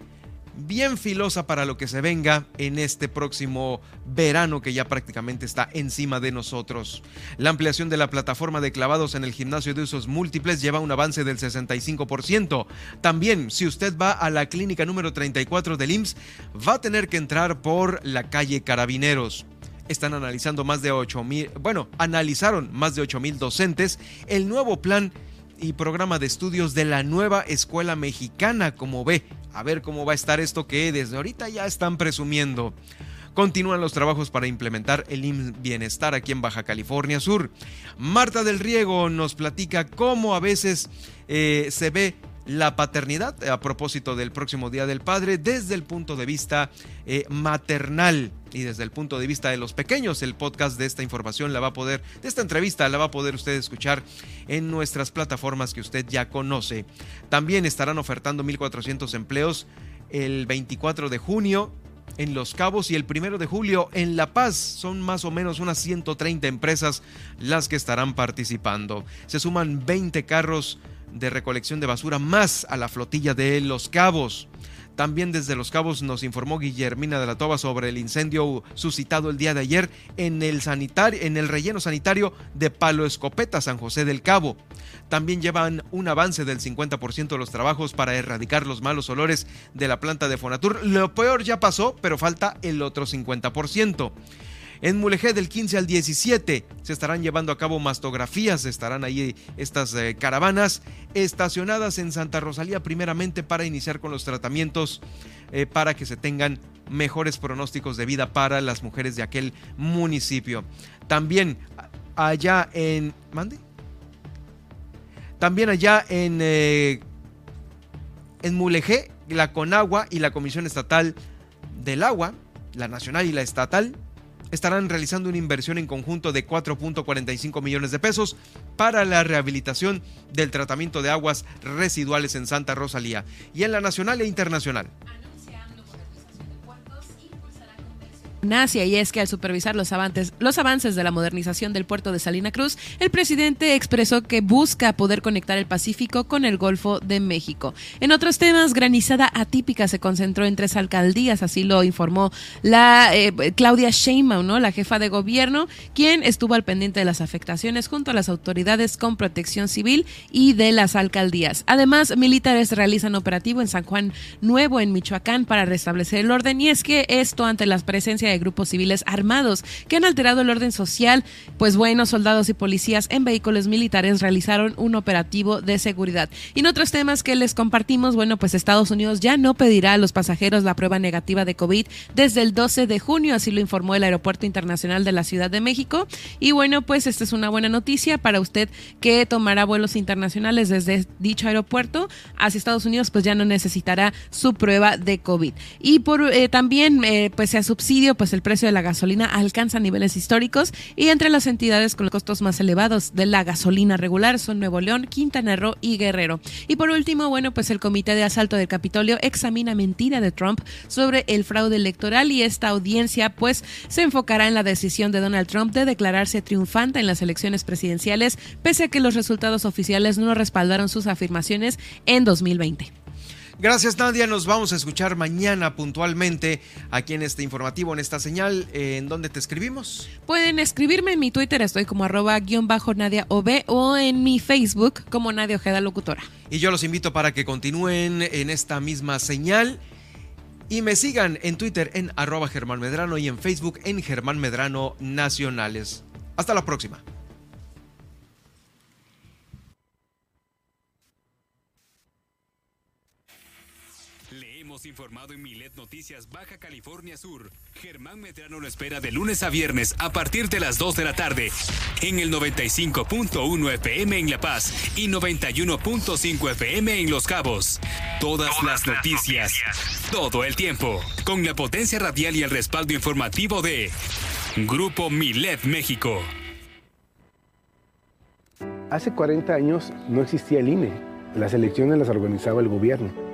Speaker 1: bien filosa para lo que se venga en este próximo verano que ya prácticamente está encima de nosotros. La ampliación de la plataforma de clavados en el gimnasio de usos múltiples lleva un avance del 65%. También, si usted va a la clínica número 34 del IMSS, va a tener que entrar por la calle Carabineros están analizando más de 8 mil, bueno, analizaron más de 8 mil docentes el nuevo plan y programa de estudios de la nueva escuela mexicana, como ve, a ver cómo va a estar esto que desde ahorita ya están presumiendo. Continúan los trabajos para implementar el IMSS Bienestar aquí en Baja California Sur. Marta del Riego nos platica cómo a veces eh, se ve la paternidad a propósito del próximo Día del Padre desde el punto de vista eh, maternal y desde el punto de vista de los pequeños. El podcast de esta información la va a poder, de esta entrevista la va a poder usted escuchar en nuestras plataformas que usted ya conoce. También estarán ofertando 1.400 empleos el 24 de junio en Los Cabos y el 1 de julio en La Paz. Son más o menos unas 130 empresas las que estarán participando. Se suman 20 carros de recolección de basura más a la flotilla de Los Cabos. También desde Los Cabos nos informó Guillermina de la Toba sobre el incendio suscitado el día de ayer en el, sanitario, en el relleno sanitario de Palo Escopeta, San José del Cabo. También llevan un avance del 50% de los trabajos para erradicar los malos olores de la planta de Fonatur. Lo peor ya pasó, pero falta el otro 50%. En Mulegé del 15 al 17 se estarán llevando a cabo mastografías, estarán ahí estas eh, caravanas estacionadas en Santa Rosalía primeramente para iniciar con los tratamientos eh, para que se tengan mejores pronósticos de vida para las mujeres de aquel municipio. También allá en... ¿Mande? También allá en... Eh, en Mulegé, la Conagua y la Comisión Estatal del Agua, la nacional y la estatal, estarán realizando una inversión en conjunto de 4.45 millones de pesos para la rehabilitación del tratamiento de aguas residuales en Santa Rosalía y en la nacional e internacional.
Speaker 3: Y es que al supervisar los avances, los avances de la modernización del puerto de Salina Cruz, el presidente expresó que busca poder conectar el Pacífico con el Golfo de México. En otros temas, granizada atípica se concentró en tres alcaldías, así lo informó la eh, Claudia Sheinbaum, ¿no? la jefa de gobierno, quien estuvo al pendiente de las afectaciones junto a las autoridades con protección civil y de las alcaldías. Además, militares realizan operativo en San Juan Nuevo, en Michoacán, para restablecer el orden y es que esto ante la presencia de grupos civiles armados que han alterado el orden social. Pues bueno, soldados y policías en vehículos militares realizaron un operativo de seguridad. Y en otros temas que les compartimos, bueno, pues Estados Unidos ya no pedirá a los pasajeros la prueba negativa de COVID desde el 12 de junio, así lo informó el Aeropuerto Internacional de la Ciudad de México. Y bueno, pues esta es una buena noticia para usted que tomará vuelos internacionales desde dicho aeropuerto hacia Estados Unidos, pues ya no necesitará su prueba de COVID. Y por eh, también, eh, pues sea subsidio, pues pues el precio de la gasolina alcanza niveles históricos y entre las entidades con los costos más elevados de la gasolina regular son Nuevo León, Quintana Roo y Guerrero. Y por último, bueno, pues el Comité de Asalto del Capitolio examina mentira de Trump sobre el fraude electoral y esta audiencia pues se enfocará en la decisión de Donald Trump de declararse triunfante en las elecciones presidenciales pese a que los resultados oficiales no respaldaron sus afirmaciones en 2020.
Speaker 1: Gracias Nadia, nos vamos a escuchar mañana puntualmente aquí en este informativo, en esta señal, ¿en dónde te escribimos?
Speaker 3: Pueden escribirme en mi Twitter, estoy como arroba guion bajo Nadia OB o en mi Facebook como Nadia Ojeda Locutora.
Speaker 1: Y yo los invito para que continúen en esta misma señal y me sigan en Twitter en arroba Germán Medrano y en Facebook en Germán Medrano Nacionales. Hasta la próxima.
Speaker 2: Informado en Milet Noticias Baja California Sur. Germán Medrano lo espera de lunes a viernes a partir de las 2 de la tarde en el 95.1 FM en La Paz y 91.5 FM en Los Cabos. Todas, las noticias, todo el tiempo, con la potencia radial y el respaldo informativo de Grupo Milet México.
Speaker 18: Hace 40 años no existía el INE. Las elecciones las organizaba el gobierno